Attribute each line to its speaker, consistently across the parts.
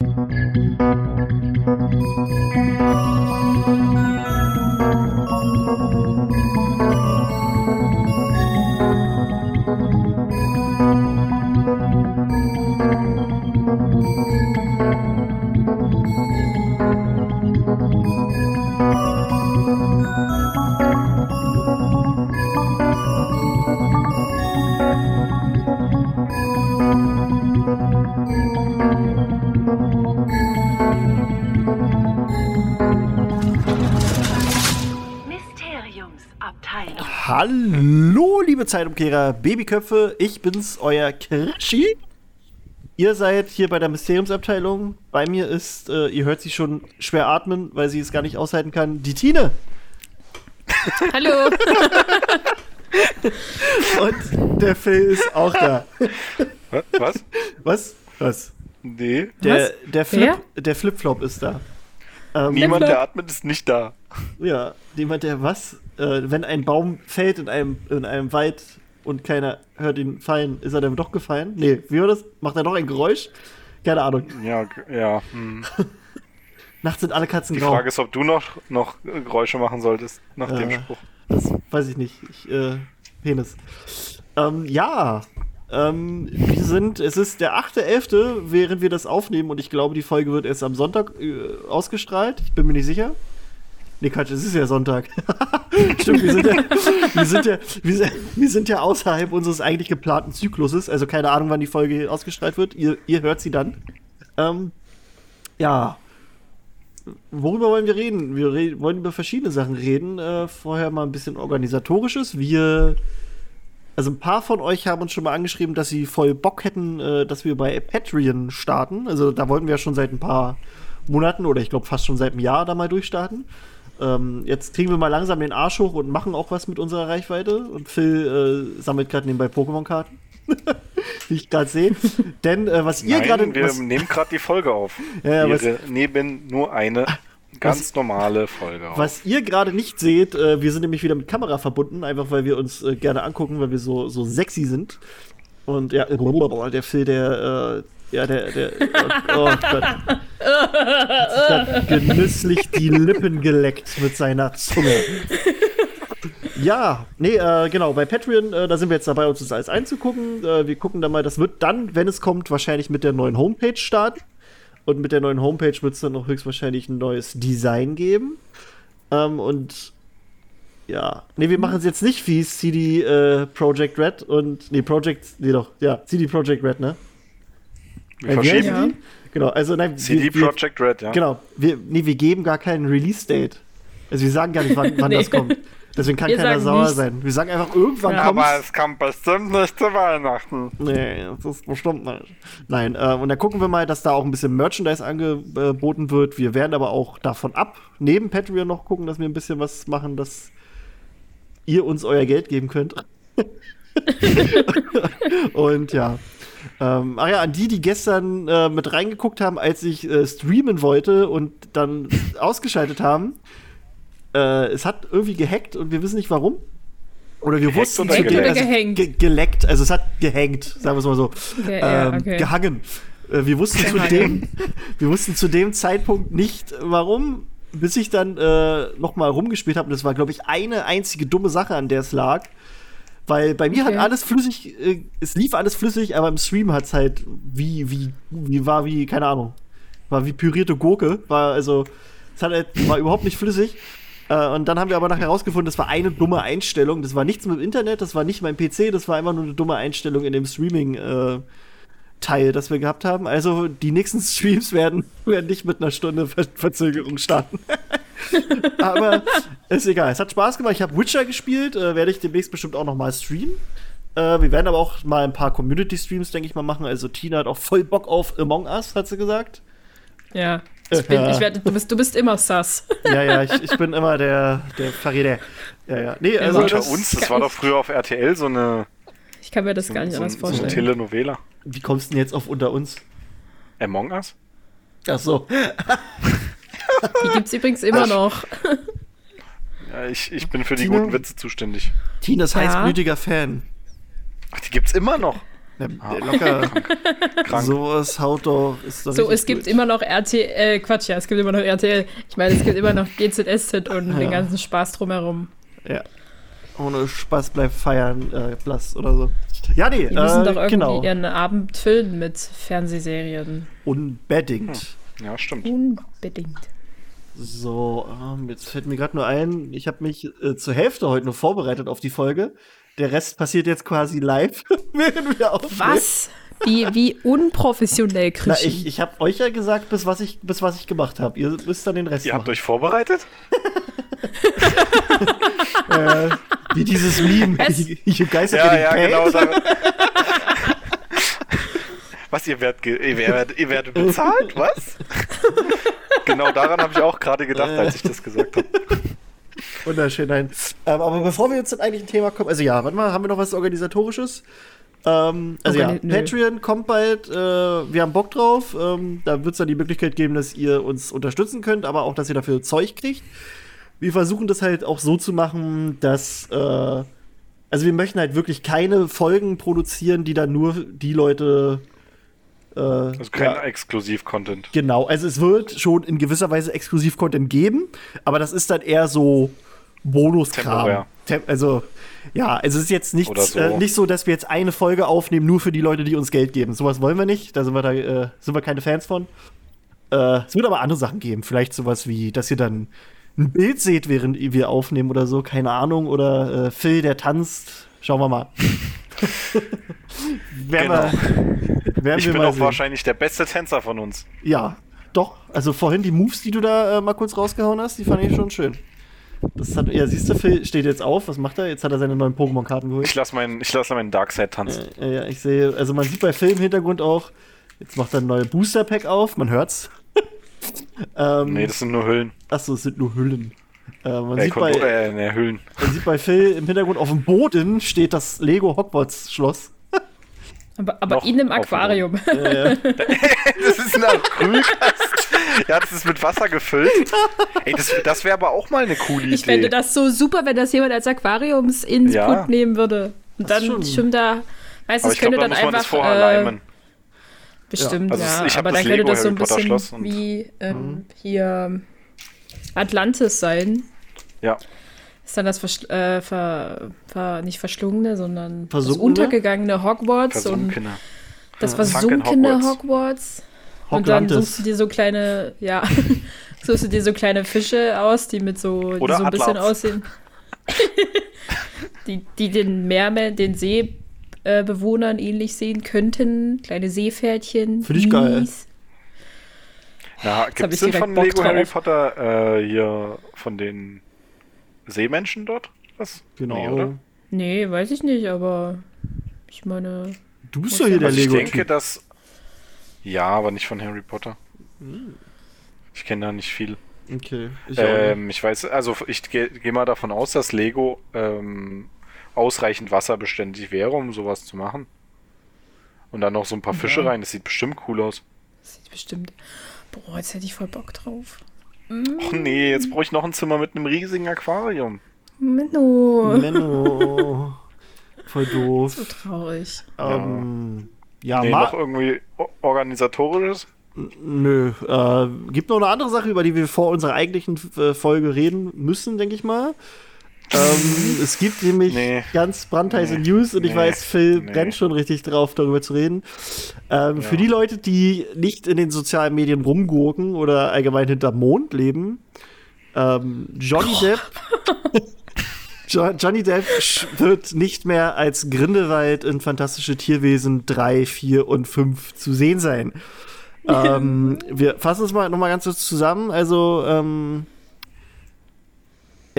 Speaker 1: Mysteriumsabteilung.
Speaker 2: Hallo, liebe Zeitumkehrer, Babyköpfe, ich bin's, euer Krischi. Ihr seid hier bei der Mysteriumsabteilung. Bei mir ist, äh, ihr hört sie schon schwer atmen, weil sie es gar nicht aushalten kann, die Tine.
Speaker 3: Hallo.
Speaker 2: Und der Phil ist auch da.
Speaker 4: Wa- Was?
Speaker 2: Was? Was?
Speaker 4: Nee.
Speaker 2: Der, der, Flip, der Flipflop ist da. Ähm,
Speaker 4: Niemand, der atmet, ist nicht da.
Speaker 2: Ja, jemand, der was? Äh, wenn ein Baum fällt in einem, in einem Wald und keiner hört ihn fallen, ist er dann doch gefallen? Nee, wie war das? Macht er doch ein Geräusch? Keine Ahnung.
Speaker 4: Ja, ja. Hm.
Speaker 2: Nachts sind alle Katzen
Speaker 4: Die
Speaker 2: grau.
Speaker 4: Frage ist, ob du noch, noch äh, Geräusche machen solltest nach dem
Speaker 2: Ja.
Speaker 4: Spruch.
Speaker 2: Das weiß ich nicht. Ich, äh, Penis. Ähm, ja. Ähm, wir sind, es ist der 8.11., während wir das aufnehmen und ich glaube, die Folge wird erst am Sonntag äh, ausgestrahlt. Ich bin mir nicht sicher. Nee, Quatsch, es ist ja Sonntag. Stimmt, wir sind ja, wir sind ja, wir wir sind ja außerhalb unseres eigentlich geplanten Zykluses. Also keine Ahnung, wann die Folge ausgestrahlt wird. Ihr, ihr hört sie dann. Ähm, ja. Worüber wollen wir reden? Wir re wollen über verschiedene Sachen reden. Äh, vorher mal ein bisschen organisatorisches. Wir, also ein paar von euch haben uns schon mal angeschrieben, dass sie voll Bock hätten, äh, dass wir bei Patreon starten. Also da wollten wir ja schon seit ein paar Monaten oder ich glaube fast schon seit einem Jahr da mal durchstarten. Ähm, jetzt kriegen wir mal langsam den Arsch hoch und machen auch was mit unserer Reichweite. Und Phil äh, sammelt gerade nebenbei Pokémon-Karten. Wie ich gerade sehe. Denn äh, was ihr gerade.
Speaker 4: wir
Speaker 2: was-
Speaker 4: nehmen gerade die Folge auf.
Speaker 2: Ja,
Speaker 4: wir nehmen nur eine ganz
Speaker 2: Was-
Speaker 4: normale Folge auf.
Speaker 2: Was ihr gerade nicht seht, äh, wir sind nämlich wieder mit Kamera verbunden, einfach weil wir uns äh, gerne angucken, weil wir so, so sexy sind. Und ja, der Phil, der, äh, ja, der, der, oh, oh Gott. Hat sich grad genüsslich die Lippen geleckt mit seiner Zunge. Ja, nee, äh, genau, bei Patreon, äh, da sind wir jetzt dabei, uns das alles einzugucken. Äh, wir gucken dann mal, das wird dann, wenn es kommt, wahrscheinlich mit der neuen Homepage starten. Und mit der neuen Homepage wird es dann auch höchstwahrscheinlich ein neues Design geben. Ähm, und ja, nee, wir machen es jetzt nicht wie CD äh, Project Red und, nee, Project, nee doch, ja, CD Project Red, ne?
Speaker 4: Wir
Speaker 2: Äh, wie
Speaker 4: verschieben
Speaker 2: die? Genau, also nein,
Speaker 4: CD
Speaker 2: wir, wir,
Speaker 4: Projekt Red, ja.
Speaker 2: Genau, wir, nee, wir geben gar keinen Release-Date. Also wir sagen gar nicht, wann, wann
Speaker 3: Nee.
Speaker 2: das kommt. Deswegen kann
Speaker 3: Wir
Speaker 2: keiner sauer sein. Wir sagen einfach, irgendwann
Speaker 3: Ja,
Speaker 2: kommt's.
Speaker 4: Aber es kommt bestimmt nicht zu Weihnachten.
Speaker 2: Nee, das ist bestimmt nicht. Nein, äh, und dann gucken wir mal, dass da auch ein bisschen Merchandise angeboten wird. Wir werden aber auch davon ab, neben Patreon noch gucken, dass wir ein bisschen was machen, dass ihr uns euer Geld geben könnt. und ja. Ähm, ach ja, an die, die gestern äh, mit reingeguckt haben, als ich äh, streamen wollte und dann ausgeschaltet haben, äh, es hat irgendwie gehackt und wir wissen nicht warum. Oder wir
Speaker 4: Gehackt
Speaker 2: wussten
Speaker 4: oder
Speaker 2: zudem-
Speaker 4: geleckt?
Speaker 2: also,
Speaker 3: Gehängt.
Speaker 2: ge geleckt, also es hat gehängt, sagen wir es mal so.
Speaker 3: Okay, ja,
Speaker 2: ähm,
Speaker 3: okay.
Speaker 2: Gehangen. Äh, wir, wussten zu dem, wir wussten zu dem Zeitpunkt nicht, warum, bis ich dann äh, noch mal rumgespielt habe. Und das war, glaube ich, eine einzige dumme Sache, an der es lag. Weil bei mir
Speaker 3: Okay.
Speaker 2: hat alles flüssig, äh, es lief alles flüssig, aber im Stream hat es halt wie, wie, wie, war wie, keine Ahnung, war wie pürierte Gurke. War also, es hat halt, war überhaupt nicht flüssig. Äh, und dann haben wir aber nachher herausgefunden, das war eine dumme Einstellung. Das war nichts mit dem Internet, das war nicht mein PC, das war einfach nur eine dumme Einstellung in dem Streaming. Äh, Teil, das wir gehabt haben. Also die nächsten Streams werden, werden nicht mit einer Stunde Ver Verzögerung starten. Aber ist egal. Es hat Spaß gemacht. Ich habe Witcher gespielt. Äh, werde ich demnächst bestimmt auch noch mal streamen. Äh, wir werden aber auch mal ein paar Community-Streams, denke ich mal, machen. Also Tina hat auch voll Bock auf Among Us, hat sie gesagt.
Speaker 3: Ja. Ich bin,
Speaker 2: Ja.
Speaker 3: ich werde, du, bist, du bist immer sass.
Speaker 2: Ja, ja, ich, ich bin immer der, der Verräter. Ja, ja. Nee, also
Speaker 4: Unter
Speaker 2: das,
Speaker 4: uns, das war doch früher auf RTL so eine,
Speaker 3: Ich kann mir das
Speaker 4: so,
Speaker 3: gar nicht
Speaker 4: so,
Speaker 3: anders
Speaker 4: so eine
Speaker 3: vorstellen.
Speaker 4: Telenovela.
Speaker 2: wie kommst du denn jetzt auf unter uns?
Speaker 4: Among Us?
Speaker 2: Ach so.
Speaker 3: Die gibt's übrigens immer noch.
Speaker 4: Ja, ich, ich bin für die
Speaker 2: Tina?
Speaker 4: guten Witze zuständig.
Speaker 2: Tina ist
Speaker 3: Ja.
Speaker 2: heißblütiger Fan.
Speaker 4: Ach, die gibt's immer noch.
Speaker 2: Na,
Speaker 4: Ah,
Speaker 2: locker.
Speaker 4: Krank.
Speaker 2: Sowas haut doch. Ist doch
Speaker 3: So, es gibt
Speaker 2: gut.
Speaker 3: immer noch RTL, äh, Quatsch, ja, es gibt immer noch RTL. Ich meine, es gibt immer noch GZSZ und
Speaker 2: Ja.
Speaker 3: den ganzen Spaß drumherum.
Speaker 2: Ja. Ohne Spaß bleibt feiern, äh, blass oder so. Ja, nee,
Speaker 3: Die müssen
Speaker 2: äh,
Speaker 3: doch irgendwie
Speaker 2: genau.
Speaker 3: ihren Abend füllen mit Fernsehserien.
Speaker 2: Unbedingt.
Speaker 4: Ja, stimmt.
Speaker 3: Unbedingt.
Speaker 2: So, ähm, jetzt fällt mir gerade nur ein, ich habe mich äh, zur Hälfte heute nur vorbereitet auf die Folge. Der Rest passiert jetzt quasi live, während wir aufnehmen.
Speaker 3: Was? Wie, wie unprofessionell,
Speaker 2: Na,
Speaker 3: Christian.
Speaker 2: ich, ich habe euch ja gesagt, bis was ich, bis was ich gemacht habe. Ihr müsst dann den Rest
Speaker 4: Ihr habt
Speaker 2: machen.
Speaker 4: euch vorbereitet?
Speaker 2: Äh, wie dieses Meme.
Speaker 3: Was?
Speaker 2: You guys
Speaker 4: Ja, ja, genau. Was, ihr werdet, ihr werdet, ihr werdet bezahlt? Was? genau daran habe ich auch gerade gedacht, als ich das gesagt habe.
Speaker 2: Wunderschön, nein. Ähm, aber bevor wir jetzt zum eigentlichen Thema kommen, also ja, warte mal, haben wir noch was Organisatorisches? Ähm, also
Speaker 3: Organi-
Speaker 2: ja,
Speaker 3: nö.
Speaker 2: Patreon kommt bald, äh, wir haben Bock drauf. Ähm, da wird es dann die Möglichkeit geben, dass ihr uns unterstützen könnt, aber auch, dass ihr dafür Zeug kriegt. Wir versuchen das halt auch so zu machen, dass, äh, also wir möchten halt wirklich keine Folgen produzieren, die dann nur die Leute äh,
Speaker 4: Also kein
Speaker 2: ja,
Speaker 4: Exklusiv-Content.
Speaker 2: Genau, also es wird schon in gewisser Weise Exklusiv-Content geben, aber das ist dann eher so Bonuskram. Tem also, ja, also es ist jetzt nichts,
Speaker 4: so.
Speaker 2: äh, nicht so, dass wir jetzt eine Folge aufnehmen, nur für die Leute, die uns Geld geben. Sowas wollen wir nicht, da sind wir, da, äh, sind wir keine Fans von. Äh, es wird aber andere Sachen geben, vielleicht sowas wie, dass ihr dann ein Bild seht, während wir aufnehmen oder so, keine Ahnung, oder äh, Phil, der tanzt. Schauen wir mal. werden
Speaker 4: Genau.
Speaker 2: Werden
Speaker 4: Ich bin auch
Speaker 2: sehen.
Speaker 4: wahrscheinlich der beste Tänzer von uns.
Speaker 2: Ja, doch. Also vorhin die Moves, die du da äh, mal kurz rausgehauen hast, die fand ich schon schön. Das hat, ja, siehst du, Phil steht jetzt auf. Was macht er? Jetzt hat er seine neuen Pokémon-Karten geholt.
Speaker 4: Ich lasse meinen, ich lass meinen Darkseid tanzen.
Speaker 2: Äh, ja, ich sehe, also man sieht bei Phil im Hintergrund auch, jetzt macht er ein neues Booster-Pack auf, man hört's. ähm,
Speaker 4: nee, das sind nur Hüllen.
Speaker 2: achso, es sind nur Hüllen. Äh, man,
Speaker 4: Äh,
Speaker 2: sieht bei,
Speaker 4: äh, Hüllen.
Speaker 2: man sieht bei Phil im Hintergrund auf dem Boden steht das Lego Hogwarts-Schloss.
Speaker 3: Aber aber in einem Aquarium.
Speaker 2: äh,
Speaker 4: Das ist ein Acrylkasten. ja, das ist mit Wasser gefüllt. Ey, das, das wäre aber auch mal eine coole Idee.
Speaker 3: Ich fände das so super, wenn das jemand als Aquariumsinput
Speaker 4: Ja.
Speaker 3: nehmen würde. Und
Speaker 2: Das
Speaker 3: dann
Speaker 2: schon-
Speaker 3: schwimmt da. Weißt du,
Speaker 4: ich
Speaker 3: könnte
Speaker 4: da
Speaker 3: dann
Speaker 4: muss man das
Speaker 3: einfach.
Speaker 4: vorher
Speaker 3: Äh,
Speaker 4: leimen.
Speaker 3: bestimmt,
Speaker 4: Also
Speaker 3: ja.
Speaker 4: hab
Speaker 3: aber dann könnte
Speaker 4: Lego
Speaker 3: das so ein bisschen wie ähm, hier Atlantis sein.
Speaker 4: Ja.
Speaker 3: Ist dann das Verschl äh, ver, ver, nicht verschlungene, sondern das untergegangene Hogwarts und das
Speaker 4: Sunken
Speaker 3: versunkene
Speaker 4: Hogwarts.
Speaker 3: Hogwarts. Und dann suchst du dir so kleine, ja, suchst du dir so kleine Fische aus, die mit so, die so ein bisschen aussehen. die, die den Meermen, den Seebewohnern ähnlich sehen könnten. Kleine Seepferdchen.
Speaker 2: Find ich geil.
Speaker 3: Hab
Speaker 4: gibt es denn von
Speaker 3: Bock
Speaker 4: Lego Harry
Speaker 3: drauf.
Speaker 4: Potter äh, hier von den Seemenschen dort? Was?
Speaker 2: Genau.
Speaker 4: Nee, oder?
Speaker 3: Nee, weiß ich nicht, aber ich meine,
Speaker 2: du bist doch hier der
Speaker 4: Also ich denke, dass. Ja, aber nicht von Harry Potter.
Speaker 2: Hm.
Speaker 4: Ich kenne da nicht viel.
Speaker 2: Okay, ich.
Speaker 4: Ähm, ich weiß, also ich gehe geh mal davon aus, dass Lego ähm, ausreichend wasserbeständig wäre, um sowas zu machen. Und dann noch so ein paar Fische
Speaker 3: Ja.
Speaker 4: rein, das sieht bestimmt cool aus.
Speaker 3: das sieht bestimmt. Boah, jetzt hätte ich voll Bock drauf.
Speaker 4: Och nee, jetzt brauche ich noch ein Zimmer mit einem riesigen Aquarium.
Speaker 3: Menno.
Speaker 2: Menno. Voll doof.
Speaker 3: So traurig.
Speaker 2: Ähm, ja,
Speaker 4: nee,
Speaker 2: ma
Speaker 4: noch irgendwie organisatorisches.
Speaker 2: nö. Äh, gibt noch eine andere Sache, über die wir vor unserer eigentlichen äh, Folge reden müssen, denke ich mal. Ähm, es gibt nämlich
Speaker 4: Nee.
Speaker 2: ganz brandheiße
Speaker 4: Nee.
Speaker 2: News und ich
Speaker 4: Nee.
Speaker 2: weiß, Phil
Speaker 4: Nee.
Speaker 2: brennt schon richtig drauf, darüber zu reden. Ähm, Für
Speaker 4: Ja.
Speaker 2: die Leute, die nicht in den sozialen Medien rumgurken oder allgemein hinterm Mond leben, ähm, Johnny Depp Jo Johnny Depp wird nicht mehr als Grindelwald in Fantastische Tierwesen 3, 4 und 5 zu sehen sein. ähm, wir fassen es mal nochmal ganz kurz zusammen. Also, ähm,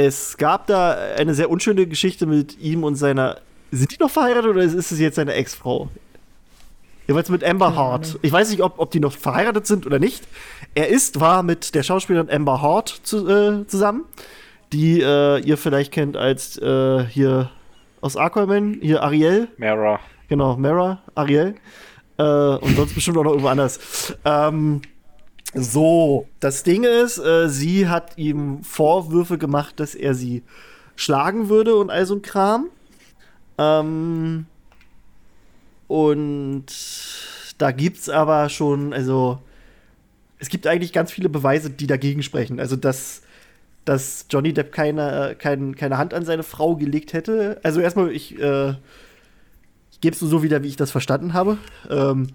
Speaker 2: es gab da eine sehr unschöne Geschichte mit ihm und seiner. Sind die noch verheiratet oder ist es jetzt seine Ex-Frau? Jeweils mit Amber Hart. Ich weiß nicht, ob, ob die noch verheiratet sind oder nicht. Er ist, war mit der Schauspielerin Amber Hart zu, äh, zusammen, die äh, ihr vielleicht kennt als äh, hier aus Aquaman, hier Ariel,
Speaker 4: Mara.
Speaker 2: genau, Mara, Ariel. Äh, und sonst bestimmt auch noch irgendwo anders. Ähm, so, das Ding ist, äh, sie hat ihm Vorwürfe gemacht, dass er sie schlagen würde und all so ein Kram. Ähm, und da gibt's aber schon, also es gibt eigentlich ganz viele Beweise, die dagegen sprechen. Also dass, dass Johnny Depp keine, kein, keine Hand an seine Frau gelegt hätte. Also erstmal, ich, äh, ich gebe es so wieder, wie ich das verstanden habe. Ähm,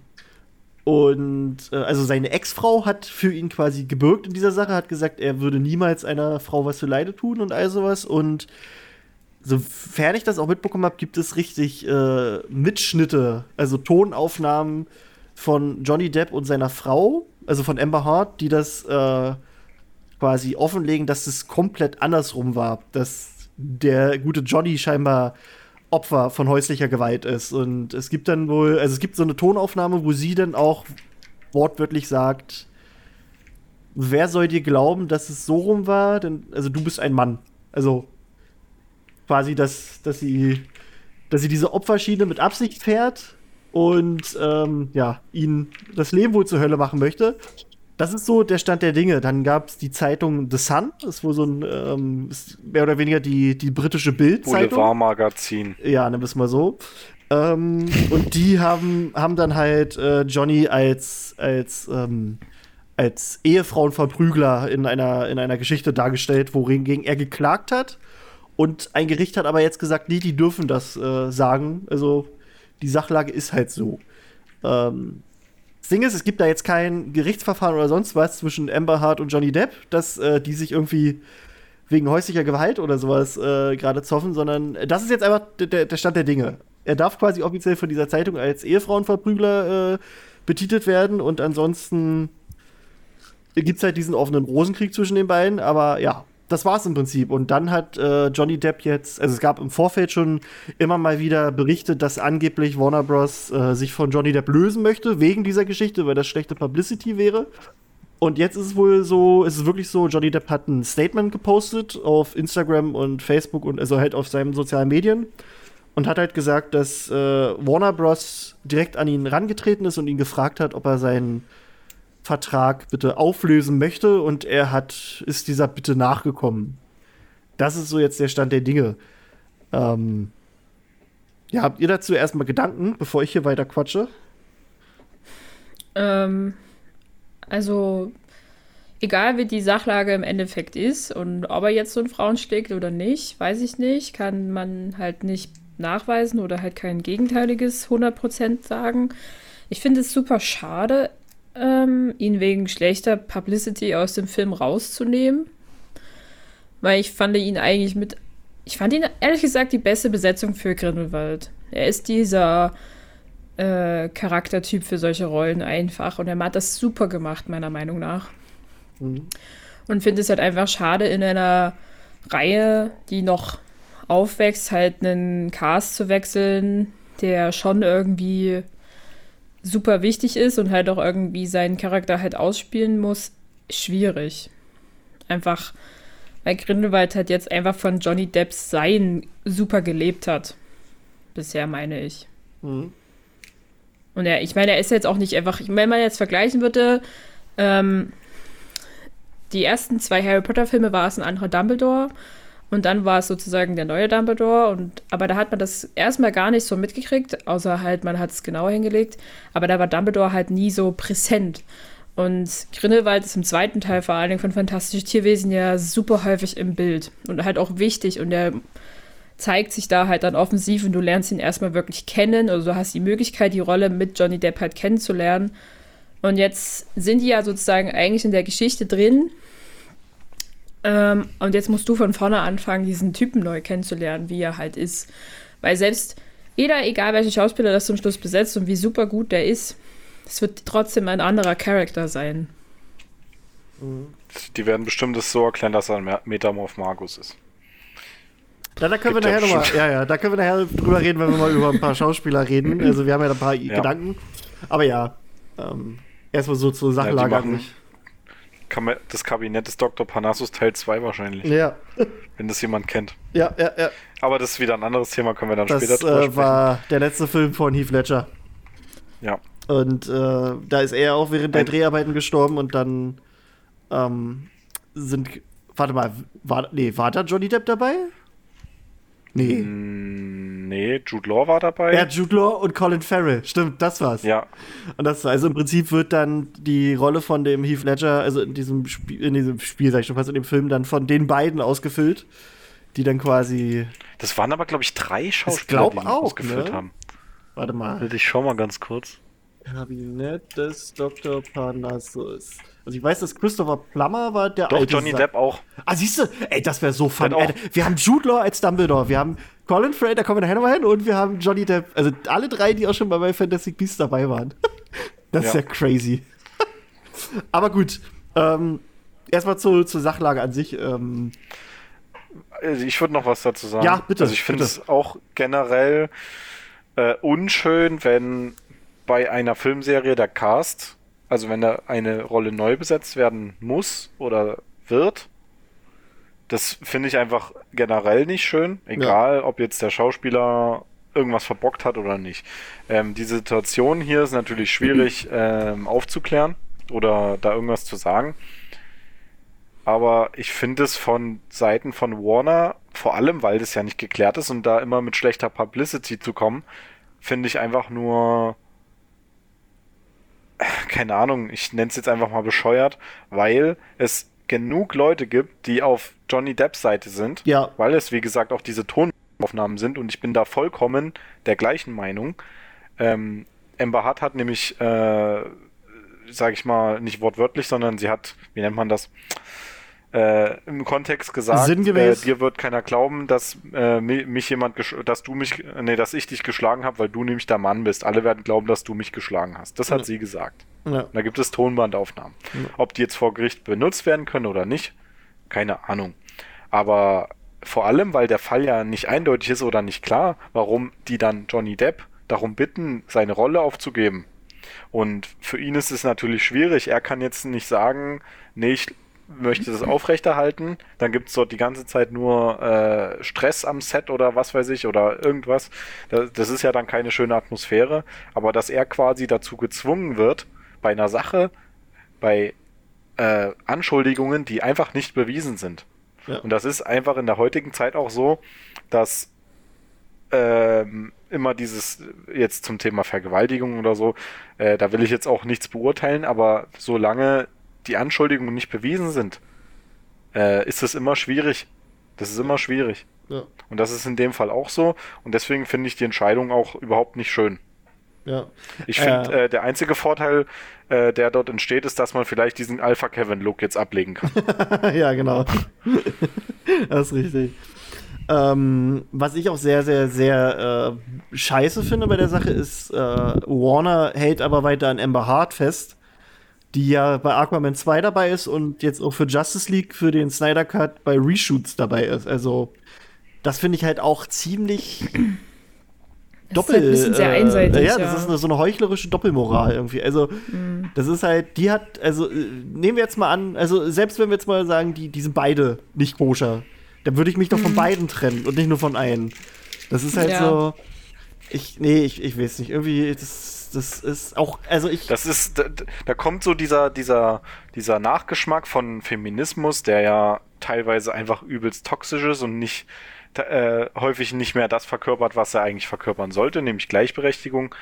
Speaker 2: und äh, also seine Ex-Frau hat für ihn quasi gebürgt in dieser Sache, hat gesagt, er würde niemals einer Frau was für Leide tun und all sowas. Und sofern ich das auch mitbekommen habe, gibt es richtig äh, Mitschnitte, also Tonaufnahmen von Johnny Depp und seiner Frau, also von Amber Hart, die das äh, quasi offenlegen, dass es komplett andersrum war, dass der gute Johnny scheinbar Opfer von häuslicher Gewalt ist. Und es gibt dann wohl, also es gibt so eine Tonaufnahme, wo sie dann auch wortwörtlich sagt, wer soll dir glauben, dass es so rum war? Denn, also du bist ein Mann. Also quasi, dass, dass sie, dass sie diese Opferschiene mit Absicht fährt und ähm, ja, ihn das Leben wohl zur Hölle machen möchte. Das ist so der Stand der Dinge. Dann gab es die Zeitung The Sun, das ist wohl so ein ähm, mehr oder weniger die, die britische Bild-Zeitung.
Speaker 4: Boulevardmagazin.
Speaker 2: Ja, nimm es mal so. Ähm, und die haben, haben dann halt äh, Johnny als, als, ähm, als Ehefrauenverprügler in einer, in einer Geschichte dargestellt, worin er geklagt hat. Und ein Gericht hat aber jetzt gesagt, nee, die dürfen das äh, sagen. Also die Sachlage ist halt so. Ähm, das Ding ist, es gibt da jetzt kein Gerichtsverfahren oder sonst was zwischen Amber Hart und Johnny Depp, dass äh, die sich irgendwie wegen häuslicher Gewalt oder sowas äh, gerade zoffen, sondern das ist jetzt einfach der, der, Stand der Dinge. Er darf quasi offiziell von dieser Zeitung als Ehefrauenverprügler äh, betitelt werden und ansonsten gibt es halt diesen offenen Rosenkrieg zwischen den beiden, aber ja, das war's im Prinzip. Und dann hat äh, Johnny Depp jetzt, also es gab im Vorfeld schon immer mal wieder Berichte, dass angeblich Warner Bros. Äh, sich von Johnny Depp lösen möchte, wegen dieser Geschichte, weil das schlechte Publicity wäre. Und jetzt ist es wohl so, ist es wirklich so, Johnny Depp hat ein Statement gepostet auf Instagram und Facebook und also halt auf seinen sozialen Medien und hat halt gesagt, dass äh, Warner Bros. direkt an ihn rangetreten ist und ihn gefragt hat, ob er seinen Vertrag bitte auflösen möchte und er hat, ist dieser Bitte nachgekommen. Das ist so jetzt der Stand der Dinge. Ähm, ja, habt ihr dazu erstmal Gedanken, bevor ich hier weiter quatsche?
Speaker 3: Ähm, also, egal wie die Sachlage im Endeffekt ist und ob er jetzt so einen Frauen schlägt oder nicht, weiß ich nicht, kann man halt nicht nachweisen oder halt kein gegenteiliges 100% sagen. Ich finde es super schade ähm, ihn wegen schlechter Publicity aus dem Film rauszunehmen. Weil ich fand ihn eigentlich mit. Ich fand ihn ehrlich gesagt die beste Besetzung für Grindelwald. Er ist dieser äh, Charaktertyp für solche Rollen einfach und er hat das super gemacht, meiner Meinung nach. Mhm. Und finde es halt einfach schade, in einer Reihe, die noch aufwächst, halt einen Cast zu wechseln, der schon irgendwie super wichtig ist und halt auch irgendwie seinen Charakter halt ausspielen muss, schwierig. Einfach, weil Grindelwald halt jetzt einfach von Johnny Depps Sein super gelebt hat. Bisher meine ich. Mhm. Und er, ich meine, er ist jetzt auch nicht einfach, wenn man jetzt vergleichen würde, ähm, die ersten zwei Harry Potter-Filme war es ein anderer Dumbledore und dann war es sozusagen der neue Dumbledore. Und, aber da hat man das erstmal gar nicht so mitgekriegt, außer halt, man hat es genauer hingelegt. Aber da war Dumbledore halt nie so präsent. Und Grindelwald ist im zweiten Teil vor allen Dingen von Fantastische Tierwesen ja super häufig im Bild und halt auch wichtig. Und er zeigt sich da halt dann offensiv und du lernst ihn erstmal wirklich kennen. Also du hast die Möglichkeit, die Rolle mit Johnny Depp halt kennenzulernen. Und jetzt sind die ja sozusagen eigentlich in der Geschichte drin ähm, und jetzt musst du von vorne anfangen, diesen Typen neu kennenzulernen, wie er halt ist. Weil selbst jeder, egal welcher Schauspieler das zum Schluss besetzt und wie super gut der ist, es wird trotzdem ein anderer Charakter sein.
Speaker 4: Die werden bestimmt das so erklären, dass er ein Metamorph Magus ist.
Speaker 2: Da, da können Gibt wir nachher nochmal, ja, ja, da können wir nachher drüber reden, wenn wir mal über ein paar Schauspieler reden. Also wir haben ja ein paar ja. Gedanken. Aber ja, ähm, erstmal so zur Sachlage ja, an
Speaker 4: das Kabinett des Dr. Parnassus Teil 2 wahrscheinlich.
Speaker 2: Ja.
Speaker 4: Wenn das jemand kennt.
Speaker 2: Ja, ja, ja.
Speaker 4: Aber das ist wieder ein anderes Thema, können wir dann
Speaker 2: das,
Speaker 4: später drüber
Speaker 2: äh, war der letzte Film von Heath Ledger.
Speaker 4: Ja.
Speaker 2: Und äh, da ist er auch während der Dreharbeiten gestorben und dann ähm, sind. Warte mal, war, nee, war da Johnny Depp dabei?
Speaker 4: Nee. Mm, Nee, Jude Law war dabei.
Speaker 2: Ja, Jude Law und Colin Farrell. Stimmt, das war's.
Speaker 4: Ja.
Speaker 2: Und das war, also im Prinzip wird dann die Rolle von dem Heath Ledger, also in diesem Spiel, in diesem Spiel, sag ich schon fast, in dem Film dann von den beiden ausgefüllt, die dann quasi.
Speaker 4: Das waren aber, glaube ich, drei Schauspieler,
Speaker 2: glaub
Speaker 4: die
Speaker 2: auch,
Speaker 4: ausgefüllt
Speaker 2: ne?
Speaker 4: haben.
Speaker 2: Warte mal.
Speaker 4: Ich schau mal ganz kurz.
Speaker 2: Kabinett des Dr. Parnassus. Also ich weiß, dass Christopher Plummer war der
Speaker 4: Doch,
Speaker 2: alte
Speaker 4: Johnny
Speaker 2: Sa-
Speaker 4: Depp auch.
Speaker 2: Ah, siehst du? Ey, das wäre so fun. Ey, wir haben Jude Law als Dumbledore, wir haben Colin Farrell, da kommen wir nachher nochmal hin, und wir haben Johnny Depp. Also alle drei, die auch schon mal bei Fantastic Beasts dabei waren. Das ist ja
Speaker 4: Ja.
Speaker 2: crazy. Aber gut, ähm, erstmal zu, zur Sachlage an sich. Ähm,
Speaker 4: Also Ich würde noch was dazu sagen.
Speaker 2: Ja, bitte,
Speaker 4: Also ich finde es auch generell äh, unschön, wenn bei einer Filmserie der Cast, also wenn da eine Rolle neu besetzt werden muss oder wird, das finde ich einfach generell nicht schön, egal ob jetzt der Schauspieler irgendwas verbockt hat oder nicht. Ähm, die Situation hier ist natürlich schwierig ähm, aufzuklären oder da irgendwas zu sagen. Aber ich finde es von Seiten von Warner, vor allem weil das ja nicht geklärt ist und da immer mit schlechter Publicity zu kommen, finde ich einfach nur, keine Ahnung, ich nenne es jetzt einfach mal bescheuert, weil es genug Leute gibt, die auf Johnny Depps Seite sind,
Speaker 2: Ja.
Speaker 4: weil es, wie gesagt, auch diese Tonaufnahmen sind und ich bin da vollkommen der gleichen Meinung. Ähm, Amber Hart hat nämlich, äh, sage ich mal, nicht wortwörtlich, sondern sie hat, wie nennt man das, äh, im Kontext gesagt,
Speaker 2: Sinngemäß.
Speaker 4: Äh, dir wird keiner glauben, dass äh, mi- mich jemand, dass du mich, nee, dass ich dich geschlagen habe, weil du nämlich der Mann bist. Alle werden glauben, dass du mich geschlagen hast. Das hat
Speaker 2: Ja.
Speaker 4: sie gesagt.
Speaker 2: ja.
Speaker 4: Da gibt es Tonbandaufnahmen. Ob die jetzt vor Gericht benutzt werden können oder nicht, keine Ahnung. Aber vor allem, weil der Fall ja nicht eindeutig ist oder nicht klar, warum die dann Johnny Depp darum bitten, seine Rolle aufzugeben. Und für ihn ist es natürlich schwierig. Er kann jetzt nicht sagen, nee, ich möchte das aufrechterhalten. Dann gibt es dort die ganze Zeit nur äh, Stress am Set oder was weiß ich oder irgendwas. Das, das ist ja dann keine schöne Atmosphäre. Aber dass er quasi dazu gezwungen wird, bei einer Sache, bei äh, Anschuldigungen, die einfach nicht bewiesen sind.
Speaker 2: Ja.
Speaker 4: Und das ist einfach in der heutigen Zeit auch so, dass ähm, immer dieses, jetzt zum Thema Vergewaltigung oder so, äh, da will ich jetzt auch nichts beurteilen, aber solange die Anschuldigungen nicht bewiesen sind, äh, ist es immer schwierig. Das ist immer schwierig.
Speaker 2: Ja.
Speaker 4: Und das ist in dem Fall auch so. Und deswegen finde ich die Entscheidung auch überhaupt nicht schön.
Speaker 2: ja.
Speaker 4: Ich finde,
Speaker 2: Äh.
Speaker 4: äh, der einzige Vorteil, äh, der dort entsteht, ist, dass man vielleicht diesen Alpha-Kevin-Look jetzt ablegen kann.
Speaker 2: ja, genau. das ist richtig. Ähm, was ich auch sehr, sehr, sehr äh, scheiße finde bei der Sache ist, äh, Warner hält aber weiter an Amber Hart fest, die ja bei Aquaman 2 dabei ist und jetzt auch für Justice League für den Snyder Cut bei Reshoots dabei ist. Also, das finde ich halt auch ziemlich
Speaker 3: Das ist halt ein bisschen sehr
Speaker 2: äh,
Speaker 3: einseitig.
Speaker 2: Ja, das ist eine, so eine heuchlerische Doppelmoral irgendwie. Also, das ist halt, die hat, also, äh, nehmen wir jetzt mal an, also, selbst wenn wir jetzt mal sagen, die, die sind beide nicht koscher, dann würde ich mich doch von beiden trennen und nicht nur von einem. Das ist halt
Speaker 3: Ja.
Speaker 2: so, ich, nee, ich, ich weiß nicht, irgendwie, das, das ist auch, also ich,
Speaker 4: Das ist, da, da kommt so dieser, dieser, dieser Nachgeschmack von Feminismus, der ja teilweise einfach übelst toxisch ist und nicht äh, häufig nicht mehr das verkörpert, was er eigentlich verkörpern sollte, nämlich Gleichberechtigung.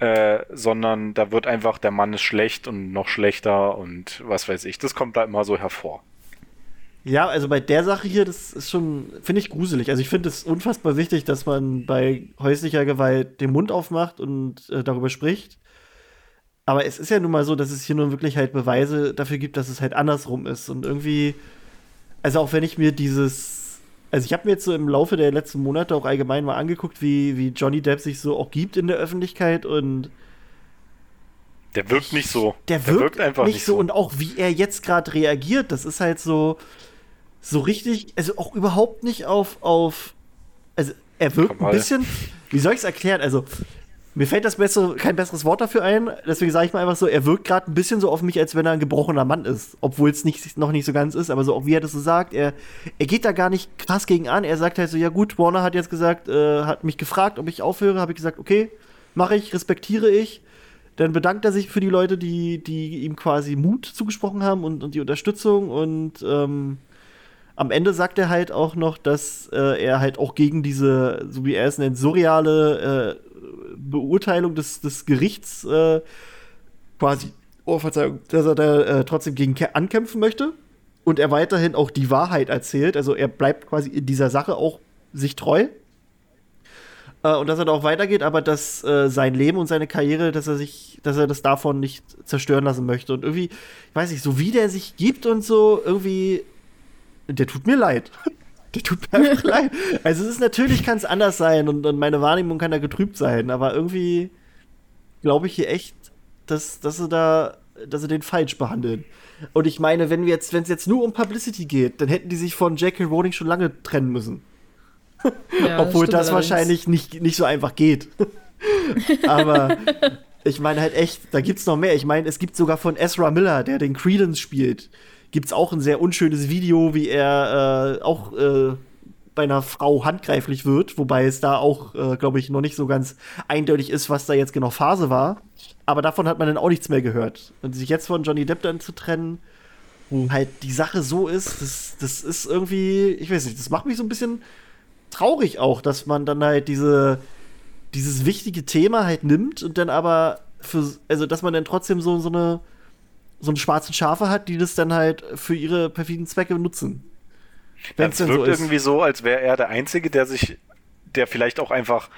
Speaker 4: Äh, sondern da wird einfach, der Mann ist schlecht und noch schlechter und was weiß ich. Das kommt da immer so hervor.
Speaker 2: Ja, also bei der Sache hier, das ist schon, finde ich gruselig. Also ich finde es unfassbar wichtig, dass man bei häuslicher Gewalt den Mund aufmacht und äh, darüber spricht. Aber es ist ja nun mal so, dass es hier nun wirklich halt Beweise dafür gibt, dass es halt andersrum ist. Und irgendwie, also auch wenn ich mir dieses, also ich habe mir jetzt so im Laufe der letzten Monate auch allgemein mal angeguckt, wie, wie Johnny Depp sich so auch gibt in der Öffentlichkeit und
Speaker 4: Der wirkt nicht so.
Speaker 2: der wirkt, nicht so. Und auch wie er jetzt gerade reagiert, das ist halt so, so richtig, also auch überhaupt nicht auf, auf, also er wirkt ein bisschen, wie soll ich es erklären? Also, mir fällt das bessere, kein besseres Wort dafür ein, deswegen sage ich mal einfach so, er wirkt gerade ein bisschen so auf mich, als wenn er ein gebrochener Mann ist, obwohl es nicht, noch nicht so ganz ist, aber so auch wie er das so sagt, er, er geht da gar nicht krass gegen an, er sagt halt so, ja gut, Warner hat jetzt gesagt, äh, hat mich gefragt, ob ich aufhöre, habe ich gesagt, okay, mache ich, respektiere ich, dann bedankt er sich für die Leute, die, die ihm quasi Mut zugesprochen haben und, und die Unterstützung und ähm, am Ende sagt er halt auch noch, dass äh, er halt auch gegen diese, so wie er es nennt, surreale äh, Beurteilung des, des Gerichts äh, quasi, oh Verzeihung, dass er da äh, trotzdem gegen ankämpfen möchte und er weiterhin auch die Wahrheit erzählt. Also er bleibt quasi in dieser Sache auch sich treu. Äh, und dass er da auch weitergeht, aber dass äh, sein Leben und seine Karriere, dass er sich, dass er das davon nicht zerstören lassen möchte. Und irgendwie, ich weiß nicht, so wie der sich gibt und so, irgendwie der tut mir leid. Der tut mir einfach leid. Also es ist natürlich kann es anders sein und, und, meine Wahrnehmung kann da getrübt sein, aber irgendwie glaube ich hier echt, dass, dass sie da, dass sie den falsch behandeln. Und ich meine, wenn wir jetzt, wenn es jetzt nur um Publicity geht, dann hätten die sich von J.K. Rowling schon lange trennen müssen. Ja, Obwohl das, das wahrscheinlich nicht, nicht so einfach geht. aber ich meine halt echt, da gibt's noch mehr. Ich meine, es gibt sogar von Ezra Miller, der den Credence spielt gibt es auch ein sehr unschönes Video, wie er äh, auch äh, bei einer Frau handgreiflich wird, wobei es da auch, äh, glaube ich, noch nicht so ganz eindeutig ist, was da jetzt genau Phase war. Aber davon hat man dann auch nichts mehr gehört. Und sich jetzt von Johnny Depp dann zu trennen, wo halt die Sache so ist, das, das ist irgendwie, ich weiß nicht, das macht mich so ein bisschen traurig auch, dass man dann halt diese, dieses wichtige Thema halt nimmt und dann aber für, also dass man dann trotzdem so, so eine so einen schwarzen Schafe hat, die das dann halt für ihre perfiden Zwecke nutzen.
Speaker 4: Wenn es wirkt so irgendwie so, als wäre er der Einzige, der sich, der vielleicht auch einfach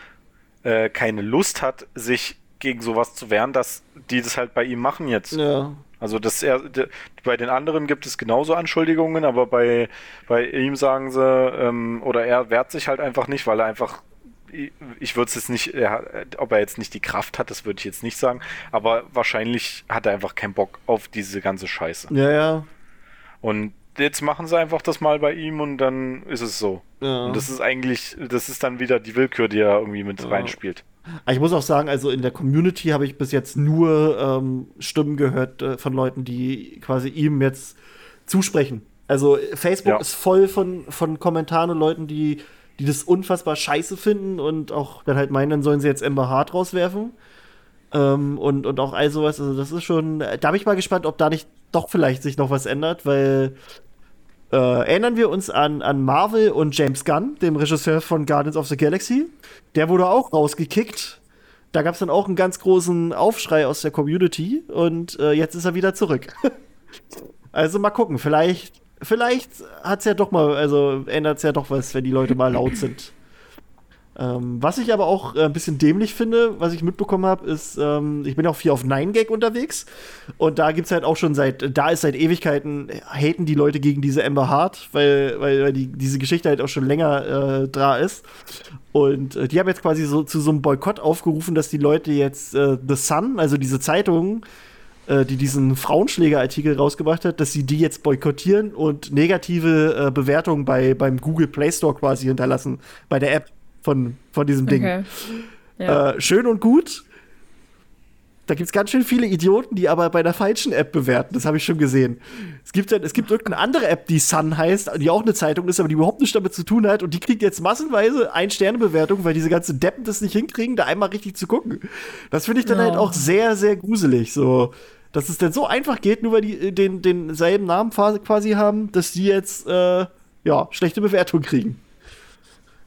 Speaker 4: äh, keine Lust hat, sich gegen sowas zu wehren, dass die das halt bei ihm machen jetzt. Ja. Also dass er de, bei den anderen gibt es genauso Anschuldigungen, aber bei, bei ihm sagen sie, ähm, oder er wehrt sich halt einfach nicht, weil er einfach ich würde es jetzt nicht, er, ob er jetzt nicht die Kraft hat, das würde ich jetzt nicht sagen, aber wahrscheinlich hat er einfach keinen Bock auf diese ganze Scheiße.
Speaker 2: Ja, ja.
Speaker 4: Und jetzt machen sie einfach das mal bei ihm und dann ist es so. Ja. Und das ist eigentlich, das ist dann wieder die Willkür, die er irgendwie mit ja. reinspielt.
Speaker 2: Ich muss auch sagen, also in der Community habe ich bis jetzt nur ähm, Stimmen gehört äh, von Leuten, die quasi ihm jetzt zusprechen. Also Facebook ja. ist voll von, von Kommentaren und Leuten, die die das unfassbar scheiße finden und auch dann halt meinen, dann sollen sie jetzt Ember Hart rauswerfen. Ähm, und, und auch all sowas. Also, das ist schon. Da bin ich mal gespannt, ob da nicht doch vielleicht sich noch was ändert, weil. Äh, erinnern wir uns an, an Marvel und James Gunn, dem Regisseur von Guardians of the Galaxy. Der wurde auch rausgekickt. Da gab es dann auch einen ganz großen Aufschrei aus der Community und äh, jetzt ist er wieder zurück. also mal gucken, vielleicht vielleicht hat es ja doch mal, also ändert es ja doch was, wenn die Leute mal laut sind. Ähm, was ich aber auch äh, ein bisschen dämlich finde, was ich mitbekommen habe, ist, ähm, ich bin auch viel auf 9gag unterwegs und da gibt es halt auch schon seit, da ist seit Ewigkeiten, haten die Leute gegen diese Amber Hart, weil, weil, weil die, diese Geschichte halt auch schon länger äh, da ist. Und äh, die haben jetzt quasi so zu so einem Boykott aufgerufen, dass die Leute jetzt äh, The Sun, also diese Zeitung, äh, die diesen Frauenschlägerartikel rausgebracht hat, dass sie die jetzt boykottieren und negative äh, Bewertungen bei, beim Google Play Store quasi hinterlassen, bei der App von, von diesem Ding. Okay. Ja. Äh, schön und gut. Da gibt es ganz schön viele Idioten, die aber bei der falschen App bewerten. Das habe ich schon gesehen. Es gibt, es gibt irgendeine andere App, die Sun heißt, die auch eine Zeitung ist, aber die überhaupt nichts damit zu tun hat. Und die kriegt jetzt massenweise Ein-Sterne-Bewertung, weil diese ganzen Deppen das nicht hinkriegen, da einmal richtig zu gucken. Das finde ich dann ja. halt auch sehr, sehr gruselig. So, dass es denn so einfach geht, nur weil die äh, den, denselben Namen quasi haben, dass die jetzt äh, ja, schlechte Bewertung kriegen.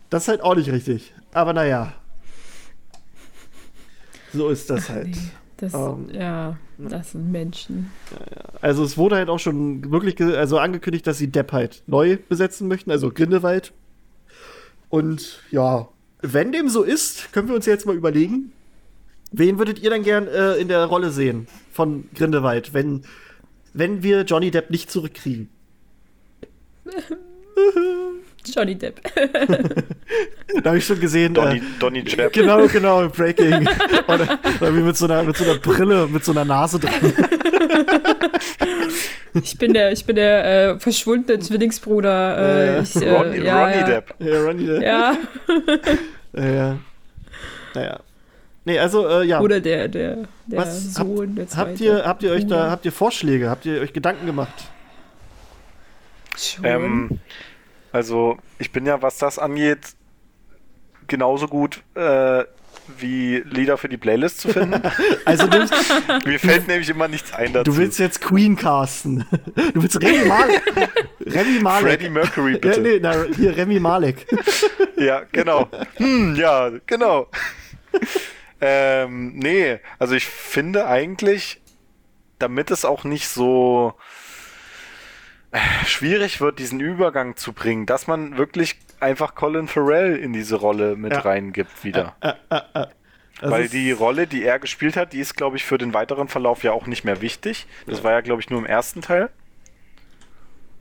Speaker 2: Das ist halt auch nicht richtig. Aber naja. So ist das halt. Nee,
Speaker 3: das, ähm, ja, das sind Menschen.
Speaker 2: Also es wurde halt auch schon wirklich also angekündigt, dass sie Depp halt neu besetzen möchten, also Grindelwald. Und ja, wenn dem so ist, können wir uns jetzt mal überlegen, Wen würdet ihr denn gern äh, in der Rolle sehen von Grindelwald, wenn, wenn wir Johnny Depp nicht zurückkriegen?
Speaker 3: Johnny Depp.
Speaker 2: da habe ich schon gesehen.
Speaker 4: Donny, äh, Donny Depp.
Speaker 2: Genau, genau, Breaking. oder, oder wie mit so, einer, mit so einer Brille, mit so einer Nase drin.
Speaker 3: ich bin der, ich bin der äh, verschwundene Zwillingsbruder. Äh, ich, äh,
Speaker 4: Ronny, ja, Ronny ja. Depp.
Speaker 2: Ja, Ronny Depp. Ja. ja. Naja. Nee, also äh, ja.
Speaker 3: Oder der, der, der Was, Sohn, der
Speaker 2: zweite. Habt ihr, habt ihr euch da, habt ihr Vorschläge? Habt ihr euch Gedanken gemacht?
Speaker 4: Ähm, also, ich bin ja, was das angeht, genauso gut äh, wie Lieder für die Playlist zu finden.
Speaker 2: Also du,
Speaker 4: Mir fällt nämlich immer nichts ein dazu.
Speaker 2: du willst jetzt Queen casten. Du willst Remy Malek. Remy Malek.
Speaker 4: Freddie Mercury,
Speaker 2: Ja,
Speaker 4: bitte.
Speaker 2: nee, na, hier Remy Malek.
Speaker 4: Ja, genau. Hm, ja, genau. ähm, nee, also ich finde eigentlich, damit es auch nicht so schwierig wird, diesen Übergang zu bringen, dass man wirklich einfach Colin Farrell in diese Rolle mit
Speaker 2: Ja.
Speaker 4: reingibt wieder.
Speaker 2: Das
Speaker 4: Weil die Rolle, die er gespielt hat, die ist, glaube ich, für den weiteren Verlauf ja auch nicht mehr wichtig. Das war ja, glaube ich, nur im ersten Teil.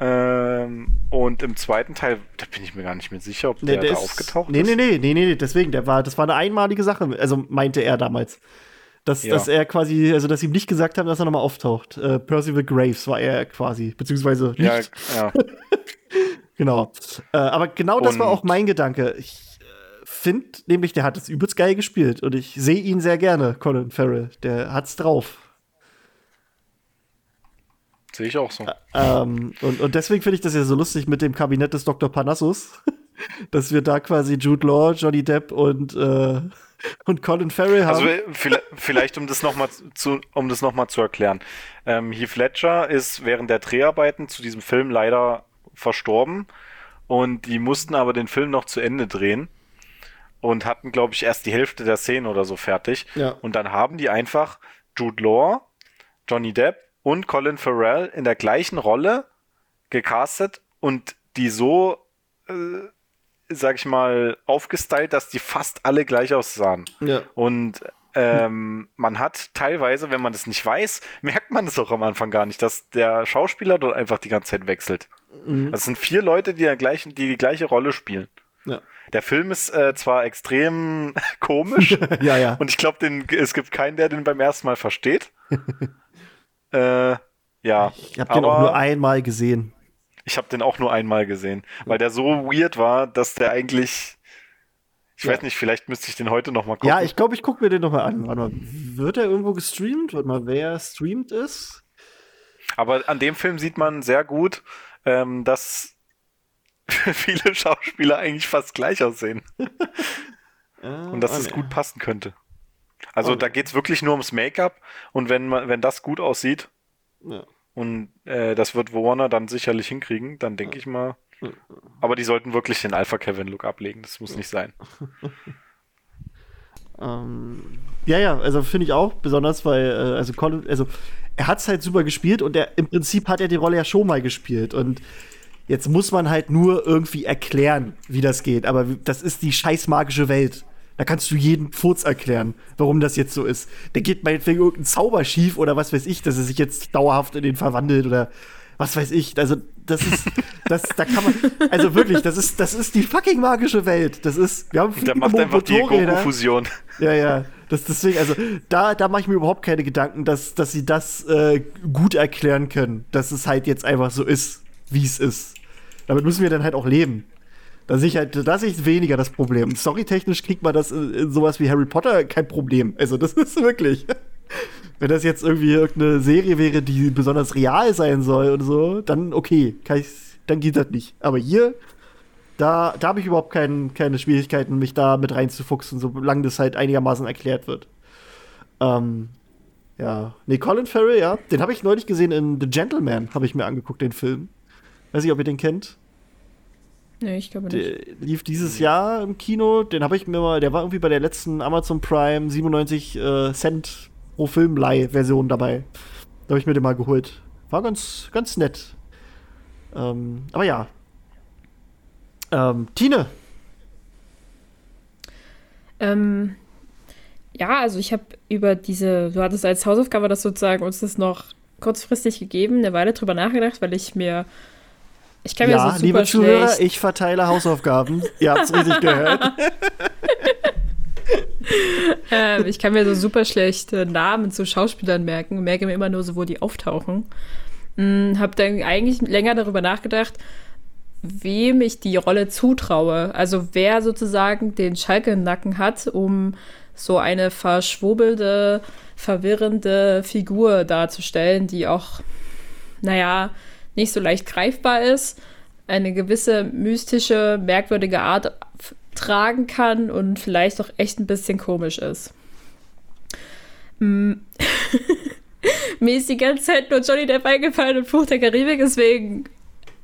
Speaker 4: Ähm, und im zweiten Teil, da bin ich mir gar nicht mehr sicher, ob
Speaker 2: Nee,
Speaker 4: der,
Speaker 2: der
Speaker 4: da
Speaker 2: ist,
Speaker 4: aufgetaucht
Speaker 2: nee,
Speaker 4: ist.
Speaker 2: nee, nee, nee, nee, deswegen, der war, das war eine einmalige Sache, also meinte er damals. Dass,
Speaker 4: Ja.
Speaker 2: dass er quasi, also dass sie ihm nicht gesagt haben, dass er nochmal auftaucht. Äh, Percival Graves war er quasi, beziehungsweise nicht.
Speaker 4: Ja, ja.
Speaker 2: Genau. Äh, aber genau das war
Speaker 4: Und-
Speaker 2: auch mein Gedanke. Ich äh, finde nämlich, der hat es übelst geil gespielt und ich sehe ihn sehr gerne, Colin Farrell. Der hat's drauf.
Speaker 4: Sehe ich auch so.
Speaker 2: Ähm, und, und deswegen finde ich das ja so lustig mit dem Kabinett des Dr. Panassus, dass wir da quasi Jude Law, Johnny Depp und, äh, und Colin Farrell haben.
Speaker 4: Also vielleicht, vielleicht um das nochmal zu, um das noch mal zu erklären. Ähm, Heath Ledger ist während der Dreharbeiten zu diesem Film leider verstorben und die mussten aber den Film noch zu Ende drehen und hatten, glaube ich, erst die Hälfte der Szenen oder so fertig.
Speaker 2: Ja.
Speaker 4: Und dann haben die einfach Jude Law, Johnny Depp und Colin Farrell in der gleichen Rolle gecastet und die so, äh, sag ich mal, aufgestylt, dass die fast alle gleich aussahen.
Speaker 2: ja.
Speaker 4: Und ähm, man hat teilweise, wenn man das nicht weiß, merkt man es auch am Anfang gar nicht, dass der Schauspieler dort einfach die ganze Zeit wechselt.
Speaker 2: Mhm.
Speaker 4: Das sind vier Leute, die, der gleichen, die die gleiche Rolle spielen.
Speaker 2: Ja.
Speaker 4: Der Film ist äh, zwar extrem komisch
Speaker 2: ja, ja.
Speaker 4: und ich glaube, es gibt keinen, der den beim ersten Mal versteht. äh, ja,
Speaker 2: Ich habe den auch nur einmal gesehen.
Speaker 4: Ich habe den auch nur einmal gesehen, weil der so weird war, dass der eigentlich, ich
Speaker 2: Ja.
Speaker 4: weiß nicht, vielleicht müsste ich den heute noch mal gucken.
Speaker 2: Ja, ich glaube, ich gucke mir den nochmal an. Warte mal, wird er irgendwo gestreamt? Warte mal, wer streamt ist?
Speaker 4: Aber an dem Film sieht man sehr gut, ähm, dass viele Schauspieler eigentlich fast gleich aussehen und dass
Speaker 2: Ah,
Speaker 4: es
Speaker 2: nee.
Speaker 4: gut passen könnte. Also
Speaker 2: Oh,
Speaker 4: da
Speaker 2: nee.
Speaker 4: geht's wirklich nur ums Make-up und wenn man, wenn das gut aussieht
Speaker 2: Ja.
Speaker 4: Und äh, das wird Warner dann sicherlich hinkriegen, dann denke ich mal. Aber die sollten wirklich den Alpha Kevin Look ablegen. Das muss nicht sein.
Speaker 2: Ähm, ja, ja, also finde ich auch, besonders weil, äh, also Colin, also er hat es halt super gespielt und er, im Prinzip hat er die Rolle ja schon mal gespielt und jetzt muss man halt nur irgendwie erklären, wie das geht, aber das ist die scheiß magische Welt. Da kannst du jeden Furz erklären, warum das jetzt so ist. Da geht meinetwegen irgendein Zauber schief oder was weiß ich, dass er sich jetzt dauerhaft in den verwandelt oder was weiß ich. Also, das ist, das, da kann man, also wirklich, das ist, das ist die fucking magische Welt. Das ist, wir haben fliegende
Speaker 4: macht einfach die
Speaker 2: Motorräder.
Speaker 4: Goku-Fusion.
Speaker 2: Ja, ja. Das, deswegen, also da, da mache ich mir überhaupt keine Gedanken, dass, dass sie das äh, gut erklären können, dass es halt jetzt einfach so ist, wie es ist. Damit müssen wir dann halt auch leben. Da sehe ich halt, da sehe ich weniger das Problem. Storytechnisch kriegt man das in, in sowas wie Harry Potter kein Problem. Also das ist wirklich. Wenn das jetzt irgendwie irgendeine Serie wäre, die besonders real sein soll und so, dann okay, dann geht das nicht. Aber hier, da, da habe ich überhaupt kein, keine Schwierigkeiten, mich da mit reinzufuchsen, solange das halt einigermaßen erklärt wird. Ähm, ja. Nee, Colin Farrell, ja. Den habe ich neulich gesehen in The Gentleman, habe ich mir angeguckt, den Film. Weiß nicht, ob ihr den kennt.
Speaker 3: Nee, ich glaube nicht.
Speaker 2: Der lief dieses Jahr im Kino. Den habe ich mir mal, der war irgendwie bei der letzten Amazon Prime 97 äh, Cent pro Filmleih-Version dabei. Da habe ich mir den mal geholt. War ganz, ganz nett. Ähm, aber ja. Ähm, Tine.
Speaker 3: Ähm, ja, also ich habe über diese, du hattest als Hausaufgabe das sozusagen uns das noch kurzfristig gegeben, eine Weile drüber nachgedacht, weil ich mir, ich kann mir
Speaker 2: Ja,
Speaker 3: so super
Speaker 2: liebe Zuhörer,
Speaker 3: schlecht,
Speaker 2: ich verteile Hausaufgaben. Ihr habt's richtig gehört.
Speaker 3: ähm, ich kann mir so super schlecht äh, Namen zu Schauspielern merken, merke mir immer nur so, wo die auftauchen. Hm, habe dann eigentlich länger darüber nachgedacht, wem ich die Rolle zutraue. Also wer sozusagen den Schalke im Nacken hat, um so eine verschwurbelnde, verwirrende Figur darzustellen, die auch, naja, nicht so leicht greifbar ist, eine gewisse mystische, merkwürdige Art tragen kann und vielleicht auch echt ein bisschen komisch ist. Mm. Mir ist die ganze Zeit nur Johnny Depp eingefallen und Fluch der Karibik, deswegen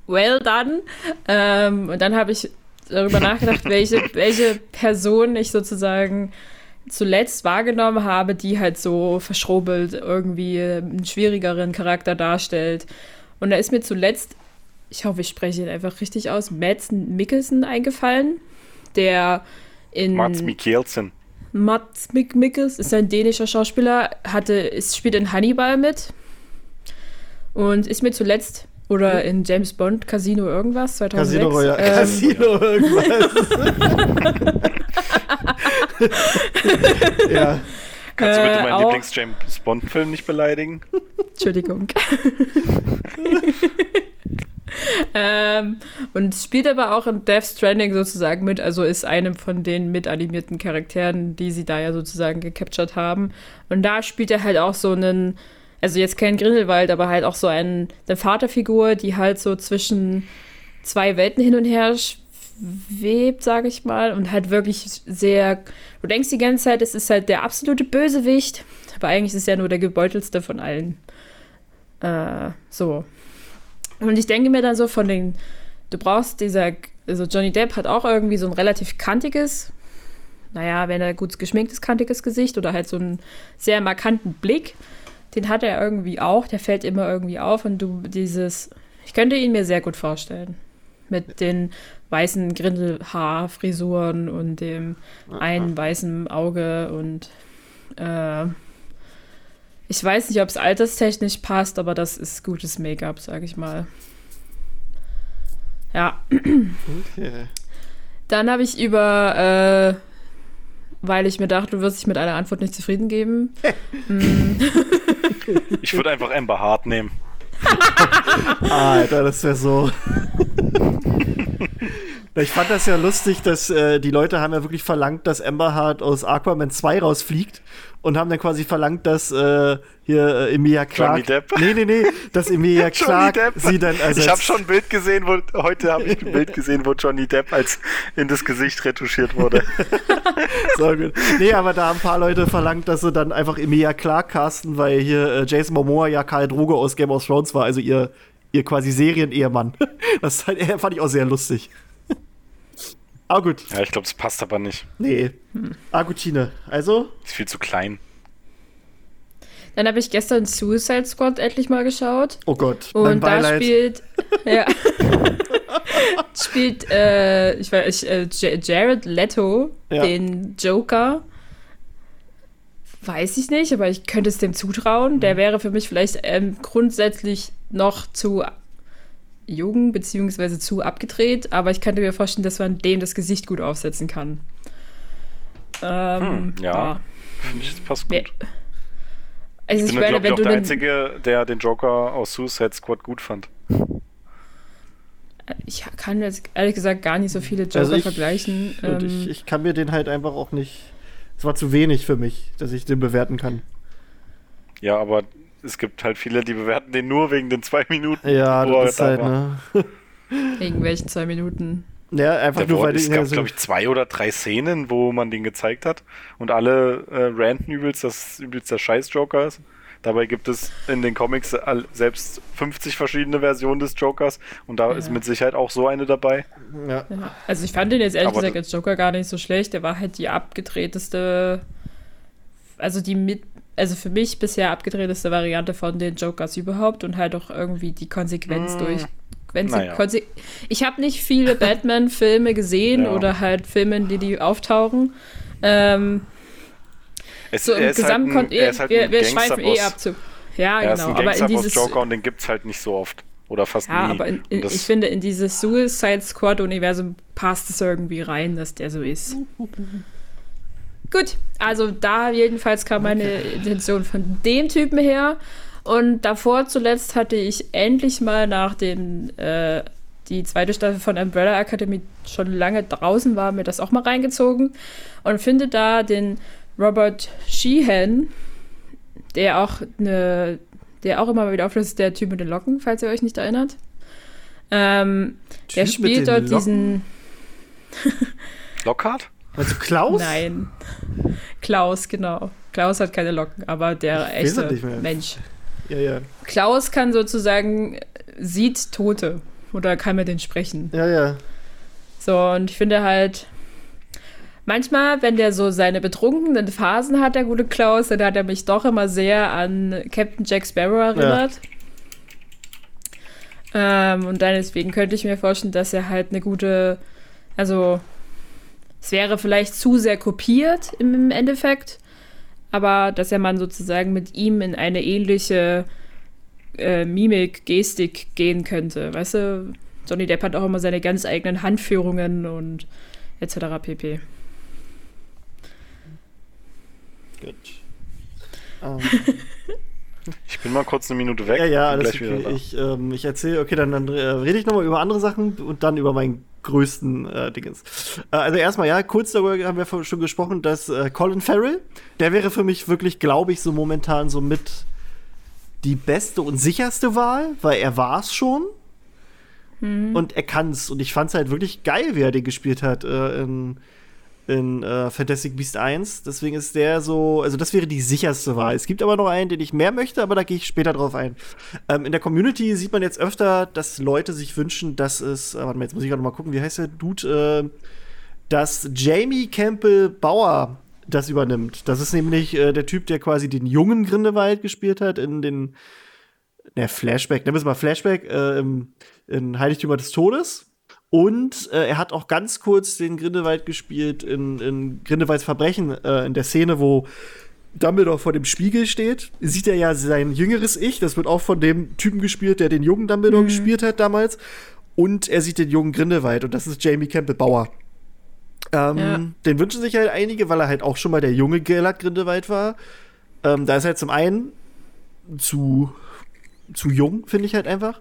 Speaker 3: well done. Ähm, und dann habe ich darüber nachgedacht, welche, welche Person ich sozusagen zuletzt wahrgenommen habe, die halt so verschrobelt irgendwie einen schwierigeren Charakter darstellt. Und da ist mir zuletzt, ich hoffe, ich spreche ihn einfach richtig aus, Mads Mikkelsen eingefallen, der in.
Speaker 4: Mats Mikkelsen.
Speaker 3: Mats Mik Mikkels ist ein dänischer Schauspieler, hatte, ist, spielt in Hannibal mit und ist mir zuletzt oder in James Bond Casino irgendwas 2006.
Speaker 2: Casino Royale.
Speaker 3: Ähm,
Speaker 2: Casino irgendwas. ja.
Speaker 4: Kannst du bitte
Speaker 3: Äh,
Speaker 4: meinen
Speaker 3: auch-
Speaker 4: Lieblings-James Bond-Film nicht beleidigen?
Speaker 3: Entschuldigung. ähm, und spielt aber auch in Death Stranding sozusagen mit, also ist einem von den mitanimierten Charakteren, die sie da ja sozusagen gecaptured haben. Und da spielt er halt auch so einen, also jetzt kein Grindelwald, aber halt auch so einen, eine Vaterfigur, die halt so zwischen zwei Welten hin und her schwebt, sage ich mal, und halt wirklich sehr, du denkst die ganze Zeit, es ist halt der absolute Bösewicht, aber eigentlich ist es ja nur der gebeutelste von allen. Äh, so. Und ich denke mir dann so von den, du brauchst dieser, also Johnny Depp hat auch irgendwie so ein relativ kantiges, naja, wenn er gut geschminktes, kantiges Gesicht oder halt so einen sehr markanten Blick. Den hat er irgendwie auch, der fällt immer irgendwie auf und du dieses, ich könnte ihn mir sehr gut vorstellen. Mit den weißen Grindelhaarfrisuren und dem einen weißen Auge und äh, ich weiß nicht, ob es alterstechnisch passt, aber das ist gutes Make-up, sag ich mal. Ja,
Speaker 2: Okay.
Speaker 3: dann habe ich über, äh, weil ich mir dachte, du wirst dich mit einer Antwort nicht zufrieden geben. mm,
Speaker 4: Ich würde einfach Amber Hart nehmen.
Speaker 2: Alter, das wäre so. Ich fand das ja lustig, dass äh, die Leute haben ja wirklich verlangt, dass Amber Hart aus Aquaman 2 rausfliegt und haben dann quasi verlangt, dass äh, hier äh, Emilia Clarke.
Speaker 4: Johnny Depp.
Speaker 2: Nee, nee, nee, dass Emilia
Speaker 4: Depp.
Speaker 2: sie dann also
Speaker 4: ich habe schon ein Bild gesehen, wo heute habe ich ein Bild gesehen, wo Johnny Depp als in das Gesicht retuschiert wurde.
Speaker 2: So gut. Nee, aber da haben ein paar Leute verlangt, dass sie dann einfach Emilia Clarke casten, weil hier äh, Jason Momoa ja Karl Droge aus Game of Thrones war, also ihr, ihr quasi Serienehemann. Das fand ich auch sehr lustig. Aber gut,
Speaker 4: Ja, ich glaube, es passt aber nicht.
Speaker 2: nee. Agutine. Also,
Speaker 4: Ist viel zu klein.
Speaker 3: dann habe ich gestern Suicide Squad endlich mal geschaut.
Speaker 2: oh Gott, mein
Speaker 3: Und da spielt, ja, spielt, äh, ich weiß, äh, Jared Leto,
Speaker 2: Ja.
Speaker 3: den Joker. Weiß ich nicht, aber ich könnte es dem zutrauen.
Speaker 2: Mhm.
Speaker 3: Der wäre für mich vielleicht ähm, grundsätzlich noch zu jung beziehungsweise zu abgedreht, aber ich könnte mir vorstellen, dass man dem das Gesicht gut aufsetzen kann. Ähm,
Speaker 4: Hm, ja. Finde ich, das passt gut.
Speaker 3: Also
Speaker 4: Ich
Speaker 3: ich
Speaker 4: bin,
Speaker 3: meine,
Speaker 4: glaube ich,
Speaker 3: wenn
Speaker 4: auch
Speaker 3: du
Speaker 4: der Einzige, der den Joker aus Suicide Squad gut fand.
Speaker 3: ich kann jetzt ehrlich gesagt gar nicht so viele Joker
Speaker 2: Also ich-
Speaker 3: vergleichen.
Speaker 2: Und
Speaker 3: Ähm,
Speaker 2: ich, ich kann mir den halt einfach auch nicht. Es war zu wenig für mich, dass ich den bewerten kann.
Speaker 4: Ja, aber es gibt halt viele, die bewerten den nur wegen den zwei Minuten.
Speaker 2: Ja, das ist halt, ne?
Speaker 3: wegen welchen zwei Minuten.
Speaker 2: Ja, einfach
Speaker 4: Der
Speaker 2: nur,
Speaker 4: Wort,
Speaker 2: weil
Speaker 4: es gab,
Speaker 2: so,
Speaker 4: glaube ich, zwei oder drei Szenen, wo man den gezeigt hat und alle äh, ranten übelst, dass übelst der Scheiß-Joker ist. Dabei gibt es in den Comics selbst 50 verschiedene Versionen des Jokers und da
Speaker 3: Ja.
Speaker 4: ist mit Sicherheit auch so eine dabei.
Speaker 2: ja.
Speaker 3: Ja. Also ich fand den jetzt ehrlich
Speaker 4: Aber
Speaker 3: gesagt als Joker gar nicht so schlecht. Der war halt die abgedrehteste, also die mit, also für mich bisher abgedrehteste Variante von den Jokers überhaupt und halt auch irgendwie die Konsequenz
Speaker 4: Mm,
Speaker 3: durch. Wenn sie
Speaker 4: naja.
Speaker 3: konse ich habe nicht viele Batman-Filme gesehen
Speaker 4: Ja.
Speaker 3: oder halt Filme, in die die auftauchen. Ähm,
Speaker 4: Es,
Speaker 3: so im
Speaker 4: ist halt ein, ist halt
Speaker 3: wir, wir schweifen eh ab zu. Ja,
Speaker 4: Er ist
Speaker 3: genau.
Speaker 4: ein
Speaker 3: Aber in dieses
Speaker 4: Joker und den gibt's halt nicht so oft. Oder fast
Speaker 3: Ja,
Speaker 4: nie.
Speaker 3: aber in, in, ich finde, in dieses Suicide Squad-Universum passt es irgendwie rein, dass der so ist. Gut, also da jedenfalls kam meine Intention von dem Typen her. Und davor zuletzt hatte ich endlich mal, nachdem äh, die zweite Staffel von Umbrella Academy schon lange draußen war, mir das auch mal reingezogen. Und finde da den Robert Sheehan, der auch eine der auch immer wieder auflöst, ist der Typ mit den Locken, falls ihr euch nicht erinnert. Ähm, der spielt dort
Speaker 2: Locken?
Speaker 3: diesen.
Speaker 4: Lockhart?
Speaker 2: Du Klaus?
Speaker 3: Nein. Klaus, genau. Klaus hat keine Locken, aber der
Speaker 2: Ich
Speaker 3: echte. Mensch.
Speaker 2: Ja, ja.
Speaker 3: Klaus kann sozusagen, sieht Tote oder kann mit denen sprechen.
Speaker 2: Ja, ja.
Speaker 3: So, und ich finde halt, manchmal, wenn der so seine betrunkenen Phasen hat, der gute Klaus, dann hat er mich doch immer sehr an Captain Jack Sparrow erinnert. Ähm, und dann deswegen könnte ich mir vorstellen, dass er halt eine gute, also es wäre vielleicht zu sehr kopiert im, Endeffekt, aber dass er man sozusagen mit ihm in eine ähnliche äh, Mimik, Gestik gehen könnte. Weißt du, Johnny Depp hat auch immer seine ganz eigenen Handführungen und etc. pp.
Speaker 2: Gut. Ähm,
Speaker 4: Ich bin mal kurz eine Minute weg.
Speaker 2: ja, ja, alles
Speaker 4: gleich wieder
Speaker 2: okay.
Speaker 4: da.
Speaker 2: Ich, ähm, ich erzähle, okay, dann, dann äh, rede ich nochmal über andere Sachen und dann über meinen größten äh, Dingens. Äh, also erstmal, ja, kurz darüber haben wir schon gesprochen, dass äh, Colin Farrell, der wäre für mich wirklich, glaube ich, so momentan so mit die beste und sicherste Wahl, weil er war es schon. Und er kann es. Und ich fand es halt wirklich geil, wie er den gespielt hat äh, in, in äh, Fantastic Beast 1. Deswegen ist der so, also das wäre die sicherste Wahl. Es gibt aber noch einen, den ich mehr möchte, aber da gehe ich später drauf ein. Ähm, in der Community sieht man jetzt öfter, dass Leute sich wünschen, dass es, äh, warte mal, jetzt muss ich gerade mal gucken, wie heißt der Dude, äh, dass Jamie Campbell Bauer das übernimmt. Das ist nämlich äh, der Typ, der quasi den jungen Grindelwald gespielt hat in den ne, Flashback, nennen wir es mal Flashback, äh, in Heiligtümer des Todes. Und äh, er hat auch ganz kurz den Grindelwald gespielt in, in Grindelwalds Verbrechen, äh, in der Szene, wo Dumbledore vor dem Spiegel steht. Sieht er ja sein jüngeres Ich, das wird auch von dem Typen gespielt, der den jungen Dumbledore gespielt hat damals. Und er sieht den jungen Grindelwald und das ist Jamie Campbell Bauer. Ähm,
Speaker 3: Ja.
Speaker 2: Den wünschen sich halt einige, weil er halt auch schon mal der junge Gellert Grindelwald war. Ähm, da ist er halt zum einen zu, zu jung, finde ich halt einfach.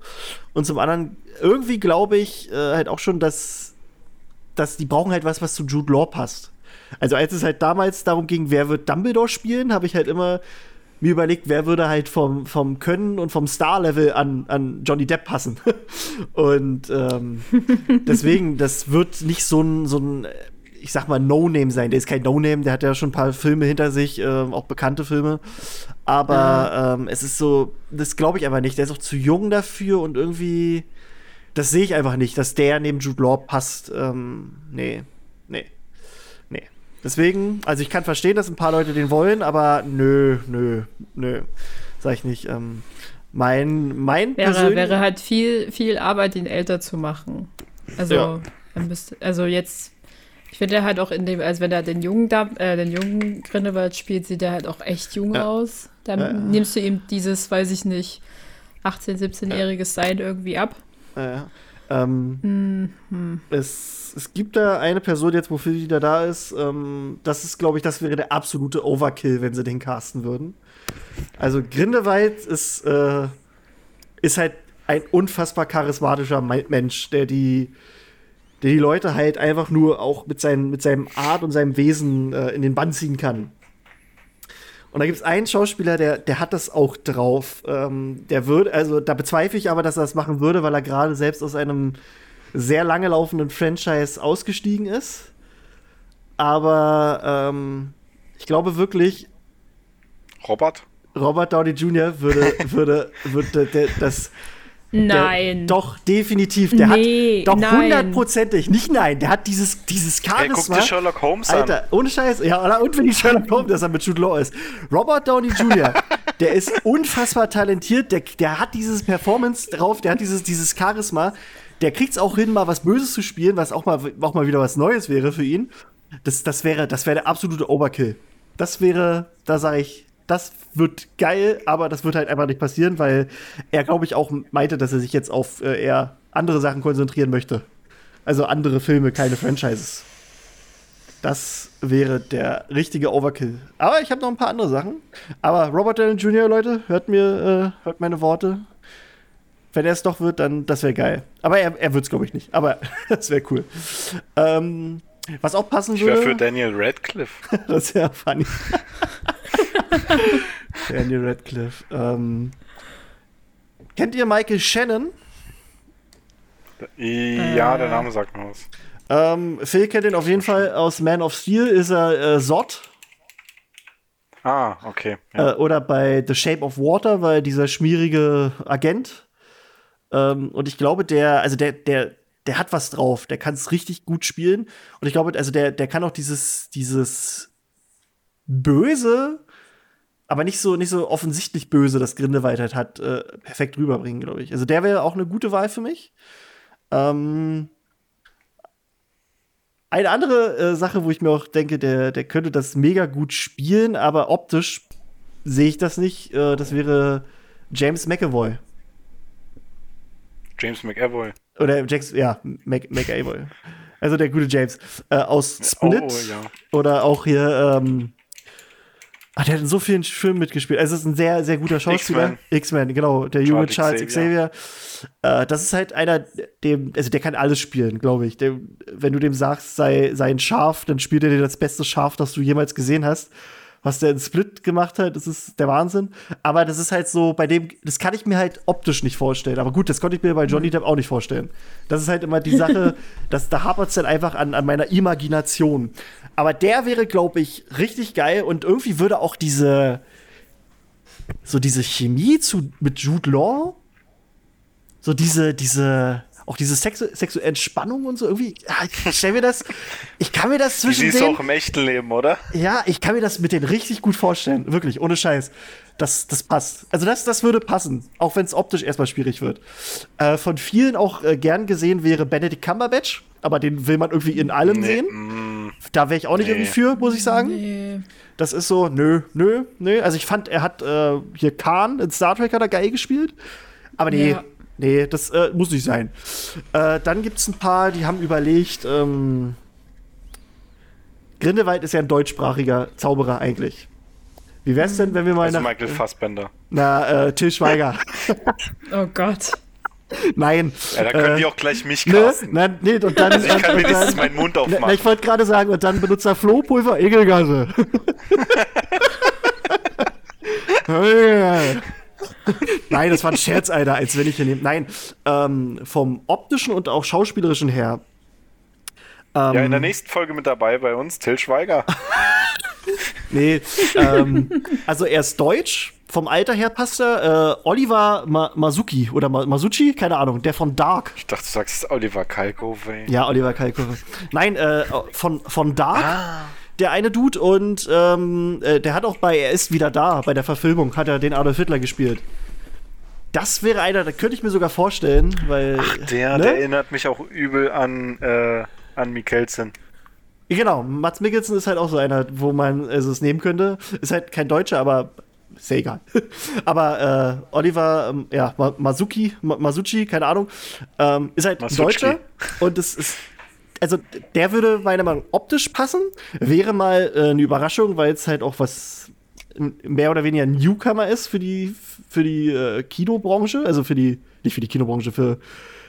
Speaker 2: Und zum anderen, irgendwie glaube ich äh, halt auch schon, dass, dass die brauchen halt was, was zu Jude Law passt. Also als es halt damals darum ging, wer wird Dumbledore spielen, habe ich halt immer mir überlegt, wer würde halt vom, vom Können und vom Star-Level an, an Johnny Depp passen. und ähm, deswegen, das wird nicht so ein, so ein, ich sag mal, No-Name sein. Der ist kein No-Name, der hat ja schon ein paar Filme hinter sich, ähm, auch bekannte Filme. Aber ähm, es ist so, das glaube ich einfach nicht. Der ist auch zu jung dafür und irgendwie, das sehe ich einfach nicht, dass der neben Jude Law passt. Ähm, nee, nee, nee. Deswegen, also ich kann verstehen, dass ein paar Leute den wollen, aber nö, nö, nö, sag ich nicht. Ähm, mein, mein
Speaker 3: Wäre, wäre halt viel, viel Arbeit, ihn älter zu machen. Also,
Speaker 2: Ja.
Speaker 3: er müsste, also jetzt, ich finde er halt auch in dem, als wenn er den jungen, Dam- äh, den jungen Grindelwald spielt, sieht er halt auch echt jung
Speaker 2: Ja.
Speaker 3: aus. Dann
Speaker 2: Ja, ja.
Speaker 3: nimmst du ihm dieses, weiß ich nicht, 18-, 17-jähriges Sein irgendwie ab.
Speaker 2: Ja. Ähm,
Speaker 3: Mhm.
Speaker 2: es, es gibt da eine Person jetzt, wofür die da da ist. Ähm, das ist, glaube ich, das wäre der absolute Overkill, wenn sie den casten würden. Also Grindelwald ist, äh, ist halt ein unfassbar charismatischer Me- Mensch, der die, der die Leute halt einfach nur auch mit, seinen, mit seinem Art und seinem Wesen äh, in den Bann ziehen kann. Und da gibt es einen Schauspieler, der, der hat das auch drauf. Ähm, der würde, also da bezweifle ich aber, dass er das machen würde, weil er gerade selbst aus einem sehr lange laufenden Franchise ausgestiegen ist. Aber ähm, ich glaube wirklich,
Speaker 4: Robert?
Speaker 2: Robert Downey Jr. würde, würde, würde der, das. Der,
Speaker 3: Nein.
Speaker 2: Doch, definitiv. Der
Speaker 3: Nee,
Speaker 2: hat doch
Speaker 3: nein.
Speaker 2: hundertprozentig, nicht nein, der hat dieses, dieses
Speaker 4: Ey, guck
Speaker 2: Charisma.
Speaker 4: dir Sherlock Holmes
Speaker 2: Alter, ohne Scheiß. Ja, oder? und wenn ich Sherlock Holmes, dass er mit Jude Law ist. Robert Downey Jr., der ist unfassbar talentiert. Der, der hat dieses Performance drauf, der hat dieses, dieses Charisma. Der kriegt es auch hin, mal was Böses zu spielen, was auch mal, auch mal wieder was Neues wäre für ihn. Das, das wäre, das wäre der absolute Overkill. Das wäre, da sage ich, das wird geil, aber das wird halt einfach nicht passieren, weil er, glaube ich, auch meinte, dass er sich jetzt auf äh, eher andere Sachen konzentrieren möchte. Also andere Filme, keine Franchises. Das wäre der richtige Overkill. Aber ich habe noch ein paar andere Sachen. Aber Robert Downey Jr., Leute, hört mir, äh, hört meine Worte. Wenn er es doch wird, dann das wäre geil. Aber er, er wird es, glaube ich, nicht. Aber das wäre cool. Ähm, was auch passen
Speaker 4: Ich wäre
Speaker 2: würde.
Speaker 4: für Daniel Radcliffe.
Speaker 2: Das wäre funny. Daniel Radcliffe. Ähm, kennt ihr Michael Shannon?
Speaker 4: Ja,
Speaker 3: Äh.
Speaker 4: der Name sagt mir was.
Speaker 2: Ähm, Phil kennt ihn auf jeden Fall aus Man of Steel, ist er äh, Zod.
Speaker 4: Ah, okay.
Speaker 2: Ja. Äh, oder bei The Shape of Water, weil dieser schmierige Agent. Ähm, und ich glaube, der, also der, der, der hat was drauf. Der kann es richtig gut spielen. Und ich glaube, also der, der kann auch dieses, dieses Böse, aber nicht so, nicht so offensichtlich böse, das Grindelwald halt hat, äh, perfekt rüberbringen, glaube ich. Also der wäre auch eine gute Wahl für mich. Ähm, eine andere äh, Sache, wo ich mir auch denke, der, der könnte das mega gut spielen, aber optisch sehe ich das nicht. Äh, das wäre James McAvoy.
Speaker 4: James McAvoy.
Speaker 2: Oder James, ja, Mac, McAvoy. also der gute James. Äh, aus Split. Oh, ja. Oder auch hier, ähm, Ach, der hat in so vielen Filmen mitgespielt. Also, es ist ein sehr, sehr guter Schauspieler. X-Men, genau. Der junge Charles, Xavier. Xavier. Äh, das ist halt einer, dem, also der kann alles spielen, glaube ich. Der, wenn du dem sagst, sei, sei ein Schaf, dann spielt er dir das beste Schaf, das du jemals gesehen hast was der in Split gemacht hat, das ist der Wahnsinn. Aber das ist halt so, bei dem, das kann ich mir halt optisch nicht vorstellen. Aber gut, das konnte ich mir bei Johnny Depp auch nicht vorstellen. Das ist halt immer die Sache, dass da hapert es dann einfach an, an meiner Imagination. Aber der wäre, glaube ich, richtig geil und irgendwie würde auch diese, so diese Chemie zu, mit Jude Law, so diese, diese, auch diese Sexu sexuelle Entspannung und so irgendwie, ja, ich stell mir das, ich kann mir das zwischen
Speaker 4: Die siehst du auch im echten Leben, oder?
Speaker 2: Ja, ich kann mir das mit denen richtig gut vorstellen, wirklich, ohne Scheiß. Das, das passt. Also das, das würde passen, auch wenn es optisch erstmal schwierig wird. Äh, von vielen auch äh, gern gesehen wäre Benedict Cumberbatch, aber den will man irgendwie in allem nee, sehen. Mm, da wäre ich auch nicht nee. irgendwie für, muss ich sagen. Nee. Das ist so, nö, nö, nö. Also ich fand, er hat äh, hier Khan in Star Trek hat er geil gespielt. Aber nee, ja. Nee, das äh, muss nicht sein. Äh, dann gibt es ein paar, die haben überlegt, ähm, Grindelwald ist ja ein deutschsprachiger Zauberer eigentlich. Wie wär's denn, wenn wir mal
Speaker 4: also nach, Michael Fassbender.
Speaker 2: Na, äh, Till Schweiger.
Speaker 3: oh Gott.
Speaker 2: Nein.
Speaker 4: Ja, da können äh, die auch gleich mich ne? casten.
Speaker 2: Ne, na, nee, und dann,
Speaker 4: also ich kann
Speaker 2: wenigstens
Speaker 4: dann, meinen Mund aufmachen.
Speaker 2: Na, ich wollte gerade sagen, und dann benutzt er Flohpulver, Egelgasse. Nein, das war ein Scherz, Alter, als wenn ich hier nehme. Nein, ähm, vom optischen und auch schauspielerischen her.
Speaker 4: Ähm, ja, in der nächsten Folge mit dabei bei uns, Till Schweiger.
Speaker 2: nee, ähm, also er ist deutsch, vom Alter her passt er. Äh, Oliver Ma Masuki oder Ma Masucci, keine Ahnung, der von Dark.
Speaker 4: Ich dachte, du sagst Oliver Kalkofe.
Speaker 2: Ja, Oliver Kalkofe. Nein, äh, von, von Dark. Ah der eine Dude und ähm, äh, der hat auch bei Er ist wieder da, bei der Verfilmung, hat er den Adolf Hitler gespielt. Das wäre einer, da könnte ich mir sogar vorstellen, weil.
Speaker 4: Ach, der, ne? der erinnert mich auch übel an, äh, an Mikkelsen.
Speaker 2: Genau, Mats Mikkelsen ist halt auch so einer, wo man also es nehmen könnte. Ist halt kein Deutscher, aber ist ja egal. aber äh, Oliver, ähm, ja, Masuki, Masucci, keine Ahnung, ähm, ist halt Masucci. Deutscher und es ist also der würde meiner Meinung nach optisch passen. Wäre mal äh, eine Überraschung, weil es halt auch was mehr oder weniger Newcomer ist für die, für die äh, Kinobranche, also für die, nicht für die Kinobranche, für,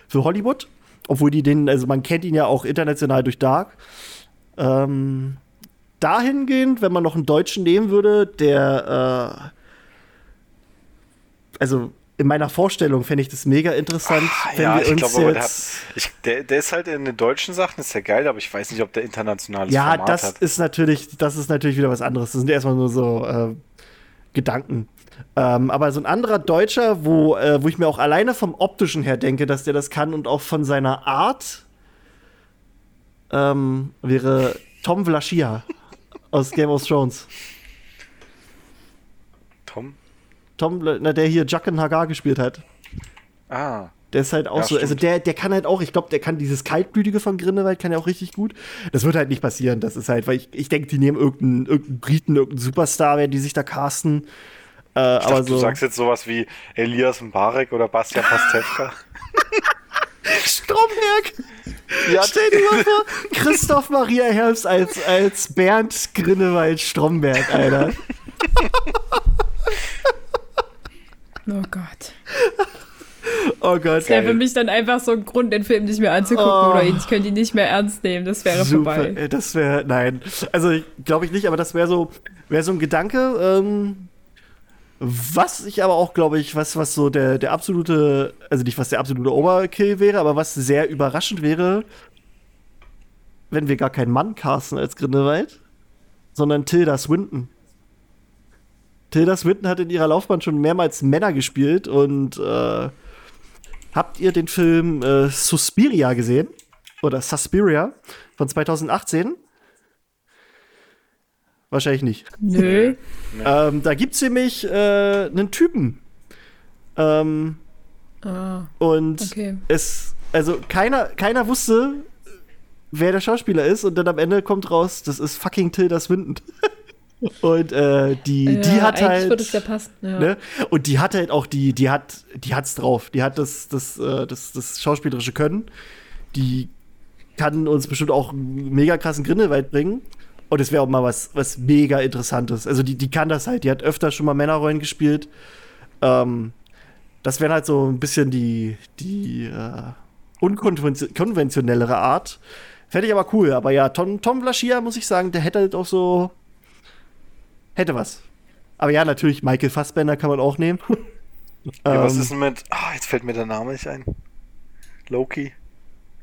Speaker 2: für Hollywood. Obwohl die den, also man kennt ihn ja auch international durch Dark. Ähm, dahingehend, wenn man noch einen Deutschen nehmen würde, der äh, also in meiner Vorstellung fände ich das mega interessant, Ach, wenn ja, wir uns glaube, jetzt... Der,
Speaker 4: hat, ich, der, der, ist halt in den deutschen Sachen, ist ja geil, aber ich weiß nicht, ob der internationales
Speaker 2: ja,
Speaker 4: Format
Speaker 2: das hat. ist natürlich, das ist natürlich wieder was anderes. Das sind erstmal nur so äh, Gedanken. Ähm, aber so ein anderer Deutscher, wo, äh, wo ich mir auch alleine vom optischen her denke, dass der das kann und auch von seiner Art, ähm, wäre Tom Vlaschia aus Game of Thrones.
Speaker 4: Tom?
Speaker 2: Tom, na, der hier Jacken Hagar gespielt hat.
Speaker 4: Ah.
Speaker 2: Der ist halt auch ja, so, also der, der kann halt auch, ich glaube, der kann dieses Kaltblütige von Grindelwald kann ja auch richtig gut. Das wird halt nicht passieren. Das ist halt, weil ich, ich denke, die nehmen irgendeinen, irgendeinen Briten, irgendeinen Superstar, werden die sich da casten.
Speaker 4: Äh, aber dachte, so. Du sagst jetzt sowas wie Elias Mbarek oder Bastian Pastewka.
Speaker 2: Stromberg! Ja. Stell dir mal vor, Christoph Maria Herbst als, als Bernd Grinnewald Stromberg, Alter.
Speaker 3: Oh Gott.
Speaker 2: Oh Gott.
Speaker 3: Das wäre für mich dann einfach so ein Grund, den Film nicht mehr anzugucken oh. oder ich könnte ihn nicht mehr ernst nehmen. Das wäre Super. vorbei.
Speaker 2: Das wäre, nein. Also glaube ich nicht, aber das wäre so, wäre so ein Gedanke, ähm, was ich aber auch, glaube ich, was, was so der, der absolute, also nicht was der absolute Overkill wäre, aber was sehr überraschend wäre, wenn wir gar keinen Mann casten als Grindelwald, sondern Tilda Swinton. Tilda Swinton hat in ihrer Laufbahn schon mehrmals Männer gespielt und äh, habt ihr den Film äh, Suspiria gesehen? Oder Suspiria von 2018? Wahrscheinlich nicht.
Speaker 3: Nö.
Speaker 2: Ähm, da gibt's nämlich äh, einen Typen. Ähm,
Speaker 3: Ah,
Speaker 2: und
Speaker 3: okay.
Speaker 2: es, also keiner, keiner wusste, wer der Schauspieler ist und dann am Ende kommt raus, das ist fucking Tilda Swinton. und äh, die,
Speaker 3: Ja,
Speaker 2: die hat halt.
Speaker 3: würde es ja passen. Ja.
Speaker 2: Ne? Und die hat halt auch die, die hat, die hat's drauf. Die hat das, das, äh, das, das schauspielerische Können. Die kann uns bestimmt auch einen mega krassen Grindelwald bringen. Und es wäre auch mal was, was mega Interessantes. Also die, die kann das halt. Die hat öfter schon mal Männerrollen gespielt. Ähm, das wäre halt so ein bisschen die, die äh, unkonventionellere Art. Fände ich aber cool. Aber ja, Tom, Tom Blaschia, muss ich sagen, der hätte halt auch so. Hätte was. Aber ja, natürlich, Michael Fassbender kann man auch nehmen.
Speaker 4: Ja, was
Speaker 2: Ähm,
Speaker 4: ist denn mit. Ah, jetzt fällt mir der Name nicht ein. Loki.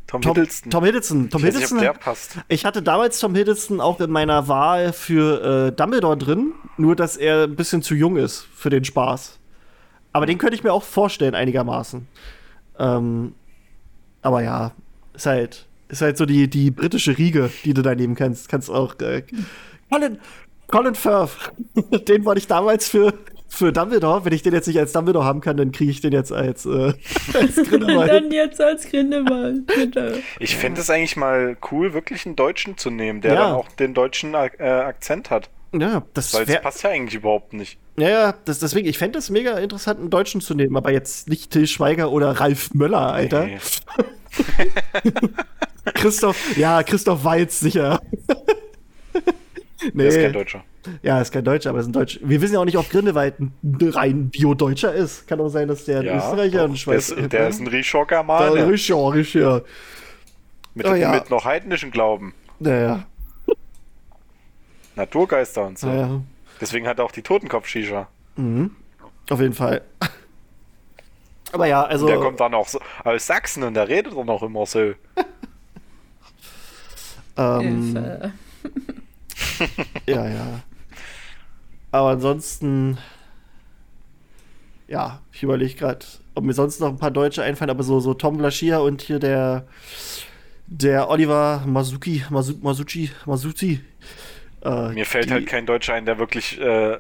Speaker 4: Tom,
Speaker 2: Tom
Speaker 4: Hiddleston.
Speaker 2: Tom Hiddleston. Tom
Speaker 4: ich weiß nicht, ob
Speaker 2: Hiddleston.
Speaker 4: der passt.
Speaker 2: Ich hatte damals Tom Hiddleston auch in meiner Wahl für äh, Dumbledore drin, nur dass er ein bisschen zu jung ist für den Spaß. Aber den könnte ich mir auch vorstellen, einigermaßen. Ähm, aber ja, ist halt, ist halt so die, die britische Riege, die du da nehmen kannst. Kannst auch. Äh, Colin, Colin Firth, den wollte ich damals für, für Dumbledore. Wenn ich den jetzt nicht als Dumbledore haben kann, dann kriege ich den jetzt als, äh, als Grindelwald.
Speaker 3: Dann jetzt als Grindelwald, bitte.
Speaker 4: Ich fände es eigentlich mal cool, wirklich einen Deutschen zu nehmen, der
Speaker 2: Ja.
Speaker 4: dann auch den deutschen Ak- äh, Akzent hat.
Speaker 2: Ja, das
Speaker 4: Weil es
Speaker 2: wäre
Speaker 4: passt ja eigentlich überhaupt nicht.
Speaker 2: Ja, ja, das, deswegen, ich fände es mega interessant, einen Deutschen zu nehmen, aber jetzt nicht Till Schweiger oder Ralf Möller, Alter.
Speaker 4: Nee.
Speaker 2: Christoph, ja, Christoph Walz, sicher. Nee,
Speaker 4: Der ist kein Deutscher.
Speaker 2: ja, ist kein Deutscher, aber ist ein Deutscher. Wir wissen ja auch nicht, ob Grindelwald ein rein Bio-Deutscher ist. Kann auch sein, dass der ein
Speaker 4: Ja,
Speaker 2: Österreicher und ein
Speaker 4: der,
Speaker 2: Schweizer
Speaker 4: ist, der ist ein Germaner.
Speaker 2: Richtig, ja, richtig, ja.
Speaker 4: Mit,
Speaker 2: Oh ja.
Speaker 4: mit noch heidnischen Glauben.
Speaker 2: Naja,
Speaker 4: Naturgeister und so.
Speaker 2: naja.
Speaker 4: Deswegen hat er auch die Totenkopf-Shisha.
Speaker 2: Mhm. Auf jeden Fall. Aber ja, also.
Speaker 4: Der kommt dann auch so aus Sachsen und der redet dann auch immer so.
Speaker 2: ähm,
Speaker 3: Hilfe.
Speaker 2: Ja, ja. Aber ansonsten, ja, ich überlege gerade, ob mir sonst noch ein paar Deutsche einfallen, aber so, so Tom Blaschia und hier der, der Oliver Masuki, Masu, Masucci, Masuzi. Äh,
Speaker 4: Mir fällt
Speaker 2: die-
Speaker 4: halt kein Deutscher ein, der wirklich äh,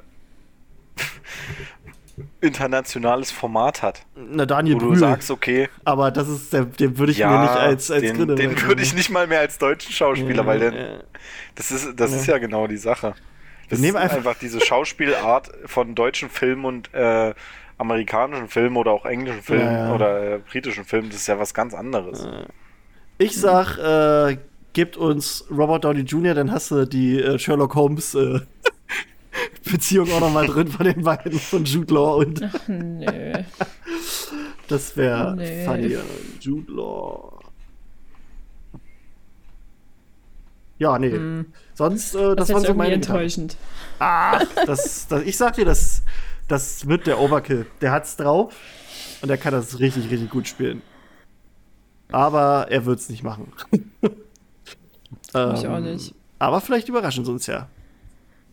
Speaker 4: internationales Format hat.
Speaker 2: Na, Daniel
Speaker 4: Wo du
Speaker 2: Brühl.
Speaker 4: sagst, okay,
Speaker 2: aber das ist, der, den würde ich
Speaker 4: ja,
Speaker 2: mir nicht als, als
Speaker 4: den, den würde ich nicht mal mehr als deutschen Schauspieler, weil der,
Speaker 2: Ja,
Speaker 4: das ist, das ist ja genau die Sache. Das
Speaker 2: nehmen
Speaker 4: ist
Speaker 2: einfach-
Speaker 4: einfach, diese Schauspielart von deutschen Filmen und äh, amerikanischen Filmen oder auch englischen Filmen
Speaker 2: Ja, ja.
Speaker 4: oder äh, britischen Filmen, das ist ja was ganz anderes.
Speaker 2: Ich sag, äh, gebt uns Robert Downey Jr., dann hast du die äh, Sherlock Holmes äh, Beziehung auch noch mal drin von den beiden, von Jude Law und
Speaker 3: Nö.
Speaker 2: das wäre
Speaker 3: Nee.
Speaker 2: funny. Jude Law. Ja, nee. Sonst, äh, das,
Speaker 3: Das,
Speaker 2: waren so meine Gedanken.
Speaker 3: enttäuschend.
Speaker 2: Ah, das, das, ich sag dir, das, das wird der Overkill. Der hat's drauf und der kann das richtig, richtig gut spielen. Aber er wird's nicht machen.
Speaker 3: Ich
Speaker 2: Ähm,
Speaker 3: auch nicht.
Speaker 2: Aber vielleicht überraschen sie uns ja.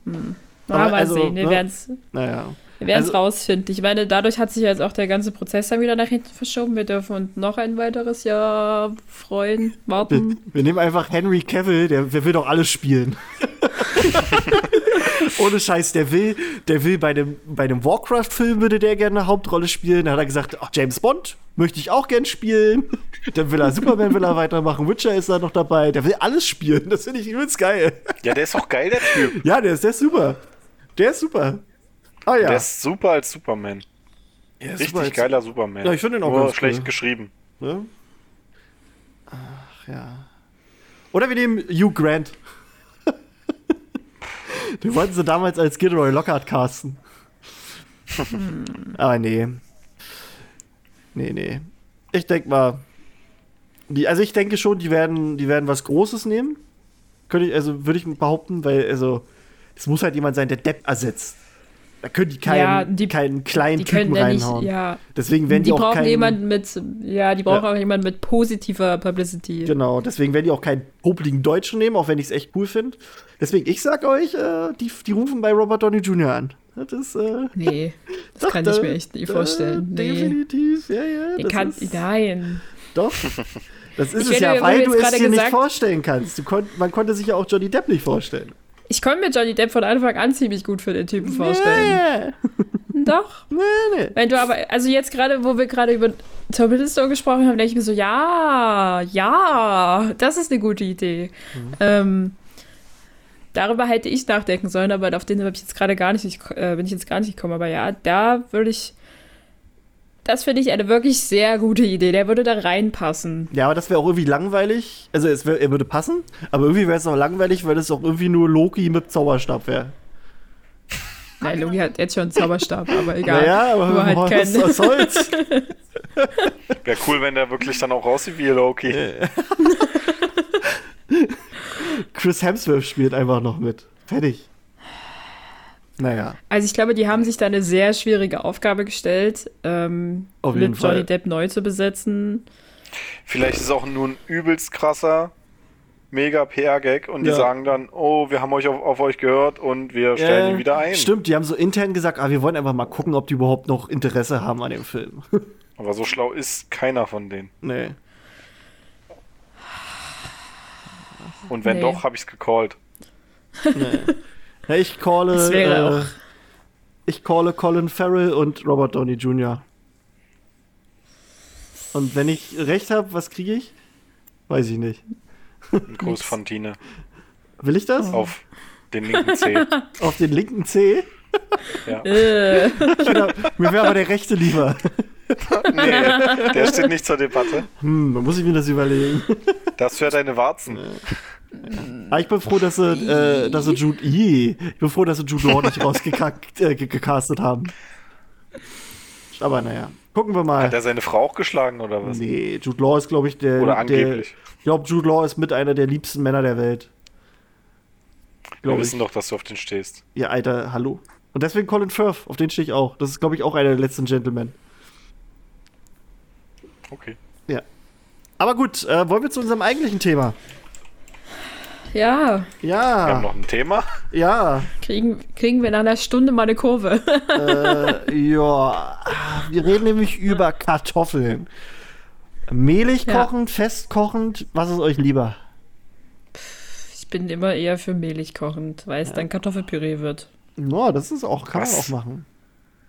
Speaker 3: Na,
Speaker 2: aber
Speaker 3: mal
Speaker 2: also,
Speaker 3: sehen. Wir
Speaker 2: ne?
Speaker 3: werden es
Speaker 2: Naja.
Speaker 3: wir
Speaker 2: Also-
Speaker 3: rausfinden. Ich meine, dadurch hat sich jetzt auch der ganze Prozess dann wieder nach hinten verschoben. Wir dürfen uns noch ein weiteres Jahr freuen,
Speaker 2: Wir,
Speaker 3: warten.
Speaker 2: wir nehmen einfach Henry Cavill, der, der will doch alles spielen. Ohne Scheiß, der will, der will bei dem, bei dem Warcraft-Film würde der gerne eine Hauptrolle spielen. Da hat er gesagt, ach, James Bond möchte ich auch gern spielen. Dann will er Superman will er weitermachen. Witcher ist da noch dabei. Der will alles spielen. Das finde ich übelst geil.
Speaker 4: Ja, der ist auch geil, der Typ.
Speaker 2: Ja, der ist, der ist super. Der ist super. Ah ja.
Speaker 4: Der ist super als Superman.
Speaker 2: Der ist
Speaker 4: Richtig
Speaker 2: super als-
Speaker 4: geiler Superman.
Speaker 2: Ja, ich finde ihn auch
Speaker 4: Nur
Speaker 2: ganz
Speaker 4: schlecht
Speaker 2: cool.
Speaker 4: geschrieben.
Speaker 2: Ne? Ach ja. Oder wir nehmen Hugh Grant. Den wollten sie damals als Gilroy Lockhart casten. Aber nee. Nee, nee. Ich denke mal. Die, also ich denke schon, die werden, die werden was Großes nehmen. Könnte ich, also würde ich behaupten, weil, also, es muss halt jemand sein, der Depp ersetzt. Da können die keinen,
Speaker 3: Ja, die-
Speaker 2: keinen kleinen
Speaker 3: Die
Speaker 2: Typen
Speaker 3: ja nicht,
Speaker 2: reinhauen.
Speaker 3: ja.
Speaker 2: Deswegen werden die,
Speaker 3: Die
Speaker 2: auch
Speaker 3: brauchen
Speaker 2: keinen,
Speaker 3: jemanden mit, ja, die brauchen
Speaker 2: Ja.
Speaker 3: auch jemanden mit positiver Publicity.
Speaker 2: Genau, deswegen werden die auch keinen popligen Deutschen nehmen, auch wenn ich es echt cool finde. Deswegen, ich sag euch, äh, die, die rufen bei Robert Downey Jr. an. Das äh,
Speaker 3: Nee, das
Speaker 2: doch,
Speaker 3: kann
Speaker 2: da-
Speaker 3: ich mir echt nicht
Speaker 2: da-
Speaker 3: vorstellen. Nee.
Speaker 2: Definitiv, ja, ja. Das
Speaker 3: kann,
Speaker 2: ist,
Speaker 3: nein.
Speaker 2: Doch. Das ist
Speaker 3: Ich
Speaker 2: es ja, weil du es dir nicht vorstellen kannst. Konnt, man konnte sich ja auch Johnny Depp nicht vorstellen.
Speaker 3: Ich konnte mir Johnny Depp von Anfang an ziemlich gut für den Typen vorstellen.
Speaker 2: Nee,
Speaker 3: Doch.
Speaker 2: nee, nee.
Speaker 3: Wenn du aber, also jetzt gerade, wo wir gerade über Tom Hiddleston gesprochen haben, denke ich mir so, ja, ja, das ist eine gute Idee.
Speaker 2: Mhm.
Speaker 3: Ähm, darüber hätte ich nachdenken sollen, aber auf den habe ich jetzt gerade gar nicht, ich, äh, bin ich jetzt gar nicht gekommen. Aber ja, da würde ich, das finde ich eine wirklich sehr gute Idee. Der würde da reinpassen.
Speaker 2: Ja, aber das wäre auch irgendwie langweilig. Also es wär, er würde passen, aber irgendwie wäre es auch langweilig, weil es auch irgendwie nur Loki mit Zauberstab wäre.
Speaker 3: Nein, Logi hat jetzt schon einen Zauberstab, aber egal.
Speaker 2: Naja, aber
Speaker 3: Nur halt
Speaker 2: was,
Speaker 3: kein-
Speaker 2: was soll's?
Speaker 4: Wäre cool, wenn der wirklich dann auch aussieht wie Loki.
Speaker 2: Chris Hemsworth spielt einfach noch mit. Fertig. Naja,
Speaker 3: Also ich glaube, die haben sich da eine sehr schwierige Aufgabe gestellt, ähm,
Speaker 2: Auf
Speaker 3: mit
Speaker 2: jeden
Speaker 3: Johnny
Speaker 2: Fall.
Speaker 3: Depp neu zu besetzen.
Speaker 4: Vielleicht ist es auch nur ein übelst krasser, mega PR-Gag und die
Speaker 2: Ja.
Speaker 4: sagen dann, oh, wir haben euch auf, auf euch gehört und wir stellen
Speaker 2: Äh,
Speaker 4: ihn wieder ein.
Speaker 2: Stimmt, die haben so intern gesagt, ah, wir wollen einfach mal gucken, ob die überhaupt noch Interesse haben an dem Film.
Speaker 4: Aber so schlau ist keiner von denen.
Speaker 2: nee.
Speaker 4: Und wenn
Speaker 3: Nee.
Speaker 4: doch, habe ich es gecallt.
Speaker 2: Ja, ich calle, äh, ich calle Colin Farrell und Robert Downey Jr. Und wenn ich recht habe, was kriege ich? Weiß ich nicht.
Speaker 4: Ein Gruß von Tine
Speaker 2: Will ich das?
Speaker 4: auf den linken Zeh.
Speaker 2: Auf den linken C?
Speaker 4: Ja.
Speaker 3: Äh,
Speaker 2: mir wäre aber der rechte lieber.
Speaker 4: Nee, der steht nicht zur Debatte.
Speaker 2: Hm, da muss ich mir das überlegen.
Speaker 4: Das wäre deine Warzen.
Speaker 2: Aber ich bin froh, dass sie, äh, dass sie Jude, ich bin froh, dass sie Jude Law nicht rausgekackt, äh, haben. Aber naja, gucken wir mal.
Speaker 4: Hat er seine Frau auch geschlagen oder was?
Speaker 2: Nee, Jude Law ist, glaube ich, der.
Speaker 4: Oder
Speaker 2: Der,
Speaker 4: angeblich.
Speaker 2: ich glaube, Jude Law ist mit einer der liebsten Männer der Welt.
Speaker 4: Wir
Speaker 2: Glaube ich.
Speaker 4: wissen doch, dass du auf den stehst.
Speaker 2: Ja, Alter, hallo. Und deswegen Colin Firth, auf den stehe ich auch. Das ist, glaube ich, auch einer der letzten Gentlemen.
Speaker 4: Okay.
Speaker 2: Ja. Aber gut, äh, wollen wir zu unserem eigentlichen Thema?
Speaker 3: Ja,
Speaker 4: Wir haben
Speaker 2: Ja,
Speaker 4: noch ein Thema.
Speaker 2: ja,
Speaker 3: kriegen, kriegen wir in einer Stunde mal eine Kurve.
Speaker 2: äh, ja. Wir reden nämlich über Kartoffeln. Mehlig
Speaker 3: Ja.
Speaker 2: kochend, festkochend, was ist euch lieber?
Speaker 3: Ich bin immer eher für mehlig kochend, weil es dann Kartoffelpüree wird.
Speaker 2: No, das ist auch, kann man
Speaker 4: Was?
Speaker 2: auch machen.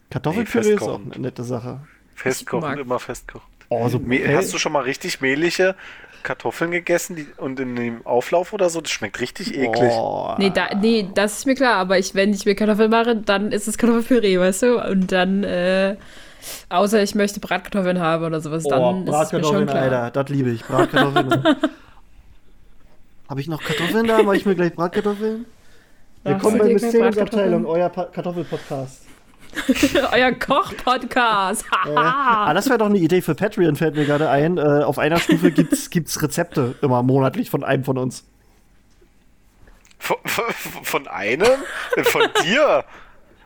Speaker 2: Kartoffelpüree ist auch eine nette Sache.
Speaker 4: Festkochen,
Speaker 3: mag-
Speaker 4: immer festkochen.
Speaker 2: Oh, so
Speaker 4: Me hast du schon mal richtig mehlige Kartoffeln gegessen die, und in dem Auflauf oder so? Das schmeckt richtig eklig.
Speaker 2: Oh,
Speaker 3: Nee, da, nee, das ist mir klar, aber ich, wenn ich mir Kartoffeln mache, dann ist es Kartoffelpüree, weißt du? Und dann, äh, außer ich möchte Bratkartoffeln haben oder sowas,
Speaker 2: oh,
Speaker 3: dann ist es mir schon
Speaker 2: Bratkartoffeln,
Speaker 3: klar.
Speaker 2: Alter, das liebe ich. Bratkartoffeln. Habe ich noch Kartoffeln da? Mache ich mir gleich Bratkartoffeln? Willkommen bei Mysteriumsabteilung, euer Pa- Kartoffelpodcast.
Speaker 3: Euer Koch-Podcast.
Speaker 2: Ah, das wäre doch eine Idee für Patreon, fällt mir gerade ein. Äh, auf einer Stufe gibt's, gibt's Rezepte immer monatlich von einem von uns.
Speaker 4: Von, von, von einem? Von dir?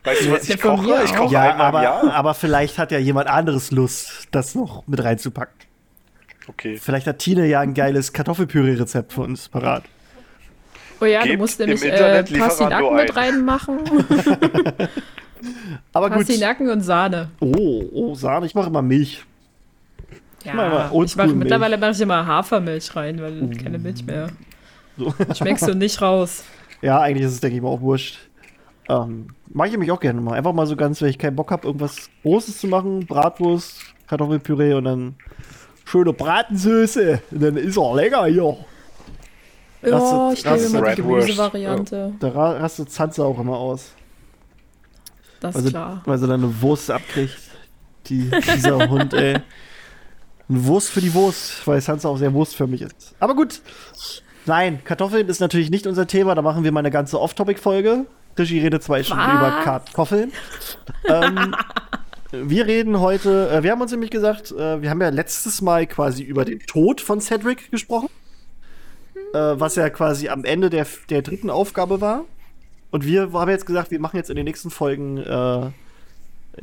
Speaker 4: Weißt du, was ich koche?
Speaker 3: mir
Speaker 4: Ich koche
Speaker 2: Ja,
Speaker 4: einmal im
Speaker 2: aber,
Speaker 4: Jahr.
Speaker 2: aber vielleicht hat ja jemand anderes Lust, das noch mit reinzupacken.
Speaker 4: Okay.
Speaker 2: Vielleicht hat Tine ja ein geiles Kartoffelpüree-Rezept für uns parat.
Speaker 3: Oh ja, du
Speaker 4: Gebt
Speaker 3: musst
Speaker 4: im
Speaker 3: nämlich äh, Pastinaken mit
Speaker 4: ein.
Speaker 3: reinmachen.
Speaker 2: Aber gut.
Speaker 3: Pastinaken und Sahne.
Speaker 2: Oh, oh, Sahne, ich mache immer Milch.
Speaker 3: Ja,
Speaker 2: mal
Speaker 3: ich mach, mittlerweile mache ich immer Hafermilch rein, weil keine Milch mehr.
Speaker 2: So.
Speaker 3: Schmeckst du nicht raus.
Speaker 2: Ja, eigentlich ist es, denke ich mal, auch wurscht. Ähm, Mache ich nämlich auch gerne mal. Einfach mal so ganz, wenn ich keinen Bock habe, irgendwas Großes zu machen. Bratwurst, Kartoffelpüree und dann schöne Bratensöße. Und dann ist er lecker hier.
Speaker 3: Ja,
Speaker 2: Raste-
Speaker 3: ich nehme immer die. Gemüsevariante.
Speaker 2: Da ra- rastet Zanze auch immer aus.
Speaker 3: Das
Speaker 2: Weil
Speaker 3: ist
Speaker 2: sie,
Speaker 3: klar.
Speaker 2: weil sie dann eine Wurst abkriegt. Die, dieser Hund, ey. Eine Wurst für die Wurst, weil Sansa auch sehr wurstförmig ist. Aber gut. Nein, Kartoffeln ist natürlich nicht unser Thema. Da machen wir mal eine ganze Off-Topic-Folge. Krischi redet zwei Stunden über Kartoffeln. ähm, wir reden heute, äh, wir haben uns nämlich gesagt, äh, wir haben ja letztes Mal quasi über den Tod von Cedric gesprochen. Äh, was ja quasi am Ende der, der dritten Aufgabe war. Und wir haben jetzt gesagt, wir machen jetzt in den nächsten Folgen, äh,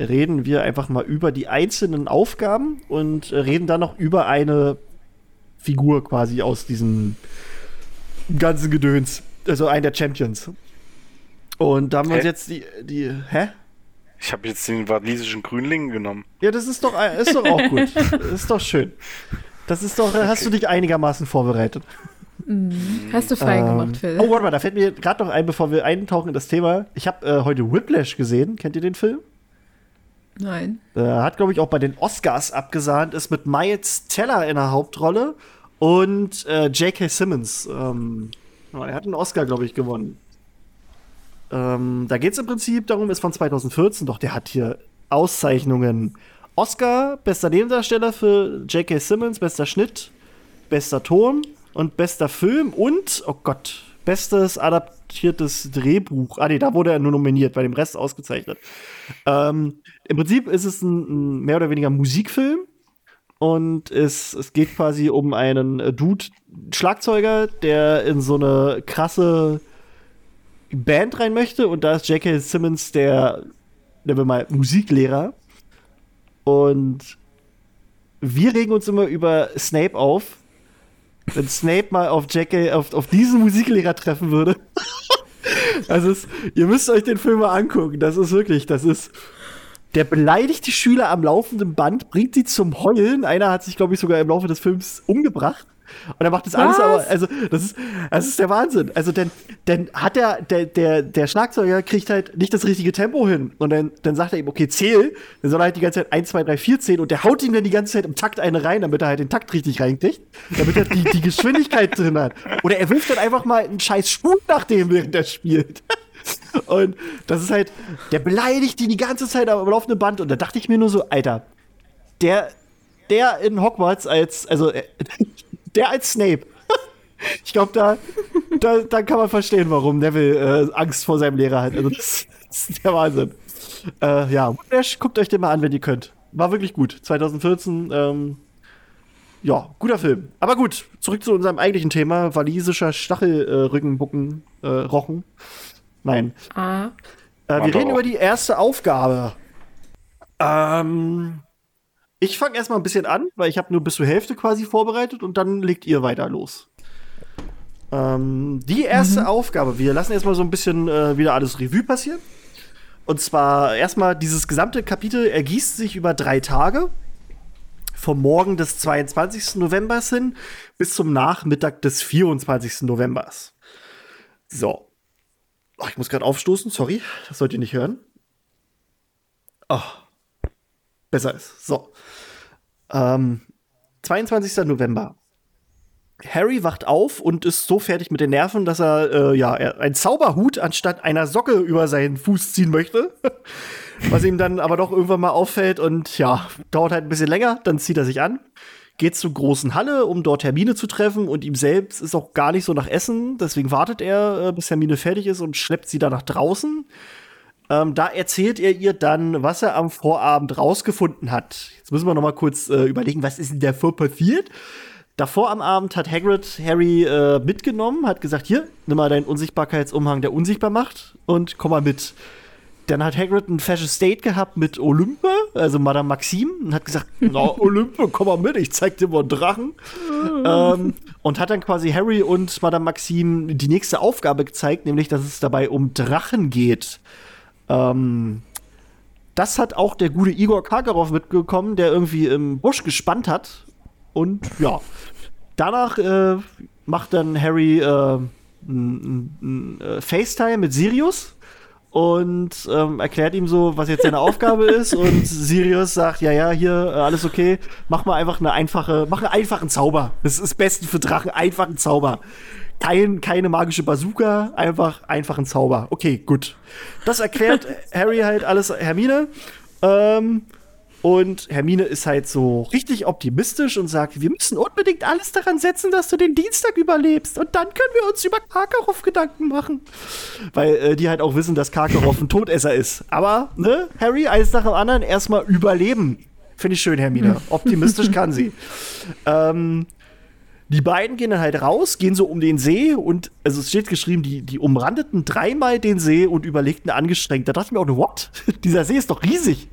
Speaker 2: reden wir einfach mal über die einzelnen Aufgaben und äh, reden dann noch über eine Figur quasi aus diesem ganzen Gedöns. Also einen der Champions. Und da haben wir uns jetzt die, die, hä?
Speaker 4: Ich habe jetzt den walisischen Grünling genommen.
Speaker 2: Ja, das ist doch, ist doch auch gut. Ist doch schön. Das ist doch, hast du dich einigermaßen vorbereitet.
Speaker 3: Hast du fein
Speaker 2: Ähm,
Speaker 3: gemacht, Phil.
Speaker 2: Oh, warte mal, da fällt mir gerade noch ein, bevor wir eintauchen in das Thema. Ich habe äh, heute Whiplash gesehen. Kennt ihr den Film?
Speaker 3: Nein.
Speaker 2: Äh, hat, glaube ich, auch bei den Oscars abgesahnt, ist mit Miles Teller in der Hauptrolle und äh, J.K. Simmons. Ähm, er hat einen Oscar, glaube ich, gewonnen. Ähm, da geht es im Prinzip darum, ist von 2014, doch der hat hier Auszeichnungen. Oscar, bester Nebendarsteller für J.K. Simmons, bester Schnitt, bester Ton und bester Film und, oh Gott, bestes adaptiertes Drehbuch. Ah, nee, da wurde er nur nominiert, bei dem Rest ausgezeichnet. Ähm, Im Prinzip ist es ein, ein mehr oder weniger Musikfilm. Und es, es geht quasi um einen äh, Dude, Schlagzeuger, der in so eine krasse Band rein möchte. Und da ist J.K. Simmons der, nennen wir mal, Musiklehrer. Und wir regen uns immer über Snape auf. Wenn Snape mal auf J.K. auf, auf diesen Musiklehrer treffen würde. also es, ihr müsst euch den Film mal angucken. Das ist wirklich, das ist. Der beleidigt die Schüler am laufenden Band, bringt sie zum Heulen. Einer hat sich, glaube ich, sogar im Laufe des Films umgebracht. Und er macht das alles
Speaker 3: Was?
Speaker 2: aber, also, das ist, das ist der Wahnsinn. Also, denn, denn hat der, der, der, der Schlagzeuger kriegt halt nicht das richtige Tempo hin. Und dann, dann sagt er ihm, okay, zähl. Dann soll er halt die ganze Zeit 1, 2, 3, 4 zählen. Und der haut ihm dann die ganze Zeit im Takt eine rein, damit er halt den Takt richtig reinkriegt. Damit er die, die Geschwindigkeit drin hat. Oder er wirft dann einfach mal einen scheiß Schuh nach dem, während er spielt. Und das ist halt, der beleidigt die die ganze Zeit am laufenden Band. Und da dachte ich mir nur so, Alter, der, der in Hogwarts als, also, äh, der als Snape. Ich glaube, da, da, da kann man verstehen, warum Neville äh, Angst vor seinem Lehrer hat. Also, das, das ist der Wahnsinn. Äh, ja, Whiplash, guckt euch den mal an, wenn ihr könnt. War wirklich gut. 2014, ähm, ja, guter Film. Aber gut, zurück zu unserem eigentlichen Thema: walisischer Stachelrückenbucken, äh, Rochen. Nein.
Speaker 3: Ah.
Speaker 2: Äh, wir reden
Speaker 4: auch.
Speaker 2: über die erste Aufgabe. Ähm, ich fange erstmal ein bisschen an, weil ich habe nur bis zur Hälfte quasi vorbereitet und dann legt ihr weiter los. Ähm, die erste Aufgabe, wir lassen erstmal so ein bisschen äh, wieder alles Revue passieren. Und zwar erstmal dieses gesamte Kapitel ergießt sich über drei Tage. Vom Morgen des 22. Novembers hin bis zum Nachmittag des 24. Novembers. So. Oh, ich muss gerade aufstoßen, sorry, das sollt ihr nicht hören. Oh, besser ist. So. Ähm, 22. November. Harry wacht auf und ist so fertig mit den Nerven, dass er äh, ja einen Zauberhut anstatt einer Socke über seinen Fuß ziehen möchte. Was ihm dann aber doch irgendwann mal auffällt und ja, dauert halt ein bisschen länger. Dann zieht er sich an, geht zur großen Halle, um dort Hermine zu treffen und ihm selbst ist auch gar nicht so nach Essen. Deswegen wartet er, äh, bis Hermine fertig ist und schleppt sie dann nach draußen. Ähm, da erzählt er ihr dann, was er am Vorabend rausgefunden hat. Jetzt müssen wir noch mal kurz äh, überlegen, was ist denn davor passiert? Davor am Abend hat Hagrid Harry äh, mitgenommen, hat gesagt, hier, nimm mal deinen Unsichtbarkeitsumhang, der unsichtbar macht und komm mal mit. Dann hat Hagrid ein fashion State gehabt mit Olympe, also Madame Maxime, und hat gesagt, na, Olympe, komm mal mit, ich zeig dir mal einen Drachen. ähm, und hat dann quasi Harry und Madame Maxime die nächste Aufgabe gezeigt, nämlich, dass es dabei um Drachen geht. Ähm, das hat auch der gute Igor Karkaroff mitbekommen, der irgendwie im Busch gespannt hat. Und ja, danach äh, macht dann Harry äh, äh, FaceTime mit Sirius und ähm, erklärt ihm so, was jetzt seine Aufgabe ist. Und Sirius sagt, ja, ja, hier, äh, alles okay, mach mal einfach eine einfache, mach einen einfachen Zauber. Das ist das Beste für Drachen, einfachen Zauber. Kein, keine magische Bazooka, einfach einfachen Zauber. Okay, gut. Das erklärt Harry halt alles Hermine. Ähm, und Hermine ist halt so richtig optimistisch und sagt, wir müssen unbedingt alles daran setzen, dass du den Dienstag überlebst. Und dann können wir uns über Karkaroff Gedanken machen. Weil äh, die halt auch wissen, dass Karkaroff ein Todesser ist. Aber, ne, Harry, eines nach dem anderen, erstmal überleben. Finde ich schön, Hermine. Optimistisch kann sie. Ähm, Die beiden gehen dann halt raus, gehen so um den See und, also es steht geschrieben, die, die umrandeten dreimal den See und überlegten angestrengt. Da dachte ich mir auch, what? Dieser See ist doch riesig.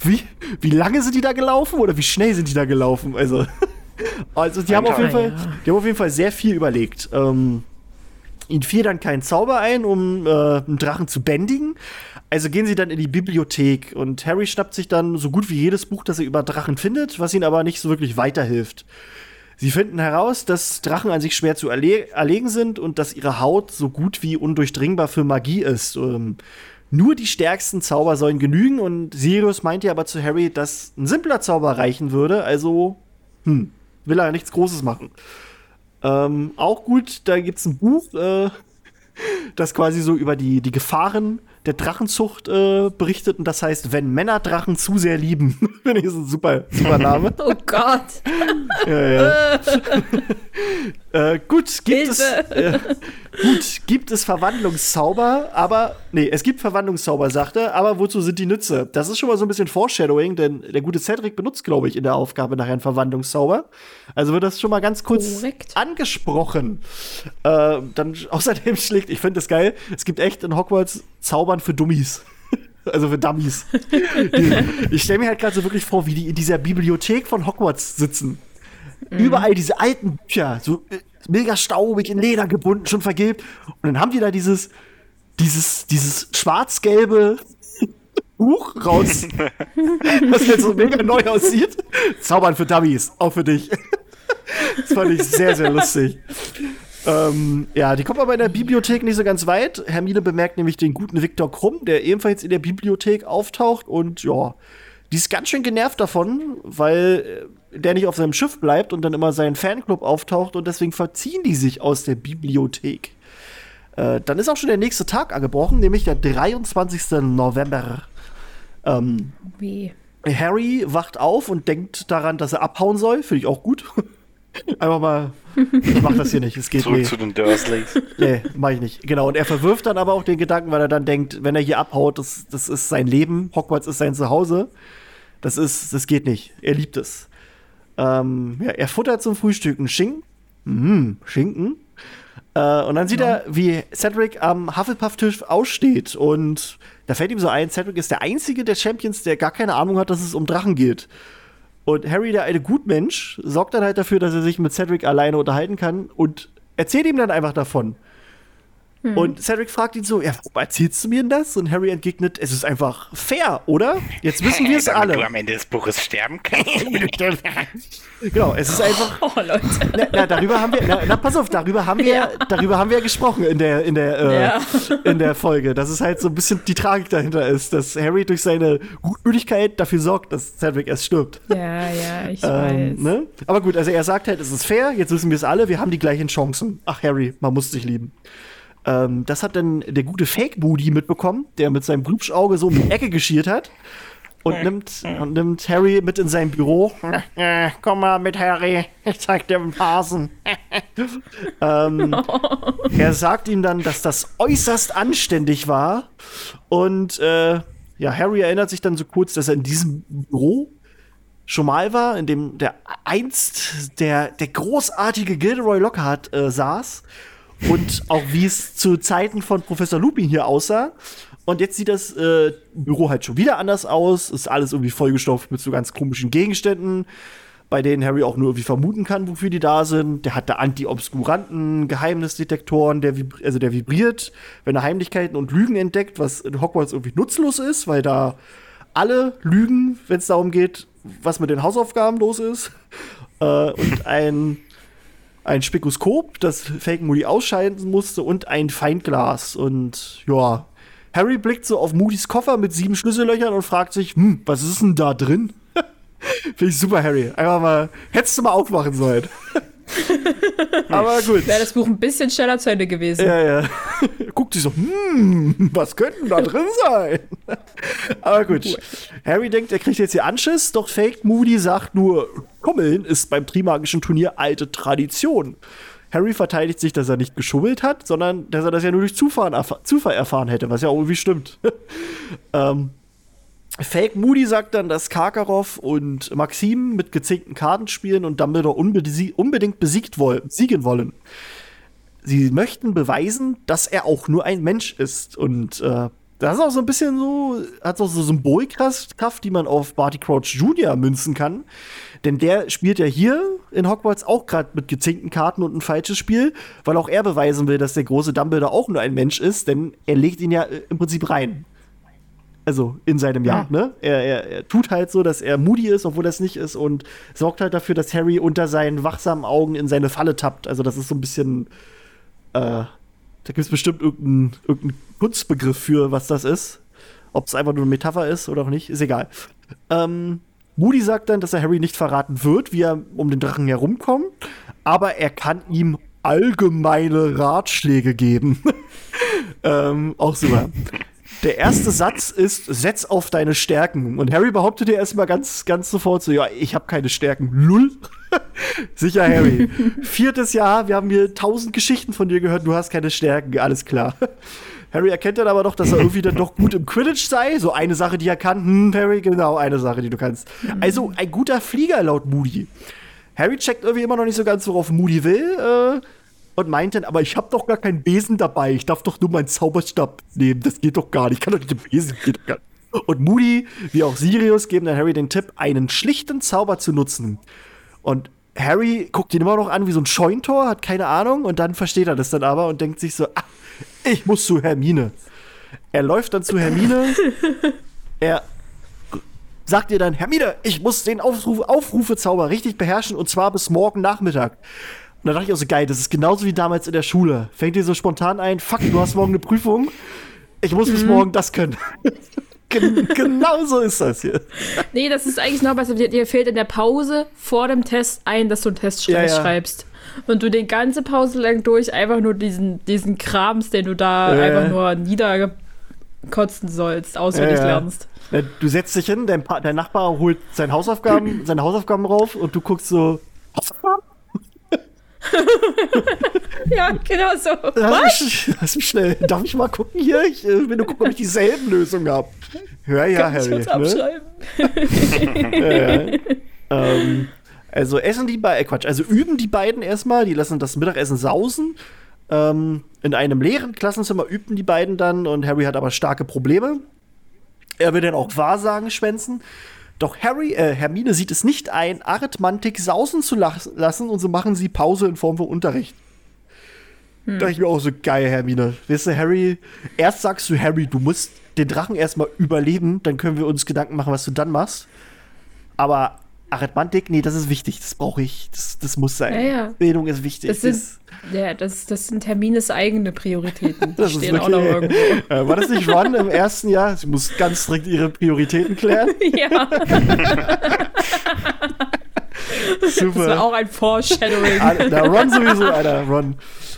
Speaker 2: Wie, wie lange sind die da gelaufen oder wie schnell sind die da gelaufen? Also, also die, haben auf jeden Fall, die haben auf jeden Fall sehr viel überlegt. Ähm, ihnen fiel dann kein Zauber ein, um äh, einen Drachen zu bändigen. Also gehen sie dann in die Bibliothek und Harry schnappt sich dann so gut wie jedes Buch, das er über Drachen findet, was ihnen aber nicht so wirklich weiterhilft. Sie finden heraus, dass Drachen an sich schwer zu erle erlegen sind und dass ihre Haut so gut wie undurchdringbar für Magie ist. Ähm, nur die stärksten Zauber sollen genügen und Sirius meinte aber zu Harry, dass ein simpler Zauber reichen würde, also hm, will er nichts Großes machen. Ähm, auch gut, da gibt es ein Buch, äh, das quasi so über die, die Gefahren der Drachenzucht äh, berichtet und das heißt, wenn Männer Drachen zu sehr lieben. Finde ich ist ein super, super Name.
Speaker 3: oh Gott.
Speaker 2: ja, ja. äh, gut, gibt es, äh, gut, gibt es Verwandlungszauber, aber, nee, es gibt Verwandlungszauber, sagt er, aber wozu sind die Nütze? Das ist schon mal so ein bisschen Foreshadowing, denn der gute Cedric benutzt, glaube ich, in der Aufgabe nachher einen Verwandlungszauber. Also wird das schon mal ganz kurz Korrekt. angesprochen. Äh, dann außerdem schlägt, ich finde das geil, es gibt echt in Hogwarts Zaubern für Dummies. Also für Dummies. ich stelle mir halt gerade so wirklich vor, wie die in dieser Bibliothek von Hogwarts sitzen. Mhm. Überall diese alten Bücher, so äh, mega staubig, in Leder gebunden, schon vergilbt. Und dann haben die da dieses, dieses, dieses schwarz-gelbe Buch raus, was jetzt so mega neu aussieht. Zaubern für Dummies, auch für dich. das fand ich sehr, sehr lustig. Ähm, ja, die kommt aber in der Bibliothek nicht so ganz weit. Hermine bemerkt nämlich den guten Viktor Krumm, der ebenfalls in der Bibliothek auftaucht und ja, die ist ganz schön genervt davon, weil äh, der nicht auf seinem Schiff bleibt und dann immer seinen Fanclub auftaucht und deswegen verziehen die sich aus der Bibliothek. Äh, dann ist auch schon der nächste Tag angebrochen, nämlich der 23. November. Ähm, Wie? Harry wacht auf und denkt daran, dass er abhauen soll. Finde ich auch gut. Einfach mal, ich mach das hier nicht, es geht
Speaker 4: Zurück
Speaker 2: nee.
Speaker 4: zu den Dursleys.
Speaker 2: Nee, mach ich nicht. Genau, und er verwirft dann aber auch den Gedanken, weil er dann denkt, wenn er hier abhaut, das, das ist sein Leben, Hogwarts ist sein Zuhause. Das ist, das geht nicht. Er liebt es. Ähm, ja, er futtert zum Frühstück einen Schinken. Mhm, Schinken. Äh, und dann sieht ja. er, wie Cedric am Hufflepuff-Tisch aussteht. Und da fällt ihm so ein, Cedric ist der einzige der Champions, der gar keine Ahnung hat, dass es um Drachen geht. Und Harry, der eine Gutmensch, sorgt dann halt dafür, dass er sich mit Cedric alleine unterhalten kann und erzählt ihm dann einfach davon. Hm. Und Cedric fragt ihn so: Ja, warum erzählst du mir denn das? Und Harry entgegnet: Es ist einfach fair, oder? Jetzt wissen wir es alle.
Speaker 4: du am Ende des Buches sterben kannst.
Speaker 2: genau, es ist einfach. Oh, Leute. Na, na, darüber haben wir. Na, na, pass auf, darüber haben wir, ja. darüber haben wir gesprochen in der, in, der, äh, ja. in der Folge. Dass es halt so ein bisschen die Tragik dahinter ist, dass Harry durch seine Gutmütigkeit dafür sorgt, dass Cedric erst stirbt.
Speaker 3: Ja, ja, ich ähm, weiß.
Speaker 2: Ne? Aber gut, also er sagt halt, es ist fair, jetzt wissen wir es alle, wir haben die gleichen Chancen. Ach, Harry, man muss sich lieben. Ähm, das hat dann der gute Fake-Moody mitbekommen, der mit seinem Glubschauge so um die Ecke geschiert hat. Und nimmt, und nimmt Harry mit in sein Büro. Komm mal mit, Harry. Ich zeig dir einen Hasen. ähm, er sagt ihm dann, dass das äußerst anständig war. Und äh, ja, Harry erinnert sich dann so kurz, dass er in diesem Büro schon mal war, in dem der einst der, der großartige Gilderoy Lockhart äh, saß und auch wie es zu Zeiten von Professor Lupin hier aussah. Und jetzt sieht das äh, Büro halt schon wieder anders aus. Ist alles irgendwie vollgestopft mit so ganz komischen Gegenständen, bei denen Harry auch nur irgendwie vermuten kann, wofür die da sind. Der hat da Anti-Obskuranten, Geheimnisdetektoren, der, also der vibriert, wenn er Heimlichkeiten und Lügen entdeckt, was in Hogwarts irgendwie nutzlos ist, weil da alle lügen, wenn es darum geht, was mit den Hausaufgaben los ist. Äh, und ein ein Spikoskop, das Fake Moody ausscheiden musste und ein Feindglas. Und ja, Harry blickt so auf Moody's Koffer mit sieben Schlüssellöchern und fragt sich, hm, was ist denn da drin? Finde ich super, Harry. Einfach mal, hättest du mal aufmachen sollen. Aber gut.
Speaker 3: Wäre das Buch ein bisschen schneller zu Ende gewesen.
Speaker 2: Ja, ja. Guckt sich so, hm, was könnte da drin sein? Aber gut. Harry denkt, er kriegt jetzt hier Anschiss, doch Fake Moody sagt nur, Kummeln ist beim Trimagischen Turnier alte Tradition. Harry verteidigt sich, dass er nicht geschummelt hat, sondern dass er das ja nur durch Zufall, erf Zufall erfahren hätte, was ja auch irgendwie stimmt. ähm, Fake Moody sagt dann, dass Karkaroff und Maxim mit gezinkten Karten spielen und Dumbledore unbedingt besiegt wollen, siegen wollen. Sie möchten beweisen, dass er auch nur ein Mensch ist. Und äh, das ist auch so ein bisschen so, hat auch so Symbolkraft, die man auf Barty Crouch Jr. münzen kann. Denn der spielt ja hier in Hogwarts auch gerade mit gezinkten Karten und ein falsches Spiel, weil auch er beweisen will, dass der große Dumbledore auch nur ein Mensch ist, denn er legt ihn ja äh, im Prinzip rein. Also in seinem Jahr, ja. ne? Er, er, er, tut halt so, dass er moody ist, obwohl das nicht ist, und sorgt halt dafür, dass Harry unter seinen wachsamen Augen in seine Falle tappt. Also, das ist so ein bisschen. Äh, da gibt es bestimmt irgendeinen irgendein Kunstbegriff für, was das ist. Ob es einfach nur eine Metapher ist oder auch nicht, ist egal. Ähm, Moody sagt dann, dass er Harry nicht verraten wird, wie er um den Drachen herumkommt, aber er kann ihm allgemeine Ratschläge geben. ähm, auch super der erste Satz ist, setz auf deine Stärken. Und Harry behauptet dir erstmal ganz, ganz sofort so, ja, ich habe keine Stärken. Null. Sicher, Harry. Viertes Jahr, wir haben hier tausend Geschichten von dir gehört, du hast keine Stärken, alles klar. Harry erkennt dann aber doch, dass er irgendwie dann doch gut im Quidditch sei. So eine Sache, die er kann. Hm, Harry, genau, eine Sache, die du kannst. Also ein guter Flieger laut Moody. Harry checkt irgendwie immer noch nicht so ganz, worauf Moody will. Äh, und meint dann, aber ich habe doch gar keinen Besen dabei. Ich darf doch nur meinen Zauberstab nehmen. Das geht doch gar nicht. Ich kann doch nicht den Besen. Geht doch gar nicht. Und Moody, wie auch Sirius, geben dann Harry den Tipp, einen schlichten Zauber zu nutzen. Und Harry guckt ihn immer noch an wie so ein Scheuntor, hat keine Ahnung. Und dann versteht er das dann aber und denkt sich so, ah, ich muss zu Hermine. Er läuft dann zu Hermine. er sagt ihr dann, Hermine, ich muss den Aufruf, Aufrufezauber richtig beherrschen und zwar bis morgen Nachmittag. Und da dachte ich auch so, geil, das ist genauso wie damals in der Schule. Fängt dir so spontan ein, fuck, du hast morgen eine Prüfung. Ich muss bis mhm. morgen das können. genau so ist das hier.
Speaker 3: Nee, das ist eigentlich noch besser. Dir, dir fehlt in der Pause vor dem Test ein, dass du einen Test ja, ja. schreibst. Und du den ganze Pause lang durch einfach nur diesen, diesen Krams, den du da ja, einfach nur niederkotzen sollst, auswendig lernst.
Speaker 2: Du setzt dich hin, dein, dein Nachbar holt seine Hausaufgaben, seine Hausaufgaben rauf und du guckst so, Hausaufgaben?
Speaker 3: ja, genau so.
Speaker 2: Lass mich, lass mich, schnell. Darf ich mal gucken hier? Ich äh, will nur gucken, ob ich dieselben Lösungen habe. Ja, ja, Kann Harry. Ich ne? abschreiben. ja, ja. Ähm, also essen die beiden, äh, Quatsch, also üben die beiden erstmal, die lassen das Mittagessen sausen. Ähm, in einem leeren Klassenzimmer übten die beiden dann und Harry hat aber starke Probleme. Er will dann auch Wahrsagen schwänzen. Doch Harry, äh, Hermine sieht es nicht ein, Arithmantik sausen zu lassen und so machen sie Pause in Form von Unterricht. Hm. Da ich mir auch so geil, Hermine. Weißt du, Harry, erst sagst du Harry, du musst den Drachen erstmal überleben, dann können wir uns Gedanken machen, was du dann machst. Aber Arithmantik, nee, das ist wichtig. Das brauche ich. Das, das muss sein. Ja, ja. Bildung ist wichtig.
Speaker 3: Das sind, das, ja, das, das sind Termines eigene Prioritäten. Die stehen wirklich, auch noch irgendwo.
Speaker 2: Äh, war das nicht Ron im ersten Jahr? Sie muss ganz strikt ihre Prioritäten klären. ja.
Speaker 3: Super. Das war auch ein Foreshadowing.
Speaker 2: Na, Ron sowieso, Alter, Ron.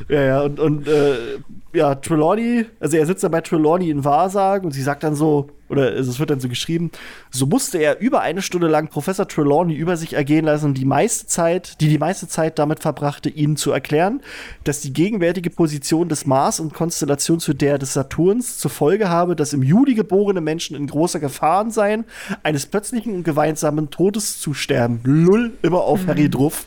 Speaker 2: Ja, ja, und, und äh, ja, Trelawney, also er sitzt dann bei Trelawney in Wahrsagen und sie sagt dann so, oder es wird dann so geschrieben, so musste er über eine Stunde lang Professor Trelawney über sich ergehen lassen, die meiste Zeit, die die meiste Zeit damit verbrachte, ihnen zu erklären, dass die gegenwärtige Position des Mars und Konstellation zu der des Saturns zur Folge habe, dass im Juli geborene Menschen in großer Gefahr seien, eines plötzlichen und gemeinsamen Todes zu sterben. Lull, immer auf mhm. Harry Druff.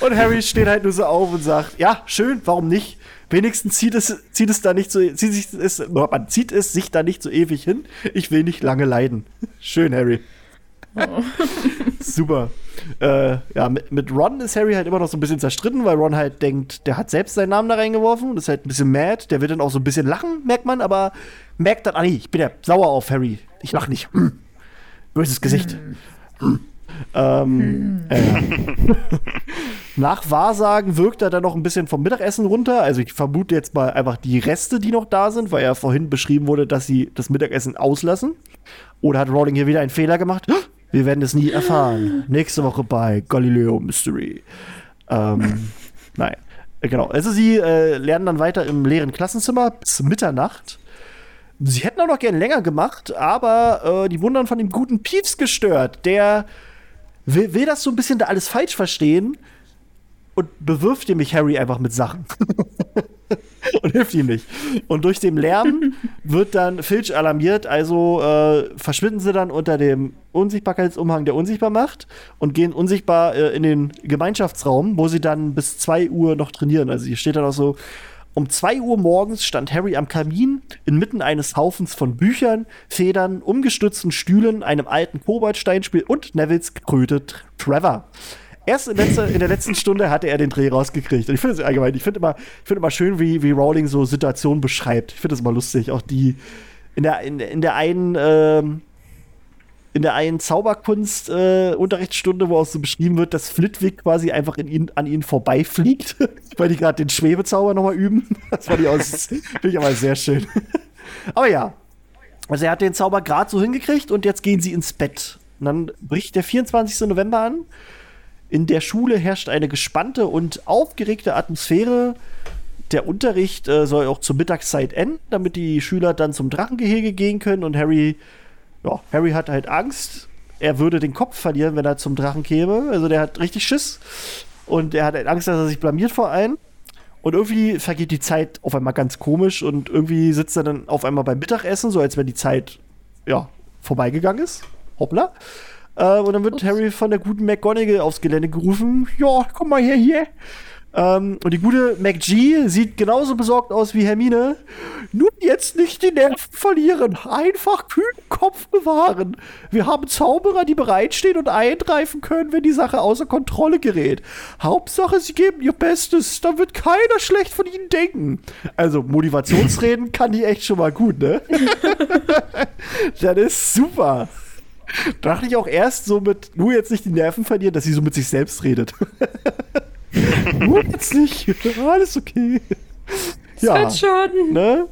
Speaker 2: Und Harry steht halt nur so auf und sagt, ja, schön, warum nicht? Wenigstens zieht es, zieht es da nicht so, zieht sich es, man zieht es sich da nicht so ewig hin. Ich will nicht lange leiden. Schön, Harry. Oh. Super. Äh, ja, mit, mit, Ron ist Harry halt immer noch so ein bisschen zerstritten, weil Ron halt denkt, der hat selbst seinen Namen da reingeworfen. Das ist halt ein bisschen mad. Der wird dann auch so ein bisschen lachen, merkt man, aber merkt dann, ah nee, ich bin ja sauer auf Harry. Ich lach nicht. Hm. Böses Gesicht. Hm. Hm. Ähm, hm. äh, nach Wahrsagen wirkt er dann noch ein bisschen vom Mittagessen runter. Also ich vermute jetzt mal einfach die Reste, die noch da sind, weil ja vorhin beschrieben wurde, dass sie das Mittagessen auslassen. Oder hat Rowling hier wieder einen Fehler gemacht? Wir werden es nie erfahren. Nächste Woche bei Galileo Mystery. Ähm, nein. Äh, genau. Also sie äh, lernen dann weiter im leeren Klassenzimmer bis Mitternacht. Sie hätten auch noch gern länger gemacht, aber äh, die wurden dann von dem guten Peeves gestört, der will, will das so ein bisschen da alles falsch verstehen und bewirft nämlich Harry einfach mit Sachen. und hilft ihm nicht. Und durch den Lärm wird dann Filch alarmiert, also äh, verschwinden sie dann unter dem Unsichtbarkeitsumhang, der unsichtbar macht und gehen unsichtbar äh, in den Gemeinschaftsraum, wo sie dann bis 2 Uhr noch trainieren. Also hier steht dann auch so, um 2 Uhr morgens stand Harry am Kamin inmitten eines Haufens von Büchern, Federn, umgestützten Stühlen, einem alten Koboldsteinspiel und Nevils Kröte Trevor. Erst in, letzter, in, der letzten Stunde hatte er den Dreh rausgekriegt. Und ich finde es allgemein, ich finde immer, find immer schön, wie, wie Rowling so Situationen beschreibt. Ich finde es immer lustig. Auch die in der, in, in der einen, ähm, in der einen Zauberkunst-Unterrichtsstunde, äh, wo auch so beschrieben wird, dass Flitwick quasi einfach ihn, an ihnen vorbeifliegt, weil die gerade den Schwebezauber nochmal üben. Das fand ich auch, finde ich aber sehr schön. aber ja. Also er hat den Zauber gerade so hingekriegt und jetzt gehen sie ins Bett. Und dann bricht der 24. November an in der Schule herrscht eine gespannte und aufgeregte Atmosphäre. Der Unterricht äh, soll auch zur Mittagszeit enden, damit die Schüler dann zum Drachengehege gehen können. Und Harry, ja, Harry hat halt Angst. Er würde den Kopf verlieren, wenn er zum Drachen käme. Also der hat richtig Schiss. Und er hat halt Angst, dass er sich blamiert vor allen. Und irgendwie vergeht die Zeit auf einmal ganz komisch und irgendwie sitzt er dann auf einmal beim Mittagessen, so als wenn die Zeit, ja, vorbeigegangen ist. Hoppla. Äh, und dann wird Ups. Harry von der guten McGonagall aufs Gelände gerufen. Ja, komm mal her hier. Ähm, und die gute McG sieht genauso besorgt aus wie Hermine. Nun jetzt nicht die Nerven verlieren, einfach kühlen Kopf bewahren. Wir haben Zauberer, die bereitstehen und eingreifen können, wenn die Sache außer Kontrolle gerät. Hauptsache, sie geben ihr Bestes, dann wird keiner schlecht von ihnen denken. Also Motivationsreden kann die echt schon mal gut, ne? das ist super. Dachte ich auch erst so mit, nur jetzt nicht die Nerven verlieren, dass sie so mit sich selbst redet. nur jetzt nicht, alles okay.
Speaker 3: Ja, wird schon.
Speaker 2: Ne?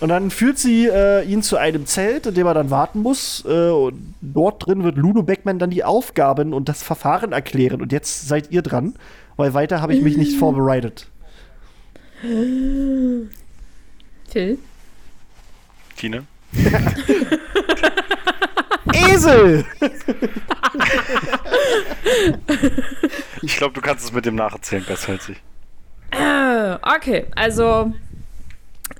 Speaker 2: Und dann führt sie äh, ihn zu einem Zelt, in dem er dann warten muss. Äh, und dort drin wird Ludo Beckman dann die Aufgaben und das Verfahren erklären. Und jetzt seid ihr dran, weil weiter habe ich mich nicht vorbereitet.
Speaker 3: Phil?
Speaker 4: Tine?
Speaker 2: Esel!
Speaker 4: Ich glaube, du kannst es mit dem Nacherzählen besser als ich.
Speaker 3: Äh, okay, also,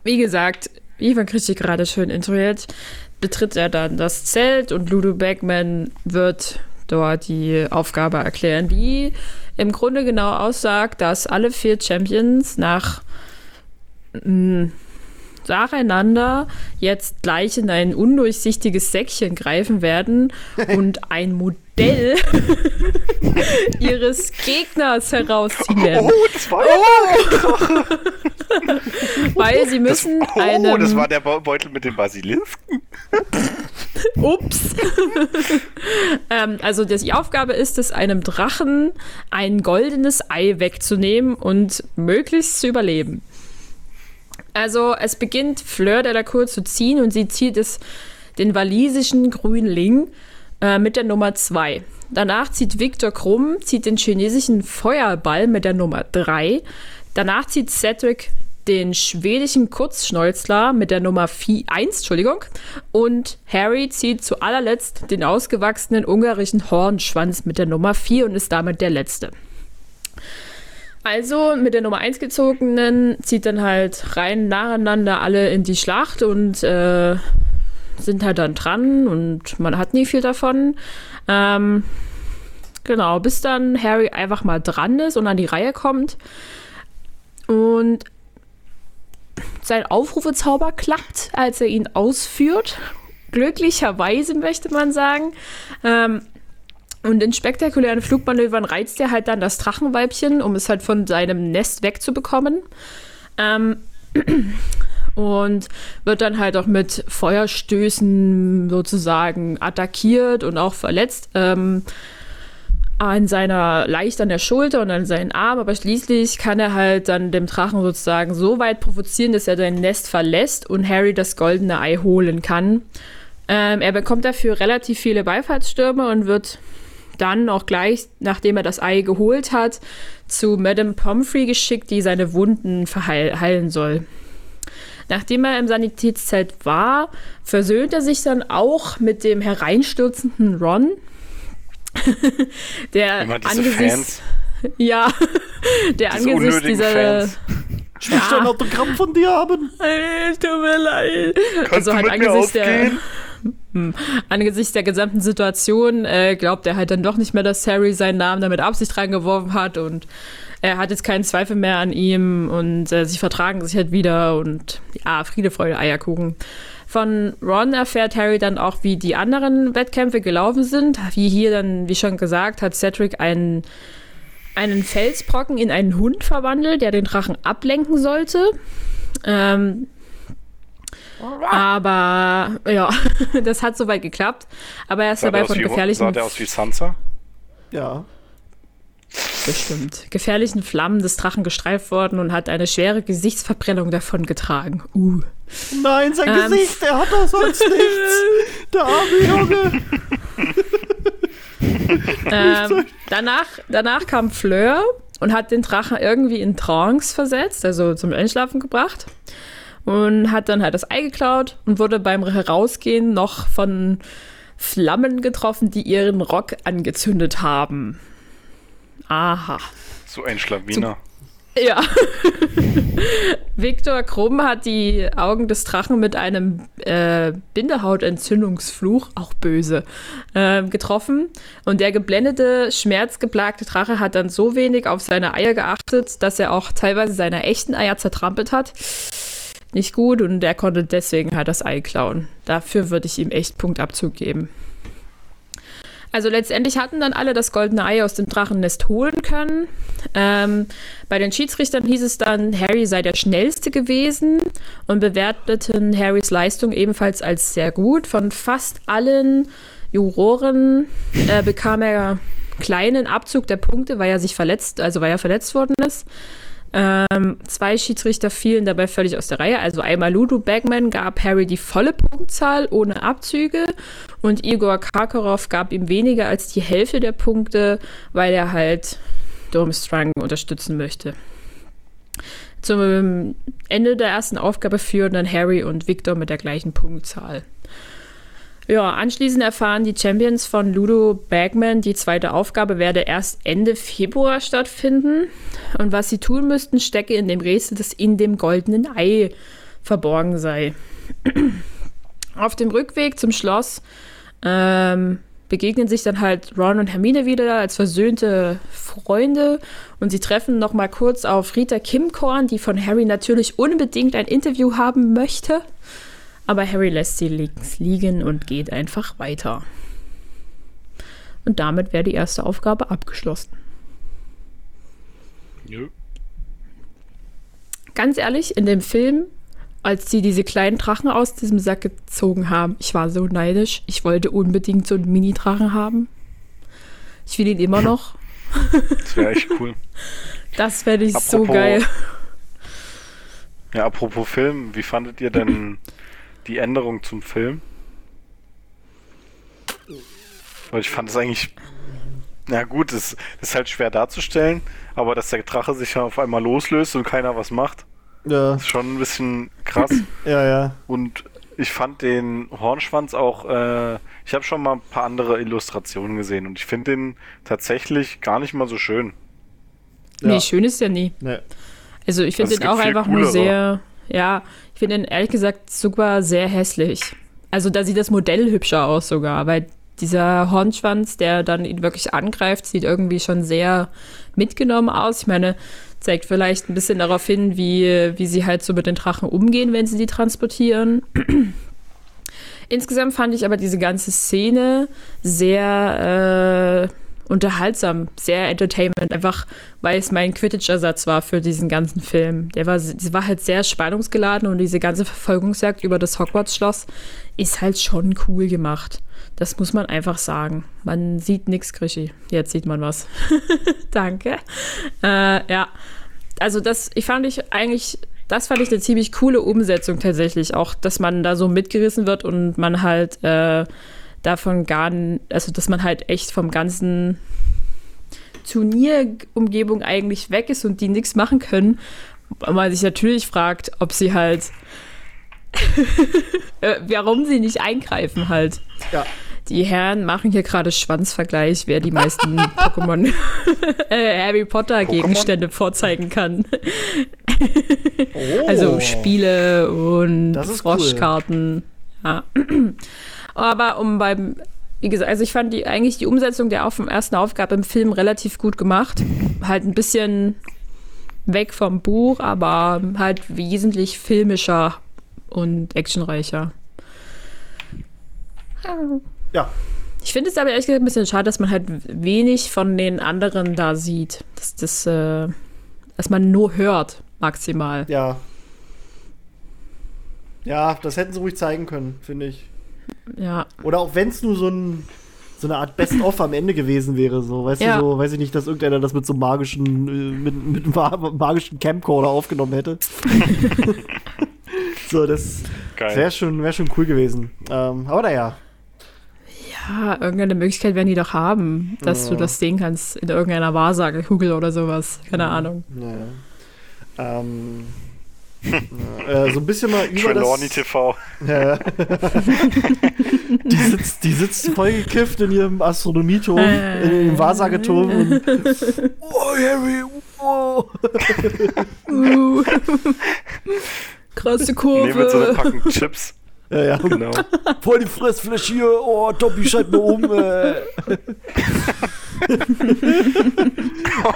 Speaker 3: wie gesagt, Ivan kriegt gerade schön introiert, betritt er dann das Zelt und Ludo Beckman wird dort die Aufgabe erklären, die im Grunde genau aussagt, dass alle vier Champions nach mm, nacheinander jetzt gleich in ein undurchsichtiges Säckchen greifen werden und ein Modell ihres Gegners herausziehen werden.
Speaker 4: Oh, das war oh.
Speaker 3: Weil sie müssen
Speaker 4: das, oh,
Speaker 3: einem,
Speaker 4: das war der Beutel mit dem Basilisken.
Speaker 3: Ups. ähm, also das, die Aufgabe ist es, einem Drachen ein goldenes Ei wegzunehmen und möglichst zu überleben. Also es beginnt Fleur de la Cour zu ziehen und sie zieht es den walisischen Grünling äh, mit der Nummer 2. Danach zieht Victor Krumm, zieht den chinesischen Feuerball mit der Nummer 3. Danach zieht Cedric den schwedischen Kurzschnäuzler mit der Nummer 4, 1, Entschuldigung. Und Harry zieht zu allerletzt den ausgewachsenen ungarischen Hornschwanz mit der Nummer 4 und ist damit der letzte. Also mit der Nummer 1 gezogenen zieht dann halt rein nacheinander alle in die Schlacht und äh, sind halt dann dran und man hat nie viel davon. Ähm, genau, bis dann Harry einfach mal dran ist und an die Reihe kommt. Und sein Aufrufezauber klappt, als er ihn ausführt. Glücklicherweise möchte man sagen. Ähm, und in spektakulären Flugmanövern reizt er halt dann das Drachenweibchen, um es halt von seinem Nest wegzubekommen. Ähm, und wird dann halt auch mit Feuerstößen sozusagen attackiert und auch verletzt. Ähm, an seiner, leicht an der Schulter und an seinen Arm, aber schließlich kann er halt dann dem Drachen sozusagen so weit provozieren, dass er sein Nest verlässt und Harry das goldene Ei holen kann. Ähm, er bekommt dafür relativ viele Beifallsstürme und wird dann auch gleich, nachdem er das Ei geholt hat, zu Madame Pomfrey geschickt, die seine Wunden verheilen soll. Nachdem er im Sanitätszelt war, versöhnt er sich dann auch mit dem hereinstürzenden Ron, der
Speaker 4: Immer diese angesichts, Fans.
Speaker 3: ja, der
Speaker 4: diese
Speaker 3: angesichts dieser
Speaker 4: Fans.
Speaker 2: Ich möchte ein Autogramm von dir haben.
Speaker 3: Ey, tut mir leid.
Speaker 4: Kannst
Speaker 3: also
Speaker 4: du
Speaker 3: halt
Speaker 4: mit mir
Speaker 3: angesichts der. angesichts der gesamten Situation äh, glaubt er halt dann doch nicht mehr, dass Harry seinen Namen damit Absicht reingeworfen hat und er hat jetzt keinen Zweifel mehr an ihm und äh, sie vertragen sich halt wieder und ja, Friede, Freude, Eierkuchen. Von Ron erfährt Harry dann auch, wie die anderen Wettkämpfe gelaufen sind. Wie hier dann, wie schon gesagt, hat Cedric einen, einen Felsbrocken in einen Hund verwandelt, der den Drachen ablenken sollte. Ähm, aber ja, das hat soweit geklappt. Aber er ist dabei von gefährlichen
Speaker 4: sah der aus wie Sansa?
Speaker 2: Ja.
Speaker 3: bestimmt gefährlichen Flammen des Drachen gestreift worden und hat eine schwere Gesichtsverbrennung davon getragen. Uh.
Speaker 2: Nein, sein
Speaker 3: Ähm.
Speaker 2: Gesicht, der hat doch sonst nichts. Der arme Junge.
Speaker 3: Ähm, danach, danach kam Fleur und hat den Drachen irgendwie in Trance versetzt, also zum Einschlafen gebracht. Und hat dann halt das Ei geklaut und wurde beim Herausgehen noch von Flammen getroffen, die ihren Rock angezündet haben. Aha.
Speaker 4: So ein Schlawiner.
Speaker 3: Ja. Viktor Krumm hat die Augen des Drachen mit einem äh, Bindehautentzündungsfluch, auch böse, äh, getroffen. Und der geblendete, schmerzgeplagte Drache hat dann so wenig auf seine Eier geachtet, dass er auch teilweise seine echten Eier zertrampelt hat. Nicht gut und er konnte deswegen halt das Ei klauen. Dafür würde ich ihm echt Punktabzug geben. Also letztendlich hatten dann alle das goldene Ei aus dem Drachennest holen können. Ähm, bei den Schiedsrichtern hieß es dann, Harry sei der schnellste gewesen und bewerteten Harrys Leistung ebenfalls als sehr gut. Von fast allen Juroren äh, bekam er kleinen Abzug der Punkte, weil er sich verletzt, also weil er verletzt worden ist. Ähm, zwei Schiedsrichter fielen dabei völlig aus der Reihe. Also einmal Ludo Bagman gab Harry die volle Punktzahl ohne Abzüge und Igor Karkaroff gab ihm weniger als die Hälfte der Punkte, weil er halt Durmstrang unterstützen möchte. Zum Ende der ersten Aufgabe führen dann Harry und Victor mit der gleichen Punktzahl. Ja, anschließend erfahren die Champions von Ludo Bagman, die zweite Aufgabe werde erst Ende Februar stattfinden. Und was sie tun müssten, stecke in dem Rätsel, das in dem goldenen Ei verborgen sei. Auf dem Rückweg zum Schloss ähm, begegnen sich dann halt Ron und Hermine wieder als versöhnte Freunde und sie treffen noch mal kurz auf Rita Kimkorn, die von Harry natürlich unbedingt ein Interview haben möchte. Aber Harry lässt sie links liegen und geht einfach weiter. Und damit wäre die erste Aufgabe abgeschlossen.
Speaker 4: Nö.
Speaker 3: Ganz ehrlich, in dem Film, als sie diese kleinen Drachen aus diesem Sack gezogen haben, ich war so neidisch. Ich wollte unbedingt so einen Mini-Drachen haben. Ich will ihn immer noch.
Speaker 4: Das wäre echt cool.
Speaker 3: Das fände ich so
Speaker 4: Apropos-
Speaker 3: geil.
Speaker 4: Ja, apropos Film, wie fandet ihr denn die Änderung zum Film? Weil ich fand es eigentlich. Na gut, es ist halt schwer darzustellen, aber dass der Drache sich ja auf einmal loslöst und keiner was macht,
Speaker 2: Ja,
Speaker 4: ist schon ein bisschen krass.
Speaker 2: ja, ja.
Speaker 4: Und ich fand den Hornschwanz auch, äh, ich habe schon mal ein paar andere Illustrationen gesehen und ich finde den tatsächlich gar nicht mal so schön.
Speaker 2: Ja.
Speaker 3: Nee, schön ist ja nie.
Speaker 2: Nee.
Speaker 3: Also ich finde
Speaker 4: Also
Speaker 3: den auch einfach nur
Speaker 4: coolere.
Speaker 3: sehr, ja, ich finde den ehrlich gesagt sogar sehr hässlich. Also da sieht das Modell hübscher aus sogar, weil dieser Hornschwanz, der dann ihn wirklich angreift, sieht irgendwie schon sehr mitgenommen aus. Ich meine, zeigt vielleicht ein bisschen darauf hin, wie, wie sie halt so mit den Drachen umgehen, wenn sie die transportieren. Insgesamt fand ich aber diese ganze Szene sehr äh, unterhaltsam, sehr entertainment, einfach weil es mein Quidditch-Ersatz war für diesen ganzen Film. Der war, sie war halt sehr spannungsgeladen und diese ganze Verfolgungsjagd über das Hogwarts-Schloss ist halt schon cool gemacht. Das muss man einfach sagen. Man sieht nichts, Krischi. Jetzt sieht man was. Danke. Äh, ja. Also das, ich fand ich eigentlich, das fand ich eine ziemlich coole Umsetzung tatsächlich. Auch, dass man da so mitgerissen wird und man halt äh, davon gar, also dass man halt echt vom ganzen Turnierumgebung eigentlich weg ist und die nichts machen können. Und man sich natürlich fragt, ob sie halt, äh, warum sie nicht eingreifen halt.
Speaker 2: Ja.
Speaker 3: die Herren machen hier gerade Schwanzvergleich, wer die meisten Pokémon äh, Harry Potter Gegenstände vorzeigen kann.
Speaker 2: Oh.
Speaker 3: Also Spiele und Froschkarten. Ja. Aber um beim, wie gesagt, also ich fand die eigentlich die Umsetzung der auf, ersten Aufgabe im Film relativ gut gemacht. Halt ein bisschen weg vom Buch, aber halt wesentlich filmischer und actionreicher.
Speaker 2: Ja,
Speaker 3: Ich finde es aber ehrlich gesagt ein bisschen schade, dass man halt wenig von den anderen da sieht. Dass das, äh, dass man nur hört, maximal.
Speaker 2: ja. Ja, das hätten sie ruhig zeigen können, finde ich.
Speaker 3: Ja.
Speaker 2: Oder auch wenn es nur so, ein, so eine Art Best-of am Ende gewesen wäre, so, weißt
Speaker 3: Ja.
Speaker 2: du, so, weiß ich nicht, dass irgendeiner das mit so magischen, äh, mit, mit einem ma- magischen Camcorder aufgenommen hätte. so, das wäre schon, wär schon cool gewesen. Ähm, aber naja,
Speaker 3: Ja, irgendeine Möglichkeit werden die doch haben, dass
Speaker 2: Ja.
Speaker 3: du das sehen kannst in irgendeiner Wahrsagekugel oder sowas. Keine Ahnung.
Speaker 2: naja. Ähm, ja, äh, so ein bisschen mal über
Speaker 4: Trelawney
Speaker 2: das...
Speaker 4: TV.
Speaker 2: Ja, die, sitzt, die sitzt vollgekifft in ihrem Astronomieturm,
Speaker 3: Äh.
Speaker 2: in ihrem Wahrsageturm und Oh, Harry, oh.
Speaker 3: Uh. Krasse
Speaker 4: Nehmen wir so eine
Speaker 3: Kurve.
Speaker 4: Packung Chips.
Speaker 2: Ja, ja.
Speaker 4: Genau.
Speaker 2: Voll die Fressfläche hier. Oh, Dobby, schalt mir um. Äh.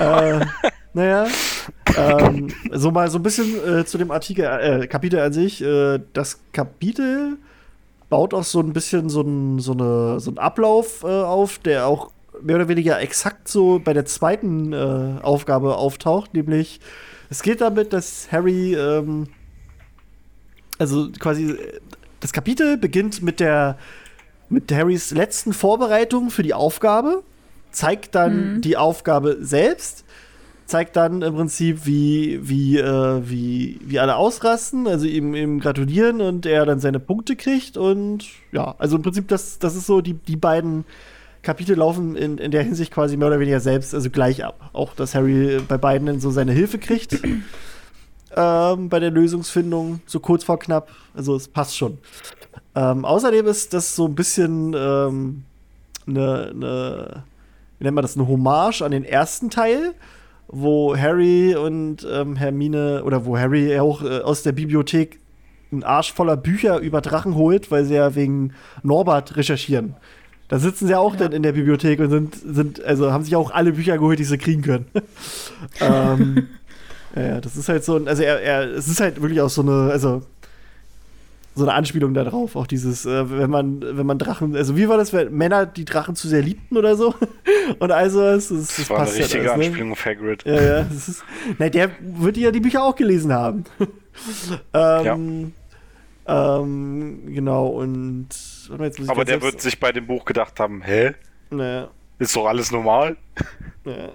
Speaker 2: äh, naja. Ähm, so mal so ein bisschen äh, zu dem Artikel, äh, Kapitel an sich. Äh, das Kapitel baut auch so ein bisschen so ein, so eine, so einen Ablauf äh, auf, der auch mehr oder weniger exakt so bei der zweiten äh, Aufgabe auftaucht, nämlich es geht damit, dass Harry ähm, also quasi äh, das Kapitel beginnt mit der mit Harrys letzten Vorbereitung für die Aufgabe, zeigt dann die Aufgabe selbst, zeigt dann im Prinzip, wie, wie, äh, wie, wie alle ausrasten, also ihm, ihm gratulieren und er dann seine Punkte kriegt und ja, also im Prinzip, das, das ist so, die, die beiden Kapitel laufen in, in der Hinsicht quasi mehr oder weniger selbst, also gleich ab. Auch, dass Harry bei beiden dann so seine Hilfe kriegt ähm, bei der Lösungsfindung, so kurz vor knapp. Also es passt schon. Ähm, außerdem ist das so ein bisschen ähm, eine, eine, wie nennt man das, eine Hommage an den ersten Teil, wo Harry und ähm, Hermine, oder wo Harry auch äh, aus der Bibliothek einen Arsch voller Bücher über Drachen holt, weil sie ja wegen Norbert recherchieren. Da sitzen sie auch
Speaker 3: Ja.
Speaker 2: dann in der Bibliothek und sind, sind, also haben sich auch alle Bücher geholt, die sie kriegen können. ähm, ja, ja, das ist halt so ein, also er, er, es ist halt wirklich auch so eine, also so eine Anspielung darauf, auch dieses, äh, wenn man, wenn man Drachen, also wie war das, wenn Männer die Drachen zu sehr liebten oder so? Und also es, das, das
Speaker 4: Das war eine
Speaker 2: passt halt
Speaker 4: richtige
Speaker 2: alles, ne?
Speaker 4: Anspielung auf Hagrid.
Speaker 2: Ja, ja, das ist, na, der wird ja die Bücher auch gelesen haben. ähm, ähm, genau, und jetzt
Speaker 4: Aber der wird sich bei dem Buch gedacht haben, hä?
Speaker 2: Naja.
Speaker 4: Ist doch alles normal?
Speaker 2: Ja.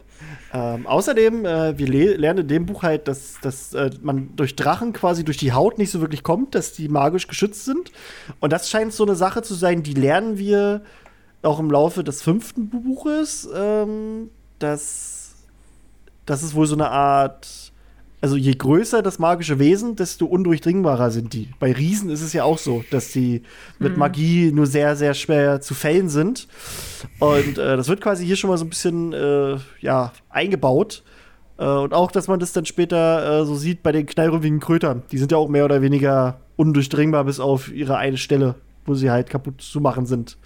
Speaker 2: Ähm, außerdem, äh, wir le lernen in dem Buch halt, dass, dass äh, man durch Drachen quasi durch die Haut nicht so wirklich kommt, dass die magisch geschützt sind. Und das scheint so eine Sache zu sein, die lernen wir auch im Laufe des fünften Buches, ähm, dass das ist wohl so eine Art, also je größer das magische Wesen, desto undurchdringbarer sind die. Bei Riesen ist es ja auch so, dass die mit Magie nur sehr, sehr schwer zu fällen sind. Und äh, das wird quasi hier schon mal so ein bisschen äh, ja, eingebaut. Äh, und auch, dass man das dann später äh, so sieht bei den knallrümpfigen Krötern. Die sind ja auch mehr oder weniger undurchdringbar bis auf ihre eine Stelle, wo sie halt kaputt zu machen sind.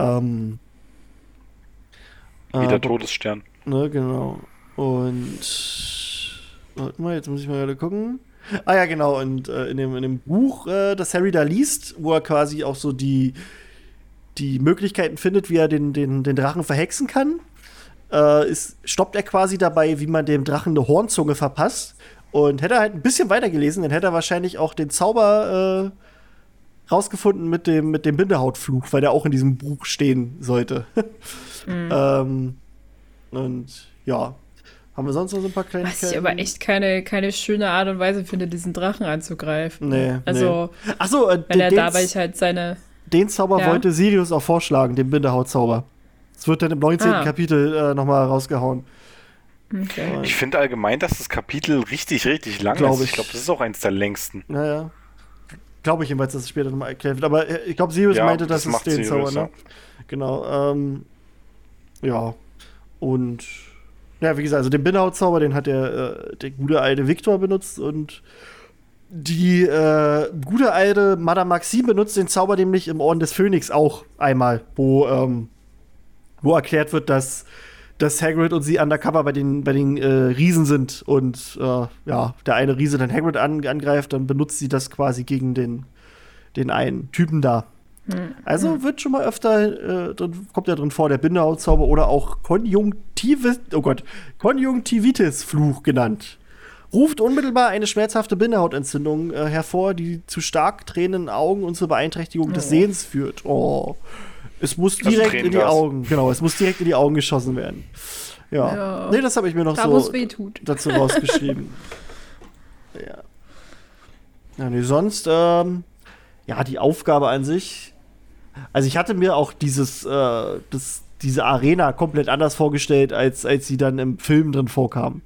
Speaker 2: Ähm,
Speaker 4: Wie der
Speaker 2: aber-
Speaker 4: Todesstern.
Speaker 2: Ne, genau. Und warte mal, jetzt muss ich mal gerade gucken. Ah ja, genau. Und äh, in, dem, in dem Buch, äh, das Harry da liest, wo er quasi auch so die, die Möglichkeiten findet, wie er den, den, den Drachen verhexen kann, äh, ist, stoppt er quasi dabei, wie man dem Drachen eine Hornzunge verpasst. Und hätte er halt ein bisschen weiter gelesen, dann hätte er wahrscheinlich auch den Zauber äh, rausgefunden mit dem, mit dem Bindehautfluch, weil der auch in diesem Buch stehen sollte. ähm, und ja, haben wir sonst noch so ein paar Kleinigkeiten?
Speaker 3: Was ich aber echt keine, keine schöne Art und Weise finde, diesen Drachen anzugreifen.
Speaker 2: Nee,
Speaker 3: Also,
Speaker 2: Achso, äh,
Speaker 3: wenn er
Speaker 2: den,
Speaker 3: dabei halt seine.
Speaker 2: den Zauber
Speaker 3: Ja.
Speaker 2: wollte Sirius auch vorschlagen, den Bindehautzauber. Das wird dann im 19.
Speaker 3: Ah.
Speaker 2: Kapitel äh, nochmal rausgehauen.
Speaker 3: Okay.
Speaker 4: Ich finde allgemein, dass das Kapitel richtig, richtig lang
Speaker 2: Glaub
Speaker 4: ist.
Speaker 2: ich.
Speaker 4: Ich glaube, das ist auch eins der längsten.
Speaker 2: Naja. glaube ich jedenfalls, dass es später nochmal erklärt wird. Aber äh, ich glaube, Sirius
Speaker 4: Ja,
Speaker 2: meinte,
Speaker 4: das
Speaker 2: dass es
Speaker 4: macht
Speaker 2: den
Speaker 4: Sirius,
Speaker 2: Zauber, ne? Genau. Ähm, ja. Und ja, wie gesagt, also den Binnehaut-Zauber, den hat der, äh, der gute alte Victor benutzt und die äh, gute alte Madame Maxime benutzt den Zauber nämlich im Orden des Phönix auch einmal, wo, ähm, wo erklärt wird, dass, dass Hagrid und sie undercover bei den, bei den äh, Riesen sind und äh, ja, der eine Riese dann Hagrid an, angreift, dann benutzt sie das quasi gegen den, den einen Typen da. Also wird schon mal öfter, äh, drin, kommt ja drin vor, der Bindehautzauber oder auch Konjunktivis, oh Gott, Konjunktivitis-Fluch genannt. Ruft unmittelbar eine schmerzhafte Bindehautentzündung äh, hervor, die zu stark tränenden Augen und zur Beeinträchtigung des Sehens führt. Oh. Es muss
Speaker 4: Also
Speaker 2: direkt in die. Augen, genau, es muss direkt in die Augen geschossen werden. Ja.
Speaker 3: Ja.
Speaker 2: Nee, das habe ich mir noch
Speaker 3: Da,
Speaker 2: so dazu rausgeschrieben. ja. Ja, nee, sonst, ähm, ja, die Aufgabe an sich. Also ich hatte mir auch dieses, äh, das, diese Arena komplett anders vorgestellt, als, als sie dann im Film drin vorkam.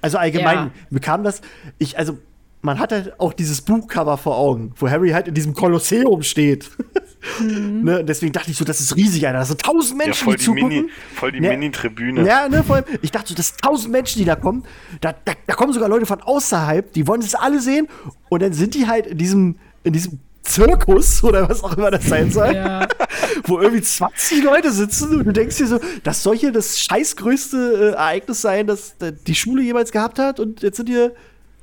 Speaker 2: Also allgemein,
Speaker 3: Ja.
Speaker 2: mir kam das, ich, also, man hat halt auch dieses Buchcover vor Augen, wo Harry halt in diesem Kolosseum steht. ne? und Deswegen dachte ich so, das ist riesig, Alter. Das sind tausend
Speaker 4: Ja,
Speaker 2: Menschen,
Speaker 4: voll
Speaker 2: die
Speaker 4: die,
Speaker 2: zugucken.
Speaker 4: Mini, voll die
Speaker 2: Ja.
Speaker 4: Mini-Tribüne.
Speaker 2: Ja, ne, vor allem, ich dachte so, das sind tausend Menschen, die da kommen. Da, da, da kommen sogar Leute von außerhalb, die wollen das alle sehen. Und dann sind die halt in diesem, in diesem Zirkus oder was auch immer das sein soll,
Speaker 3: Ja.
Speaker 2: wo irgendwie 20 Leute sitzen und du denkst dir so, das soll hier das scheißgrößte äh, Ereignis sein, das äh, die Schule jemals gehabt hat. Und jetzt sind hier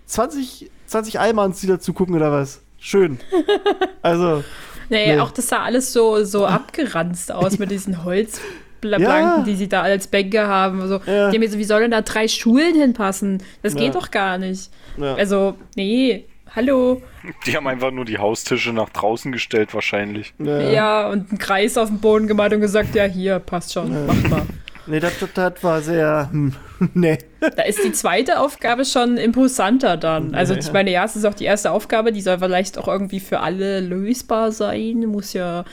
Speaker 2: 20, 20 Almans, die dazu gucken oder was. Schön. Also,
Speaker 3: Nee,
Speaker 2: Nee.
Speaker 3: auch das sah alles so, so abgeranzt aus mit diesen Holzplanken,
Speaker 2: Ja.
Speaker 3: die sie da als Bänke haben. So.
Speaker 2: Ja.
Speaker 3: Denk mir so, wie sollen da drei Schulen hinpassen? Das
Speaker 2: Ja.
Speaker 3: geht doch gar nicht. Also, nee, hallo.
Speaker 4: Die haben einfach nur die Haustische nach draußen gestellt, wahrscheinlich.
Speaker 2: äh,
Speaker 3: Ja, und einen Kreis auf den Boden gemacht und gesagt, ja, hier, passt schon, macht mal.
Speaker 2: nee, das, das, das war sehr, hm, nee.
Speaker 3: Da ist die zweite Aufgabe schon imposanter dann. Also
Speaker 2: Ja,
Speaker 3: ich
Speaker 2: ja.
Speaker 3: meine, ja, es ist auch die erste Aufgabe, die soll vielleicht auch irgendwie für alle lösbar sein. Muss ja,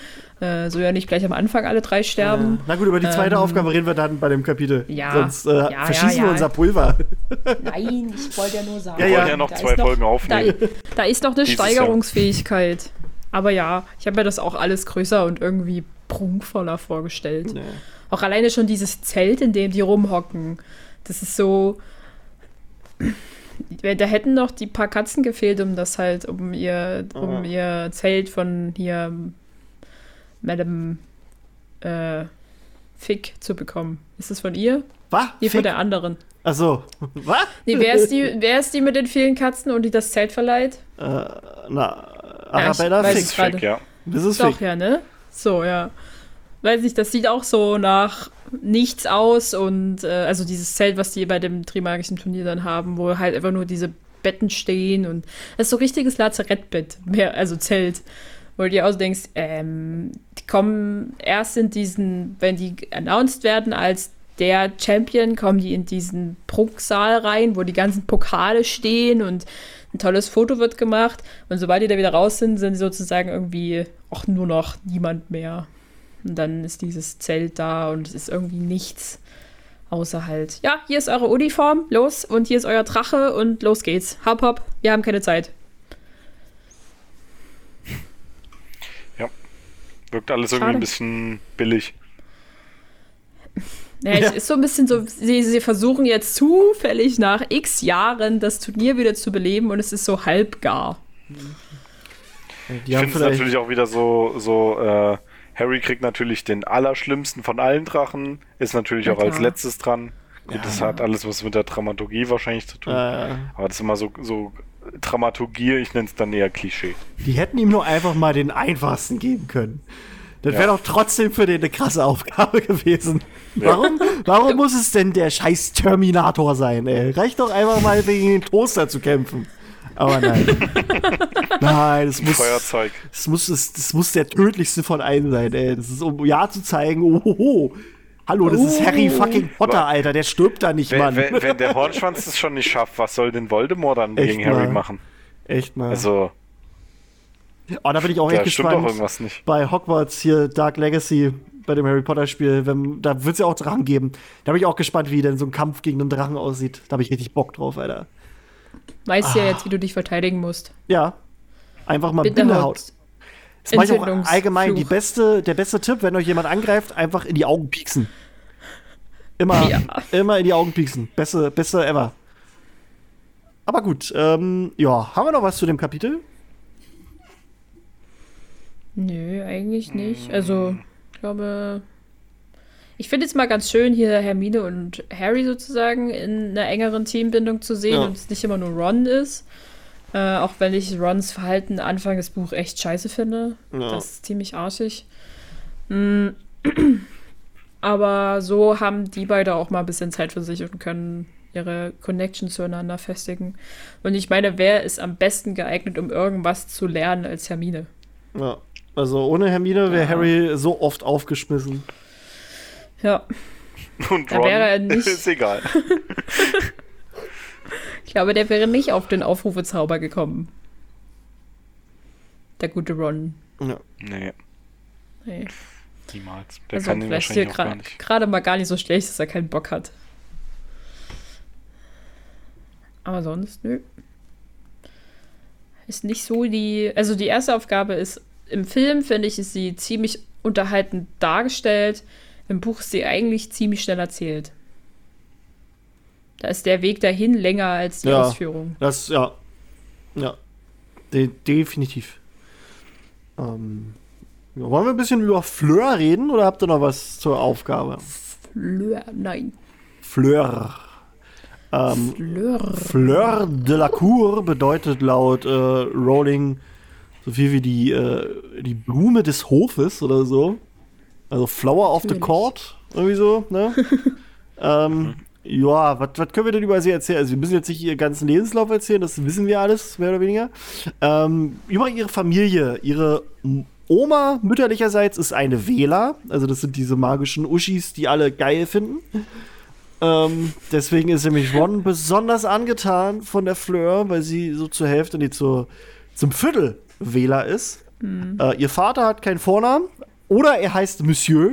Speaker 3: äh, so ja nicht gleich am Anfang alle drei sterben.
Speaker 2: Na gut, über die zweite
Speaker 3: Ähm,
Speaker 2: Aufgabe reden wir dann bei dem Kapitel.
Speaker 3: Ja.
Speaker 2: Sonst äh,
Speaker 3: Ja,
Speaker 2: verschießen
Speaker 3: ja,
Speaker 2: wir unser Pulver.
Speaker 3: Nein, ich wollte ja nur sagen.
Speaker 2: Ja,
Speaker 4: Wir
Speaker 2: ja.
Speaker 4: ja noch
Speaker 3: Da
Speaker 4: zwei
Speaker 3: ist noch-
Speaker 4: Folgen
Speaker 3: Da,
Speaker 4: aufnehmen.
Speaker 3: da ist noch eine
Speaker 4: Dieses Jahr.
Speaker 3: Steigerungsfähigkeit. Aber ja, ich habe mir das auch alles größer und irgendwie prunkvoller vorgestellt. Auch alleine schon dieses Zelt, in dem die rumhocken. Das ist so. Da hätten noch die paar Katzen gefehlt, um das halt, um ihr, um ihr Zelt von hier Madame äh, Fick zu bekommen. Ist das von ihr?
Speaker 2: Was?
Speaker 3: Nee, von der anderen.
Speaker 2: Achso. Was?
Speaker 3: Nee, wer ist, die, wer ist die mit den vielen Katzen und die das Zelt verleiht?
Speaker 2: Äh, na,
Speaker 3: Ja,
Speaker 2: Arabella
Speaker 3: weiß
Speaker 2: Fick.
Speaker 4: Fick, ja.
Speaker 2: Das ist
Speaker 3: Doch,
Speaker 2: Fick.
Speaker 3: ja, ne? So, ja. Weiß nicht, das sieht auch so nach nichts aus und äh, also dieses Zelt, was die bei dem Trimagischen Turnier dann haben, wo halt einfach nur diese Betten stehen und das ist so richtiges Lazarettbett, mehr, also Zelt, wo du dir auch denkst, ähm, die kommen erst in diesen, wenn die announced werden als der Champion, kommen die in diesen Prunksaal rein, wo die ganzen Pokale stehen und ein tolles Foto wird gemacht. Und sobald die da wieder raus sind, sind sie sozusagen irgendwie auch nur noch niemand mehr. Und dann ist dieses Zelt da und es ist irgendwie nichts. Außer halt, ja, hier ist eure Uniform, los, und hier ist euer Drache und los geht's. Hopp, hopp, wir haben keine Zeit.
Speaker 4: Wirkt alles irgendwie
Speaker 3: Schade.
Speaker 4: ein bisschen billig.
Speaker 3: Ja,
Speaker 2: Ja.
Speaker 3: es ist so ein bisschen so, sie, sie versuchen jetzt zufällig nach x Jahren das Turnier wieder zu beleben und es ist so halbgar.
Speaker 2: Die
Speaker 4: Ich finde es natürlich auch wieder so, so äh, Harry kriegt natürlich den allerschlimmsten von allen Drachen, ist natürlich
Speaker 3: Na
Speaker 4: auch als
Speaker 3: klar.
Speaker 4: letztes dran. Gut, das hat alles was mit der Dramaturgie wahrscheinlich zu tun.
Speaker 2: Äh,
Speaker 4: Aber das ist immer so, so Dramaturgie, ich nenne es dann eher Klischee.
Speaker 2: die hätten ihm nur einfach mal den einfachsten geben können. Das wäre
Speaker 4: Ja.
Speaker 2: doch trotzdem für den eine krasse Aufgabe gewesen. Warum, warum muss es denn der scheiß Terminator sein, ey? Reicht doch einfach mal gegen den Toaster zu kämpfen. Aber nein. nein, es muss,
Speaker 4: Feuerzeug.
Speaker 2: es muss, es, das muss der tödlichste von allen sein, ey. Das ist, um ja zu zeigen, ohoho. Hallo, das ist Harry fucking Potter, Alter. Der stirbt da nicht,
Speaker 4: Wenn,
Speaker 2: Mann.
Speaker 4: wenn, wenn der Hornschwanz das schon nicht schafft, was soll denn Voldemort dann
Speaker 2: Echt
Speaker 4: gegen Harry
Speaker 2: mal.
Speaker 4: machen?
Speaker 2: Echt mal.
Speaker 4: Also,
Speaker 2: oh, da bin ich auch
Speaker 4: da
Speaker 2: echt
Speaker 4: stimmt doch
Speaker 2: gespannt.
Speaker 4: irgendwas nicht.
Speaker 2: bei Hogwarts hier Dark Legacy bei dem Harry Potter Spiel, wenn, da wird es ja auch Drachen geben. Da bin ich auch gespannt, wie denn so ein Kampf gegen einen Drachen aussieht. Da habe ich richtig Bock drauf, Alter.
Speaker 3: Weißt
Speaker 2: Ah.
Speaker 3: ja jetzt, wie du dich verteidigen musst.
Speaker 2: Ja. Einfach mal
Speaker 3: Bindehaut.
Speaker 2: Bindehaut. Das mache ich auch allgemein. Die beste, der beste Tipp, wenn euch jemand angreift, einfach in die Augen pieksen. Immer,
Speaker 3: Ja.
Speaker 2: immer in die Augen pieksen. Beste, beste ever. Aber gut, ähm, ja, haben wir noch was zu dem Kapitel?
Speaker 3: Nö, eigentlich nicht. Also, ich glaube. Ich finde es mal ganz schön, hier Hermine und Harry sozusagen in einer engeren Teambindung zu sehen
Speaker 2: Ja.
Speaker 3: und es nicht immer nur Ron ist. Äh, auch wenn ich Rons Verhalten Anfang des Buches echt scheiße finde.
Speaker 2: Ja.
Speaker 3: Das ist ziemlich arschig. Mm. Aber so haben die beide auch mal ein bisschen Zeit für sich und können ihre Connection zueinander festigen. Und ich meine, wer ist am besten geeignet, um irgendwas zu lernen als Hermine?
Speaker 2: Ja. Also ohne Hermine wäre
Speaker 3: Ja.
Speaker 2: Harry so oft aufgeschmissen.
Speaker 3: Ja.
Speaker 4: Und
Speaker 3: Da
Speaker 4: Ron
Speaker 3: wäre er nicht-
Speaker 4: ist egal.
Speaker 3: Ich glaube, der wäre nicht auf den Aufrufezauber gekommen. Der gute Ron.
Speaker 2: Ja.
Speaker 4: Nee,
Speaker 3: Nee.
Speaker 4: niemals. Der
Speaker 3: Also
Speaker 4: kann den
Speaker 3: vielleicht hier
Speaker 4: wahrscheinlich auch gar
Speaker 3: gra-
Speaker 4: nicht.
Speaker 3: gerade mal gar nicht so schlecht, dass er keinen Bock hat. Aber sonst, nö. Ist nicht so die. Also die erste Aufgabe ist, im Film finde ich, ist sie ziemlich unterhaltend dargestellt. Im Buch ist sie eigentlich ziemlich schnell erzählt. Da ist der Weg dahin länger als die
Speaker 2: Ja.
Speaker 3: Ausführung.
Speaker 2: Das, ja. Ja. De definitiv. Ähm, wollen wir ein bisschen über Fleur reden oder habt ihr noch was zur Aufgabe?
Speaker 3: Fleur, nein.
Speaker 2: Fleur. Ähm,
Speaker 3: Fleur.
Speaker 2: Fleur de la Cour bedeutet laut äh, Rowling so viel wie die, äh, die Blume des Hofes oder so. Also Flower of the. Court, irgendwie so, ne? ähm, ja, was können wir denn über sie erzählen? Also, wir müssen jetzt nicht ihren ganzen Lebenslauf erzählen, das wissen wir alles, mehr oder weniger. Ähm, über ihre Familie. Ihre Oma mütterlicherseits ist eine Wähler. Also, das sind diese magischen Uschis, die alle geil finden. Ähm, deswegen ist nämlich Ron besonders angetan von der Fleur, weil sie so zur Hälfte, nee, zur, zum Viertel Wähler ist. Äh, ihr Vater hat keinen Vornamen oder er heißt Monsieur.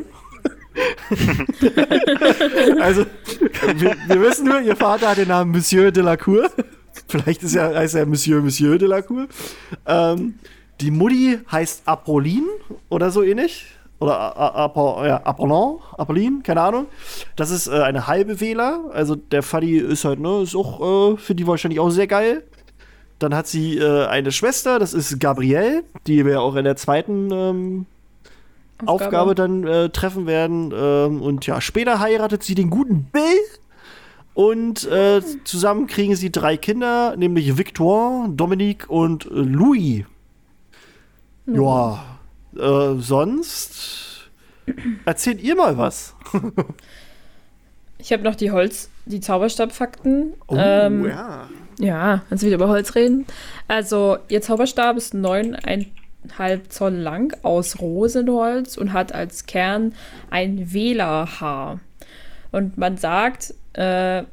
Speaker 2: also, wir, wir wissen nur, ihr Vater hat den Namen Monsieur de la Cour. Vielleicht ist er, heißt er Monsieur Monsieur de la Cour. Ähm, die Mutti heißt Apolline oder so ähnlich. Oder A- A- Apo, ja, Apollon, Apolline, keine Ahnung. Das ist äh, eine halbe Wähler. Also der Fuddy ist halt, ne, ist auch äh, für die wahrscheinlich auch sehr geil. Dann hat sie äh, eine Schwester, das ist Gabrielle, die wir auch in der zweiten ähm, Aufgabe, dann äh, treffen werden. Ähm, und ja, später heiratet sie den guten Bill. Und äh, zusammen kriegen sie drei Kinder, nämlich Victor, Dominique und äh, Louis. Ja, äh, sonst erzählt ihr mal was.
Speaker 3: Ich habe noch die Holz, die Zauberstabfakten.
Speaker 2: Oh,
Speaker 3: ähm,
Speaker 2: ja.
Speaker 3: Ja, kannst du wieder über Holz reden. Also, ihr Zauberstab ist 9,5 Zoll lang aus Rosenholz und hat als Kern ein Wählerhaar. Und man sagt, äh,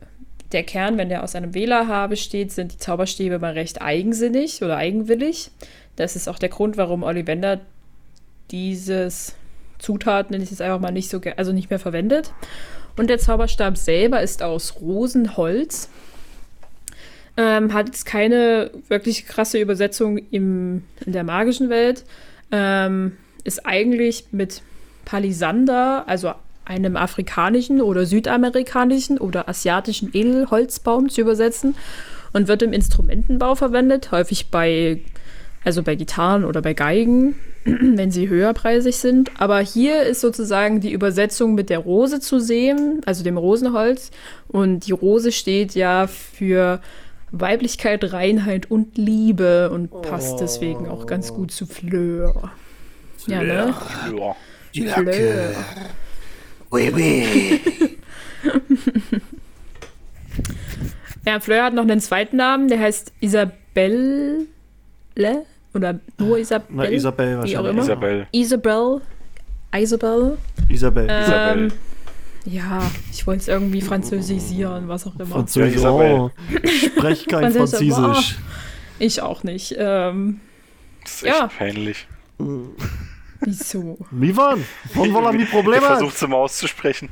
Speaker 3: der Kern, wenn der aus einem Wählerhaar besteht, sind die Zauberstäbe mal recht eigensinnig oder eigenwillig. Das ist auch der Grund, warum Ollivander dieses Zutat, nenne ich es einfach mal nicht so, also nicht mehr verwendet. Und der Zauberstab selber ist aus Rosenholz. Ähm, hat jetzt keine wirklich krasse Übersetzung im, in der magischen Welt. Ähm, ist eigentlich mit Palisander, also einem afrikanischen oder südamerikanischen oder asiatischen Edelholzbaum zu übersetzen und wird im Instrumentenbau verwendet, häufig bei, also bei Gitarren oder bei Geigen, wenn sie höherpreisig sind. Aber hier ist sozusagen die Übersetzung mit der Rose zu sehen, also dem Rosenholz. Und die Rose steht ja für Weiblichkeit, Reinheit und Liebe und passt deswegen auch ganz gut zu Fleur. Ja, ne?
Speaker 4: Ja.
Speaker 3: Fleur.
Speaker 2: Oui, oui.
Speaker 3: Ja, Fleur hat noch einen zweiten Namen, der heißt Isabelle oder nur Isabelle.
Speaker 2: Na, Isabel
Speaker 3: Wie auch
Speaker 2: wahrscheinlich.
Speaker 3: immer.
Speaker 4: Isabel.
Speaker 3: Isabel. Isabel.
Speaker 2: Isabel.
Speaker 4: Isabel.
Speaker 3: Ähm, ja, ich wollte es irgendwie französisieren, was auch immer.
Speaker 2: Französisch.
Speaker 4: Ja.
Speaker 2: Oh, ich spreche kein
Speaker 3: Französisch,
Speaker 2: Französisch.
Speaker 3: Ich auch nicht. Ähm,
Speaker 4: Das ist echt
Speaker 3: Ja.
Speaker 4: peinlich.
Speaker 3: wieso?
Speaker 2: Wie waren? Wann wollen wir
Speaker 4: Ich
Speaker 2: Probleme?
Speaker 4: versuche es immer auszusprechen.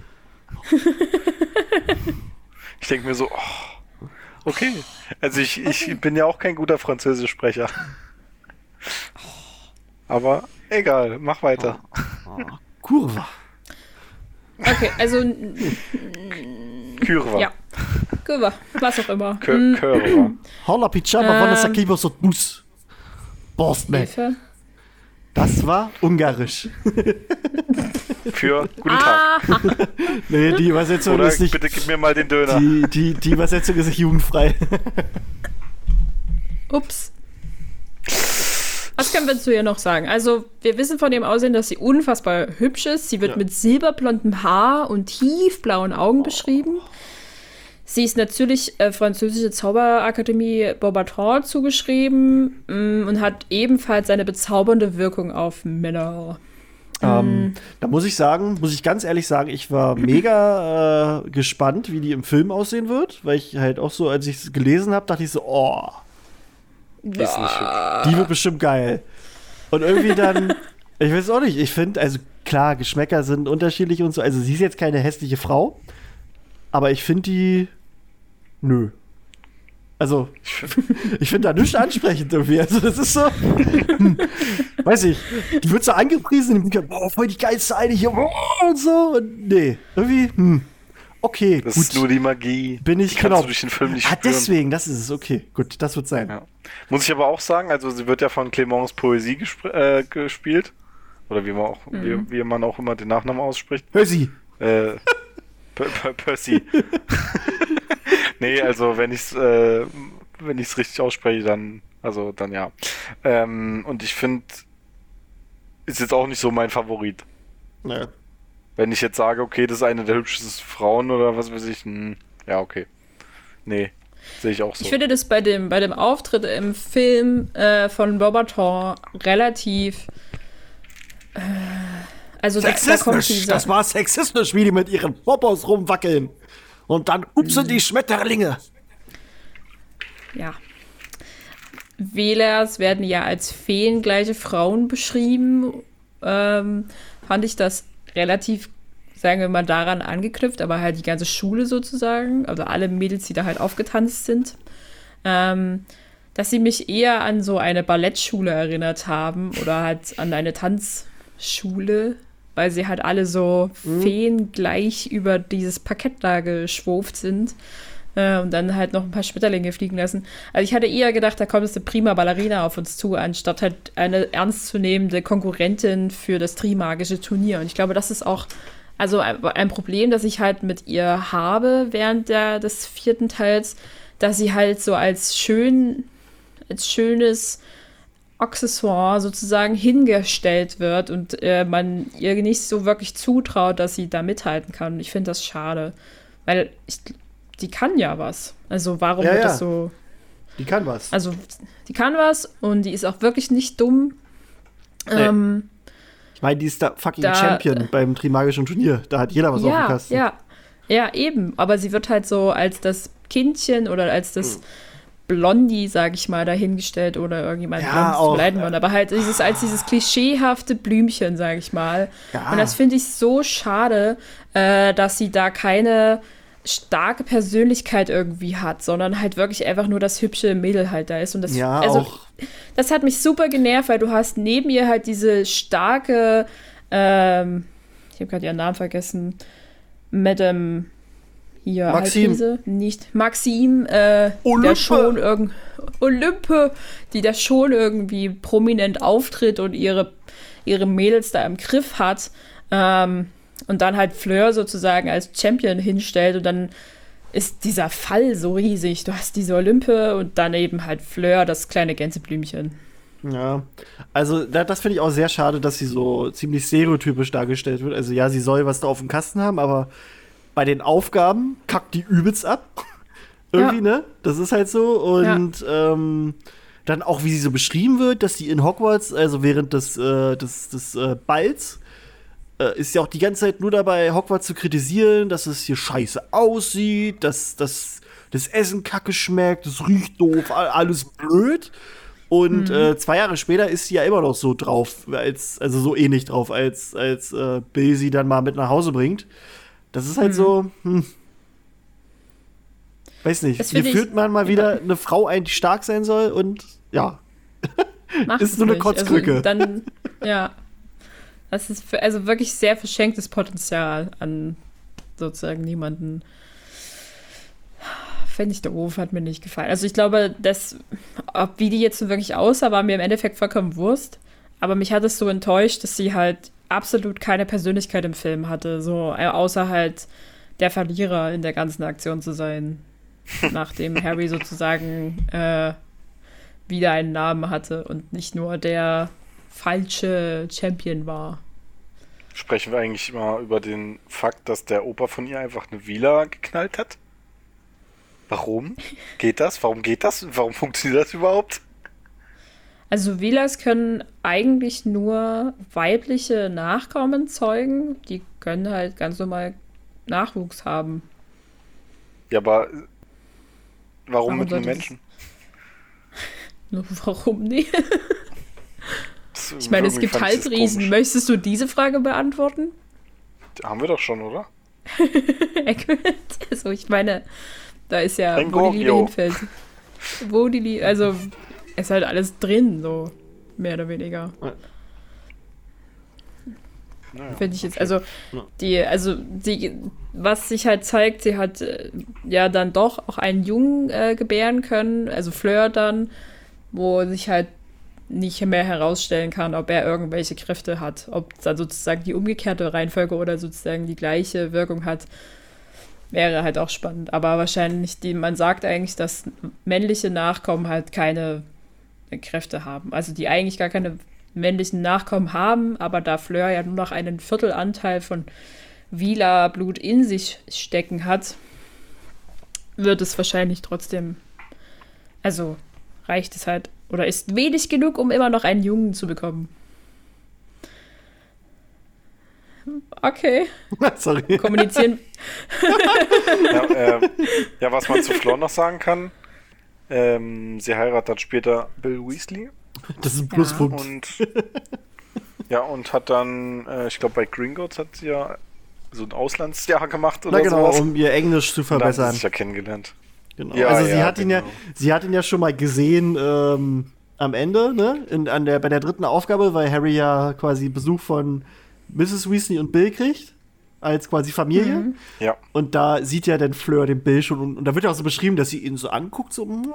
Speaker 4: ich denke mir so, oh, okay. Also ich, ich bin ja auch kein guter Französischsprecher. Aber egal, mach weiter.
Speaker 2: Kurva.
Speaker 3: Okay, also
Speaker 4: Kürwa.
Speaker 3: ja. Kurva, was auch immer. Mm,
Speaker 4: Körwa.
Speaker 2: Holla
Speaker 3: Ähm.
Speaker 2: wann ist der so Bus? Das war ungarisch.
Speaker 4: Für guten Tag.
Speaker 2: Nee, die Übersetzung
Speaker 4: Oder
Speaker 2: ist nicht.
Speaker 4: bitte gib mir mal den Döner.
Speaker 2: Die, die, die Übersetzung ist nicht jugendfrei.
Speaker 3: ups. Was können wir zu ihr noch sagen? Also, wir wissen von dem Aussehen, dass sie unfassbar hübsch ist. Sie wird
Speaker 2: Ja.
Speaker 3: mit silberblondem Haar und tiefblauen Augen beschrieben. Sie ist natürlich äh, französische Zauberakademie Beaubaton zugeschrieben mm, und hat ebenfalls eine bezaubernde Wirkung auf Männer.
Speaker 2: Ähm, da muss ich sagen, muss ich ganz ehrlich sagen, ich war mega äh, gespannt, wie die im Film aussehen wird, weil ich halt auch so, als ich es gelesen habe, dachte ich so, oh,
Speaker 4: Ist nicht hübsch.
Speaker 2: die wird bestimmt geil. Und irgendwie dann, ich weiß auch nicht, ich finde, also klar, Geschmäcker sind unterschiedlich und so, also sie ist jetzt keine hässliche Frau, aber ich finde die, nö. Also, ich finde da nichts ansprechend irgendwie. Also, das ist so. weiß ich. Die wird so angepriesen, die boah, voll die geilste eine hier, boah, und so. Und nee, irgendwie, hm. Okay,
Speaker 4: Das
Speaker 2: gut.
Speaker 4: ist nur die Magie.
Speaker 2: Bin ich,
Speaker 4: die kannst
Speaker 2: genau.
Speaker 4: du durch den Film nicht
Speaker 2: ah,
Speaker 4: spüren.
Speaker 2: deswegen, das ist es, okay. Gut, das wird sein.
Speaker 4: Ja. Muss ich aber auch sagen, also sie wird ja von Clemence Poesie gespr- äh, gespielt. Oder wie man, auch, wie, wie man auch immer den Nachnamen ausspricht.
Speaker 2: Sie.
Speaker 4: Äh, Percy. nee, also wenn ich es äh, wenn richtig ausspreche, dann, also dann ja. Ähm, und ich finde, ist jetzt auch nicht so mein Favorit.
Speaker 2: Ja.
Speaker 4: Wenn ich jetzt sage, okay, das ist eine der hübschesten Frauen oder was weiß ich, hm, ja, okay. Nee, sehe ich auch so.
Speaker 3: Ich finde das bei dem, bei dem Auftritt im Film äh, von Bobaton relativ. Äh, also da, da kommt
Speaker 2: Sexistisch.
Speaker 3: dieser.
Speaker 2: Das war sexistisch, wie die mit ihren Popos rumwackeln. Und dann upsen die Schmetterlinge.
Speaker 3: Ja. Wählers werden ja als feengleiche Frauen beschrieben. Ähm, fand ich das relativ, sagen wir mal, daran angeknüpft, aber halt die ganze Schule sozusagen, also alle Mädels, die da halt aufgetanzt sind, ähm, dass sie mich eher an so eine Ballettschule erinnert haben oder halt an eine Tanzschule, weil sie halt alle so feengleich über dieses Parkett da geschwurft sind äh, und dann halt noch ein paar Schmetterlinge fliegen lassen. Also ich hatte eher gedacht, da kommt jetzt eine prima Ballerina auf uns zu, anstatt halt eine ernstzunehmende Konkurrentin für das Trimagische Turnier. Und ich glaube, das ist auch also ein, Problem, das ich halt mit ihr habe während der, des vierten Teils, dass sie halt so als schön, als schönes Accessoire sozusagen hingestellt wird und äh, man ihr nicht so wirklich zutraut, dass sie da mithalten kann. Ich finde das schade, weil ich, die kann ja was. Also warum
Speaker 2: Ja,
Speaker 3: wird
Speaker 2: ja.
Speaker 3: das so?
Speaker 2: Die kann was.
Speaker 3: Also die kann was und die ist auch wirklich nicht dumm. Ähm,
Speaker 2: Ich meine, die ist da fucking
Speaker 3: Da-
Speaker 2: Champion beim Trimagischen Turnier. Da hat jeder was auf dem
Speaker 3: ja,
Speaker 2: Kasten.
Speaker 3: ja, ja, eben. Aber sie wird halt so als das Kindchen oder als
Speaker 2: Hm.
Speaker 3: das Blondie, sag ich mal, dahingestellt oder irgendjemand
Speaker 2: Ja,
Speaker 3: blond zu
Speaker 2: auch,
Speaker 3: beleidigen worden. Aber halt dieses, als dieses klischeehafte Blümchen, sag ich mal.
Speaker 2: Ja.
Speaker 3: Und das finde ich so schade, äh, dass sie da keine starke Persönlichkeit irgendwie hat, sondern halt wirklich einfach nur das hübsche Mädel halt da ist. Und das,
Speaker 2: Ja,
Speaker 3: also,
Speaker 2: auch.
Speaker 3: das hat mich super genervt, weil du hast neben ihr halt diese starke, ähm, ich habe gerade ihren Namen vergessen, Madame hier,
Speaker 2: Maxim.
Speaker 3: halt nicht Maxim, äh,
Speaker 2: Olympe.
Speaker 3: der schon irgend Olympe, die da schon irgendwie prominent auftritt und ihre, ihre Mädels da im Griff hat. Ähm, und dann halt Fleur sozusagen als Champion hinstellt und dann ist dieser Fall so riesig. Du hast diese Olympe und dann eben halt Fleur, das kleine Gänseblümchen.
Speaker 2: Ja, also da, das finde ich auch sehr schade, dass sie so ziemlich stereotypisch dargestellt wird. Also ja, sie soll was da auf dem Kasten haben, aber bei den Aufgaben kackt die übelst ab. Irgendwie,
Speaker 3: Ja.
Speaker 2: ne? Das ist halt so. Und ähm, dann auch, wie sie so beschrieben wird, dass sie in Hogwarts, also während des, äh, des, des äh, Balls, äh, ist ja auch die ganze Zeit nur dabei, Hogwarts zu kritisieren, dass es hier scheiße aussieht, dass, dass das Essen kacke schmeckt, es riecht doof, all- alles blöd. Und äh, zwei Jahre später ist sie ja immer noch so drauf, als, also so ähnlich drauf, als, als äh, Bill sie dann mal mit nach Hause bringt. Das ist halt so, hm. Weiß nicht. Hier führt man mal wieder eine Frau ein, die stark sein soll und ja.
Speaker 3: Macht
Speaker 2: Ist
Speaker 3: es
Speaker 2: nur eine
Speaker 3: nicht.
Speaker 2: Kotzkrücke.
Speaker 3: Also, dann, Ja. Das ist für, also wirklich sehr verschenktes Potenzial an sozusagen niemanden. Fände ich doof, hat mir nicht gefallen. Also ich glaube, das, ob wie die jetzt so wirklich aussah, war mir im Endeffekt vollkommen Wurst. Aber mich hat es so enttäuscht, dass sie halt absolut keine Persönlichkeit im Film hatte. So, äh, außer halt der Verlierer in der ganzen Aktion zu sein. nachdem Harry sozusagen äh, wieder einen Namen hatte und nicht nur der falsche Champion war.
Speaker 4: Sprechen wir eigentlich mal über den Fakt, dass der Opa von ihr einfach eine Villa geknallt hat? Warum? Geht das? Warum geht das? Warum funktioniert das überhaupt?
Speaker 3: Also Vilas können eigentlich nur weibliche Nachkommen zeugen. Die können halt ganz normal Nachwuchs haben.
Speaker 4: Ja, aber warum, warum mit einem Menschen?
Speaker 3: Warum nicht? ich meine, es gibt Halbriesen. Möchtest du diese Frage beantworten?
Speaker 4: Haben wir doch schon, oder?
Speaker 3: also ich meine, da ist ja, Ein wo die Liebe hinfällt. Wo die Liebe, also ist halt alles drin, so mehr oder weniger. Naja, Finde ich jetzt, also die, also die, was sich halt zeigt, sie hat äh, ja dann doch auch einen Jungen äh, gebären können, also Fleur dann, wo sich halt nicht mehr herausstellen kann, ob er irgendwelche Kräfte hat, ob dann sozusagen die umgekehrte Reihenfolge oder sozusagen die gleiche Wirkung hat, wäre halt auch spannend. Aber wahrscheinlich, die, man sagt eigentlich, dass männliche Nachkommen halt keine Kräfte haben. Also die eigentlich gar keine männlichen Nachkommen haben, aber da Fleur ja nur noch einen Viertelanteil von Vila Blut in sich stecken hat, wird es wahrscheinlich trotzdem, also reicht es halt oder ist wenig genug, um immer noch einen Jungen zu bekommen. Okay.
Speaker 2: Sorry.
Speaker 3: Kommunizieren.
Speaker 4: ja, äh, ja, was man zu Flor noch sagen kann, ähm, sie heiratet später Bill Weasley.
Speaker 2: Das ist ein Pluspunkt.
Speaker 4: Ja. Und, ja, und hat dann, äh, ich glaube, bei Gringotts hat sie ja so ein Auslandsjahr gemacht oder
Speaker 2: Na genau,
Speaker 4: sowas.
Speaker 2: um ihr Englisch zu verbessern. Und dann haben sie
Speaker 4: sich ja kennengelernt.
Speaker 2: Genau. Ja, also sie ja, hat genau. ihn ja, genau. sie hat ihn ja schon mal gesehen ähm, am Ende, ne? In, an der, bei der dritten Aufgabe, weil Harry ja quasi Besuch von Mrs. Weasley und Bill kriegt. Als quasi Familie. Mhm.
Speaker 4: Ja.
Speaker 2: Und da sieht ja dann Fleur den Bill schon und, und da wird ja auch so beschrieben, dass sie ihn so anguckt, so. Mm.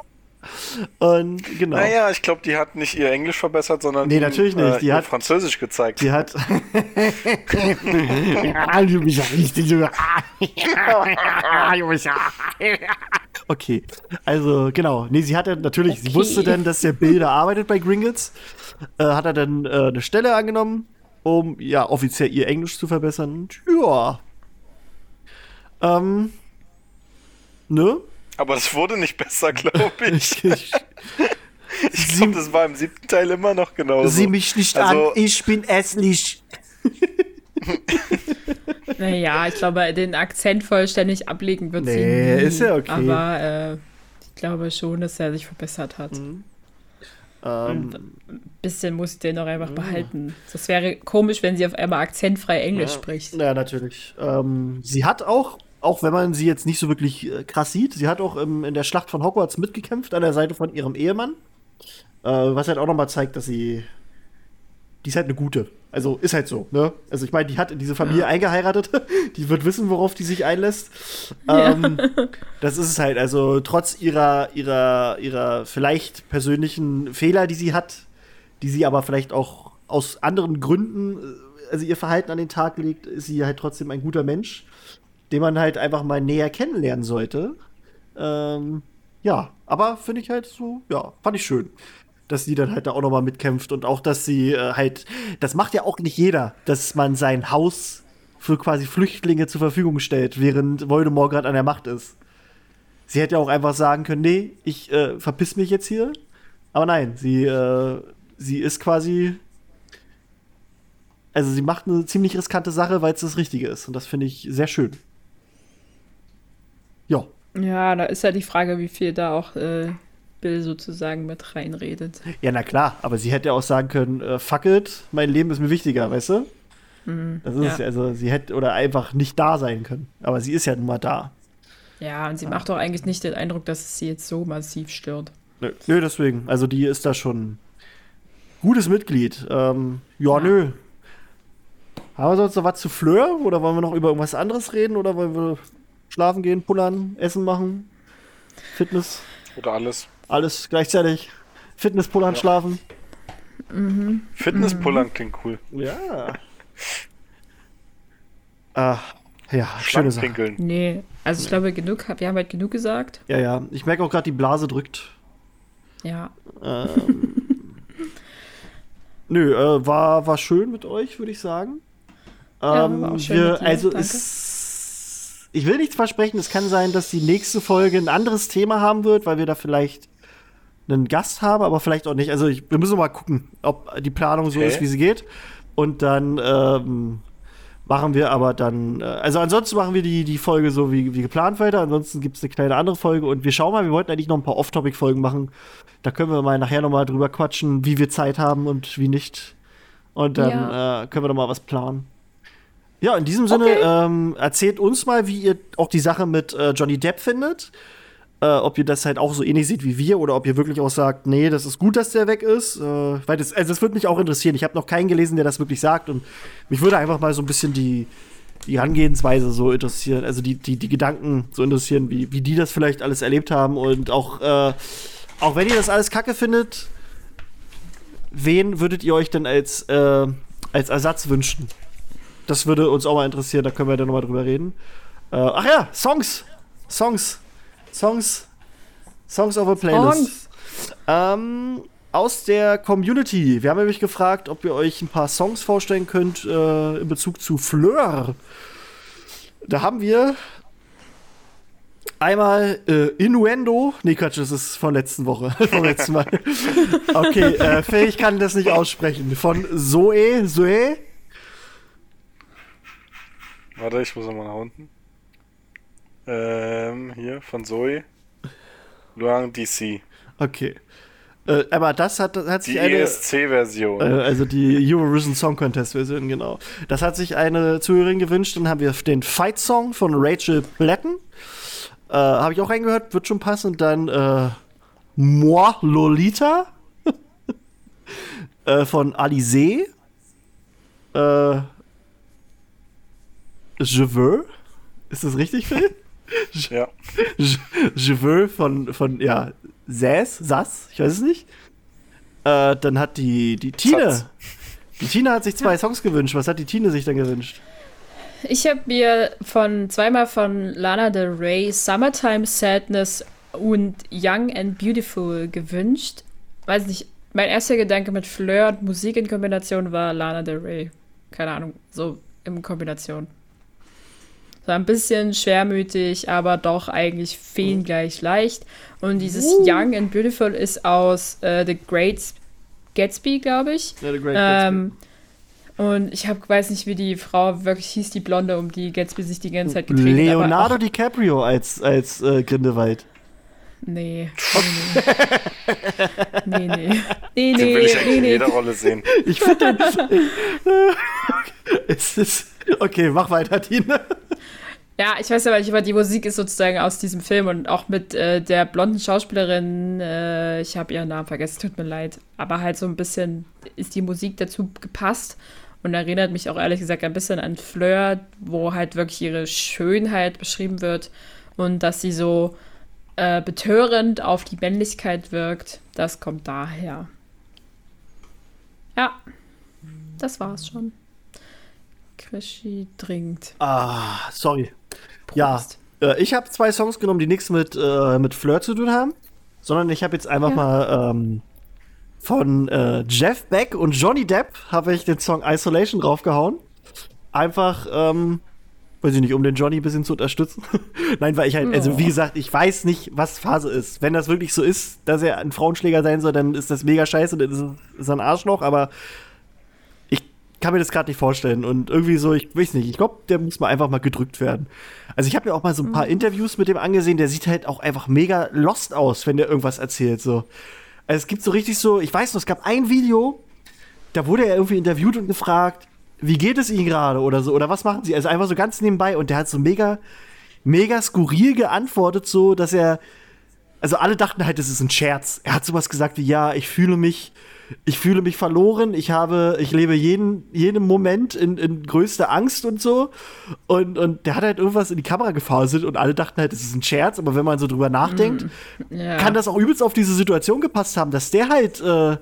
Speaker 2: Und genau.
Speaker 4: Naja, ich glaube, die hat nicht ihr Englisch verbessert, sondern
Speaker 2: nee, natürlich nicht.
Speaker 4: Äh, die hat Französisch gezeigt.
Speaker 2: Die hat. Okay, also genau. Nee, sie hatte natürlich, okay. sie wusste dann, dass der Bilder arbeitet bei Gringotts. Äh, hat er dann äh, eine Stelle angenommen, um ja offiziell ihr Englisch zu verbessern. Ja. Ähm. Ne?
Speaker 4: Aber es wurde nicht besser, glaube ich. ich glaube, das war im siebten Teil immer noch genauso.
Speaker 2: Sieh mich nicht also, an, ich bin hässlich.
Speaker 3: naja, ich glaube, den Akzent vollständig ablegen wird
Speaker 2: nee,
Speaker 3: sie
Speaker 2: nie. ist ja okay.
Speaker 3: Aber äh, ich glaube schon, dass er sich verbessert hat. Mhm.
Speaker 2: Ähm,
Speaker 3: ein bisschen muss ich den auch einfach ja. behalten. Das wäre komisch, wenn sie auf einmal akzentfrei Englisch
Speaker 2: ja.
Speaker 3: spricht.
Speaker 2: Ja, natürlich. Ähm, sie hat auch auch wenn man sie jetzt nicht so wirklich äh, krass sieht, sie hat auch im, in der Schlacht von Hogwarts mitgekämpft an der Seite von ihrem Ehemann. Äh, was halt auch nochmal zeigt, dass sie. Die ist halt eine gute. Also ist halt so, ne? Also ich meine, die hat in diese Familie ja. eingeheiratet. Die wird wissen, worauf die sich einlässt. Ähm, ja. Das ist es halt. Also trotz ihrer, ihrer, ihrer vielleicht persönlichen Fehler, die sie hat, die sie aber vielleicht auch aus anderen Gründen, äh, also ihr Verhalten an den Tag legt, ist sie halt trotzdem ein guter Mensch den man halt einfach mal näher kennenlernen sollte. Ähm, ja, aber finde ich halt so, ja, fand ich schön. Dass sie dann halt da auch nochmal mitkämpft und auch, dass sie äh, halt, das macht ja auch nicht jeder, dass man sein Haus für quasi Flüchtlinge zur Verfügung stellt, während Voldemort gerade an der Macht ist. Sie hätte ja auch einfach sagen können, nee, ich äh, verpiss mich jetzt hier. Aber nein, sie, äh, sie ist quasi also sie macht eine ziemlich riskante Sache, weil es das Richtige ist. Und das finde ich sehr schön. Ja.
Speaker 3: Ja, da ist ja die Frage, wie viel da auch äh, Bill sozusagen mit reinredet.
Speaker 2: Ja, na klar, aber sie hätte ja auch sagen können, äh, fuck it, mein Leben ist mir wichtiger, weißt du? Mhm, das ist ja. also, sie hätte oder einfach nicht da sein können. Aber sie ist ja nun mal da.
Speaker 3: Ja, und sie ja. macht doch eigentlich nicht den Eindruck, dass es sie jetzt so massiv stört.
Speaker 2: Nö, nö, deswegen. Also die ist da schon gutes Mitglied. Ähm, ja,
Speaker 3: Ja.
Speaker 2: nö. Haben wir sonst noch was zu Fleur? Oder wollen wir noch über irgendwas anderes reden? Oder wollen wir schlafen gehen, pullern, Essen machen? Fitness,
Speaker 4: Oder alles.
Speaker 2: Alles gleichzeitig. Fitness, pullern,
Speaker 4: Ja.
Speaker 2: schlafen.
Speaker 4: Fitnesspullern klingt cool.
Speaker 2: Ja. Ah, ja, schöne Sache.
Speaker 3: Nee, also ich glaube, genug, wir haben halt genug gesagt.
Speaker 2: Ja, ja. Ich merke auch gerade, die Blase drückt.
Speaker 3: Ja.
Speaker 2: Ähm, nö, äh, war, war schön mit euch, würde ich sagen.
Speaker 3: Ja,
Speaker 2: Ähm,
Speaker 3: war auch schön
Speaker 2: wir,
Speaker 3: mit dir,
Speaker 2: also
Speaker 3: danke.
Speaker 2: es, ich will nichts versprechen. Es kann sein, dass die nächste Folge ein anderes Thema haben wird, weil wir da vielleicht einen Gast haben, aber vielleicht auch nicht. Also ich, wir müssen mal gucken, ob die Planung so
Speaker 4: Okay.
Speaker 2: ist, wie sie geht. Und dann ähm, machen wir aber dann, äh, also ansonsten machen wir die, die Folge so wie, wie geplant weiter. Ansonsten gibt es eine kleine andere Folge und wir schauen mal, wir wollten eigentlich noch ein paar Off-Topic-Folgen machen. Da können wir mal nachher noch mal drüber quatschen, wie wir Zeit haben und wie nicht. Und dann äh, können wir noch mal was planen. Ja, in diesem Sinne,
Speaker 3: Okay.
Speaker 2: ähm, erzählt uns mal, wie ihr auch die Sache mit äh, Johnny Depp findet. Äh, ob ihr das halt auch so ähnlich seht wie wir oder ob ihr wirklich auch sagt, nee, das ist gut, dass der weg ist. Äh, weil das, also das würde mich auch interessieren. Ich habe noch keinen gelesen, der das wirklich sagt und mich würde einfach mal so ein bisschen die, die Herangehensweise so interessieren, also die, die, die Gedanken so interessieren, wie, wie die das vielleicht alles erlebt haben und auch, äh, auch wenn ihr das alles kacke findet, wen würdet ihr euch denn als, äh, als Ersatz wünschen? Das würde uns auch mal interessieren, da können wir dann nochmal drüber reden. Äh, ach ja, Songs! Songs! Songs! Songs of a Playlist.
Speaker 3: Songs.
Speaker 2: Ähm, aus der Community. Wir haben nämlich gefragt, ob ihr euch ein paar Songs vorstellen könnt äh, in Bezug zu Fleur. Da haben wir einmal äh, Innuendo. Nee, Quatsch, das ist von letzten Woche. vom letzten Mal. Okay, äh, Faye, ich kann das nicht aussprechen. Von Zoe. Zoe?
Speaker 4: Warte, ich muss nochmal nach unten. Ähm, hier von Zoe. Luang DC.
Speaker 2: Okay. Äh, aber das hat, hat sich
Speaker 4: Die
Speaker 2: eine.
Speaker 4: ESC-Version.
Speaker 2: Äh, also die Eurovision Song Contest Version, genau. Das hat sich eine Zuhörerin gewünscht. Dann haben wir den Fight Song von Rachel Platten. Äh, Habe ich auch reingehört, wird schon passen. Und dann äh, Moi Lolita äh, von Alizé. Äh, Je veux. Ist das richtig, Phil?
Speaker 4: Ja.
Speaker 2: Je, Je veux von, von ja, Sass, Sass, ich weiß es nicht. Äh, dann hat die, die Tine.
Speaker 4: Satz.
Speaker 2: Die Tine hat sich zwei Songs gewünscht. Was hat die Tine sich dann gewünscht?
Speaker 3: Ich habe mir von zweimal von Lana Del Rey Summertime Sadness und Young and Beautiful gewünscht. Weiß nicht, mein erster Gedanke mit Fleur und Musik in Kombination war Lana Del Rey. Keine Ahnung, so in Kombination. So ein bisschen schwermütig, aber doch eigentlich feengleich leicht. Und dieses
Speaker 2: Uh.
Speaker 3: Young and Beautiful ist aus äh, The Great Gatsby, glaube ich.
Speaker 2: Ja, The Great
Speaker 3: Ähm, und ich hab, weiß nicht, wie die Frau wirklich hieß, die Blonde, um die Gatsby sich die ganze Zeit
Speaker 2: Gatsby.
Speaker 3: gedreht hat. aber
Speaker 2: Leonardo DiCaprio als, als äh, Grindelwald.
Speaker 3: Nee. Nee, nee. Nee, nee.
Speaker 4: Den
Speaker 3: nee,
Speaker 4: will ich eigentlich
Speaker 3: nee,
Speaker 4: in
Speaker 3: nee.
Speaker 4: jeder Rolle sehen.
Speaker 2: Ich finde es ist. Okay, mach weiter, Tine.
Speaker 3: Ja, ich weiß aber nicht, aber die Musik ist sozusagen aus diesem Film und auch mit äh, der blonden Schauspielerin, äh, ich habe ihren Namen vergessen, tut mir leid, aber halt so ein bisschen ist die Musik dazu gepasst und erinnert mich auch ehrlich gesagt ein bisschen an Fleur, wo halt wirklich ihre Schönheit beschrieben wird und dass sie so äh, betörend auf die Männlichkeit wirkt. Das kommt daher. Ja, das war's schon. Krischi trinkt.
Speaker 2: Ah, sorry. Ja,
Speaker 3: Prost.
Speaker 2: äh, ich habe zwei Songs genommen, die nichts mit, äh, mit Fleur zu tun haben, sondern ich habe jetzt einfach
Speaker 3: Ja.
Speaker 2: mal ähm, von äh, Jeff Beck und Johnny Depp habe ich den Song Isolation draufgehauen. Einfach, ähm, weiß ich nicht, um den Johnny ein bisschen zu unterstützen. Nein, weil ich halt, also wie gesagt, ich weiß nicht, was Phase ist. Wenn das wirklich so ist, dass er ein Frauenschläger sein soll, dann ist das mega scheiße, dann ist, ist er ein Arschloch, aber kann mir das gerade nicht vorstellen. Und irgendwie so, ich weiß nicht, ich glaube, der muss mal einfach mal gedrückt werden. Also ich habe mir auch mal so ein paar Interviews mit dem angesehen, der sieht halt auch einfach mega lost aus, wenn der irgendwas erzählt. So. Also es gibt so richtig so, ich weiß noch, es gab ein Video, da wurde er irgendwie interviewt und gefragt, wie geht es Ihnen gerade oder so, oder was machen Sie? Also einfach so ganz nebenbei und der hat so mega, mega skurril geantwortet, so, dass er, also alle dachten halt, das ist ein Scherz. Er hat sowas gesagt wie, ja, ich fühle mich, ich fühle mich verloren, ich habe, ich lebe jeden, jeden Moment in, in größter Angst und so. Und, und der hat halt irgendwas in die Kamera gefaselt und alle dachten halt, es ist ein Scherz, aber wenn man so drüber nachdenkt,
Speaker 3: Ja.
Speaker 2: kann das auch übelst auf diese Situation gepasst haben, dass der halt, äh,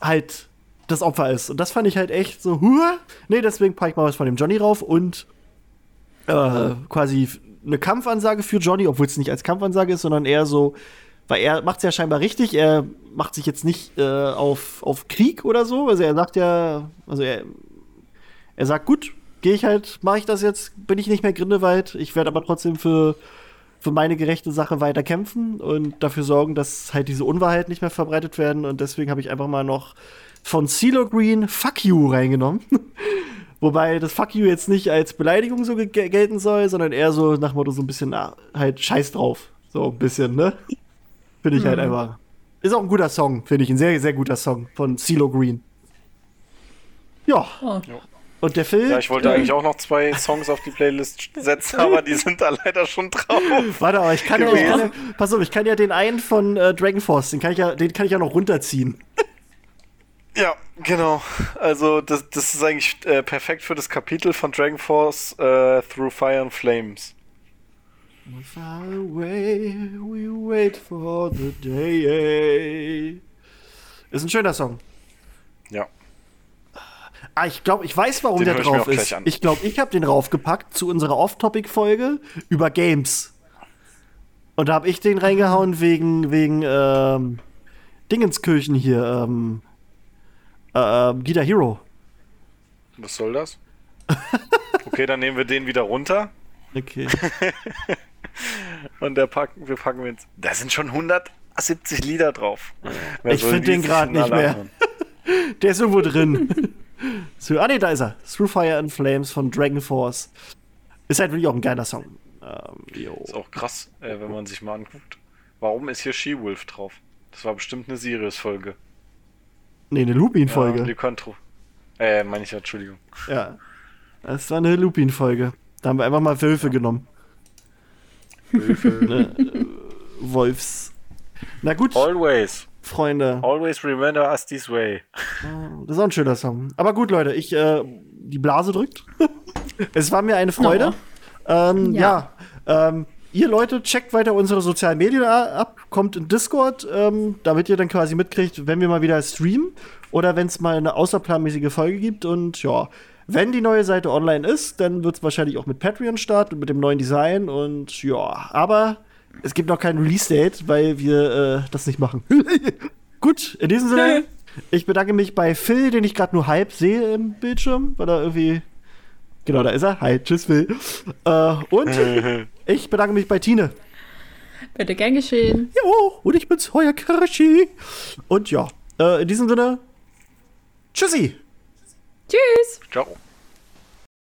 Speaker 2: halt das Opfer ist. Und das fand ich halt echt so, huh? Nee, deswegen packe ich mal was von dem Johnny rauf und äh, quasi eine Kampfansage für Johnny, obwohl es nicht als Kampfansage ist, sondern eher so, weil er macht es ja scheinbar richtig, er macht sich jetzt nicht äh, auf, auf Krieg oder so, also er sagt ja, also er, er sagt, gut, gehe ich halt, mache ich das jetzt, bin ich nicht mehr Grindewald, ich werde aber trotzdem für, für meine gerechte Sache weiter kämpfen und dafür sorgen, dass halt diese Unwahrheit nicht mehr verbreitet werden und deswegen habe ich einfach mal noch von CeeLo Green Fuck You reingenommen. Wobei das Fuck You jetzt nicht als Beleidigung so ge- gelten soll, sondern eher so nach Motto so ein bisschen ah, halt Scheiß drauf. So ein bisschen, ne? Finde ich halt einfach. Ist auch ein guter Song, finde ich. Ein sehr, sehr guter Song von CeeLo Green. Ja.
Speaker 3: Oh.
Speaker 2: Und der Film.
Speaker 4: Ja, ich wollte eigentlich auch noch zwei Songs auf die Playlist setzen, aber die sind da leider schon drauf.
Speaker 2: Warte, aber ich kann ja, ich
Speaker 4: gewesen.
Speaker 2: kann ja, pass auf, ich kann ja den einen von äh, Dragon Force, den kann ich ja, den kann ich ja noch runterziehen.
Speaker 4: Ja, genau. Also das, das ist eigentlich äh, perfekt für das Kapitel von Dragon Force äh, Through Fire and Flames.
Speaker 2: Far away, we wait for the day. Ist ein schöner Song.
Speaker 4: Ja.
Speaker 2: Ah, ich glaube, ich weiß, warum
Speaker 4: Den
Speaker 2: der
Speaker 4: ich
Speaker 2: drauf
Speaker 4: auch
Speaker 2: ist. Ich glaube, ich habe den raufgepackt zu unserer Off-Topic-Folge über Games. Und da habe ich den reingehauen wegen, wegen ähm, Dingenskirchen hier, ähm, äh, ähm, Guitar Hero.
Speaker 4: Was soll das? Okay, dann nehmen wir den wieder runter
Speaker 2: Okay.
Speaker 4: und der packen, wir packen jetzt. Da sind schon 170 Lieder drauf. Wer
Speaker 2: Ich
Speaker 4: soll
Speaker 2: find
Speaker 4: die
Speaker 2: den
Speaker 4: denn
Speaker 2: nicht mehr. Der ist irgendwo drin. so, ah, nee, da ist er. Through Fire and Flames von Dragon Force. Ist halt wirklich auch ein geiler Song. Ähm.
Speaker 4: Ist auch krass, äh, wenn man sich mal anguckt. Warum ist hier She-Wolf drauf? Das war bestimmt eine Sirius-Folge.
Speaker 2: Nee, eine
Speaker 4: Ja,
Speaker 2: Lupin-Folge.
Speaker 4: Lycantro. Äh, meine ich ja, Entschuldigung.
Speaker 2: Ja. Das war eine Lupin-Folge. Da haben wir einfach mal Wölfe genommen. ne? Wolfs. Na gut,
Speaker 4: Always.
Speaker 2: Freunde.
Speaker 4: Always remember us this way.
Speaker 2: Das ist auch ein schöner Song. Aber gut, Leute, ich, äh, die Blase drückt. es war mir eine Freude. Ähm, ja.
Speaker 3: Ja.
Speaker 2: ähm, ihr Leute, checkt weiter unsere sozialen Medien ab, kommt in Discord, ähm, damit ihr dann quasi mitkriegt, wenn wir mal wieder streamen oder wenn es mal eine außerplanmäßige Folge gibt. Und ja, wenn die neue Seite online ist, dann wird es wahrscheinlich auch mit Patreon starten, mit dem neuen Design. Und ja, aber es gibt noch kein Release-Date, weil wir äh, das nicht machen. Gut, in diesem Sinne, ich bedanke mich bei Phil, den ich gerade nur halb sehe im Bildschirm, weil er irgendwie. Genau, da ist er. Hi, tschüss, Phil. Äh, und ich bedanke mich bei Tine.
Speaker 3: Bitte gern geschehen.
Speaker 2: Jo, und ich bin's, euer Kirschi. Und ja, äh, in diesem Sinne, tschüssi.
Speaker 3: Tschüss.
Speaker 4: Ciao.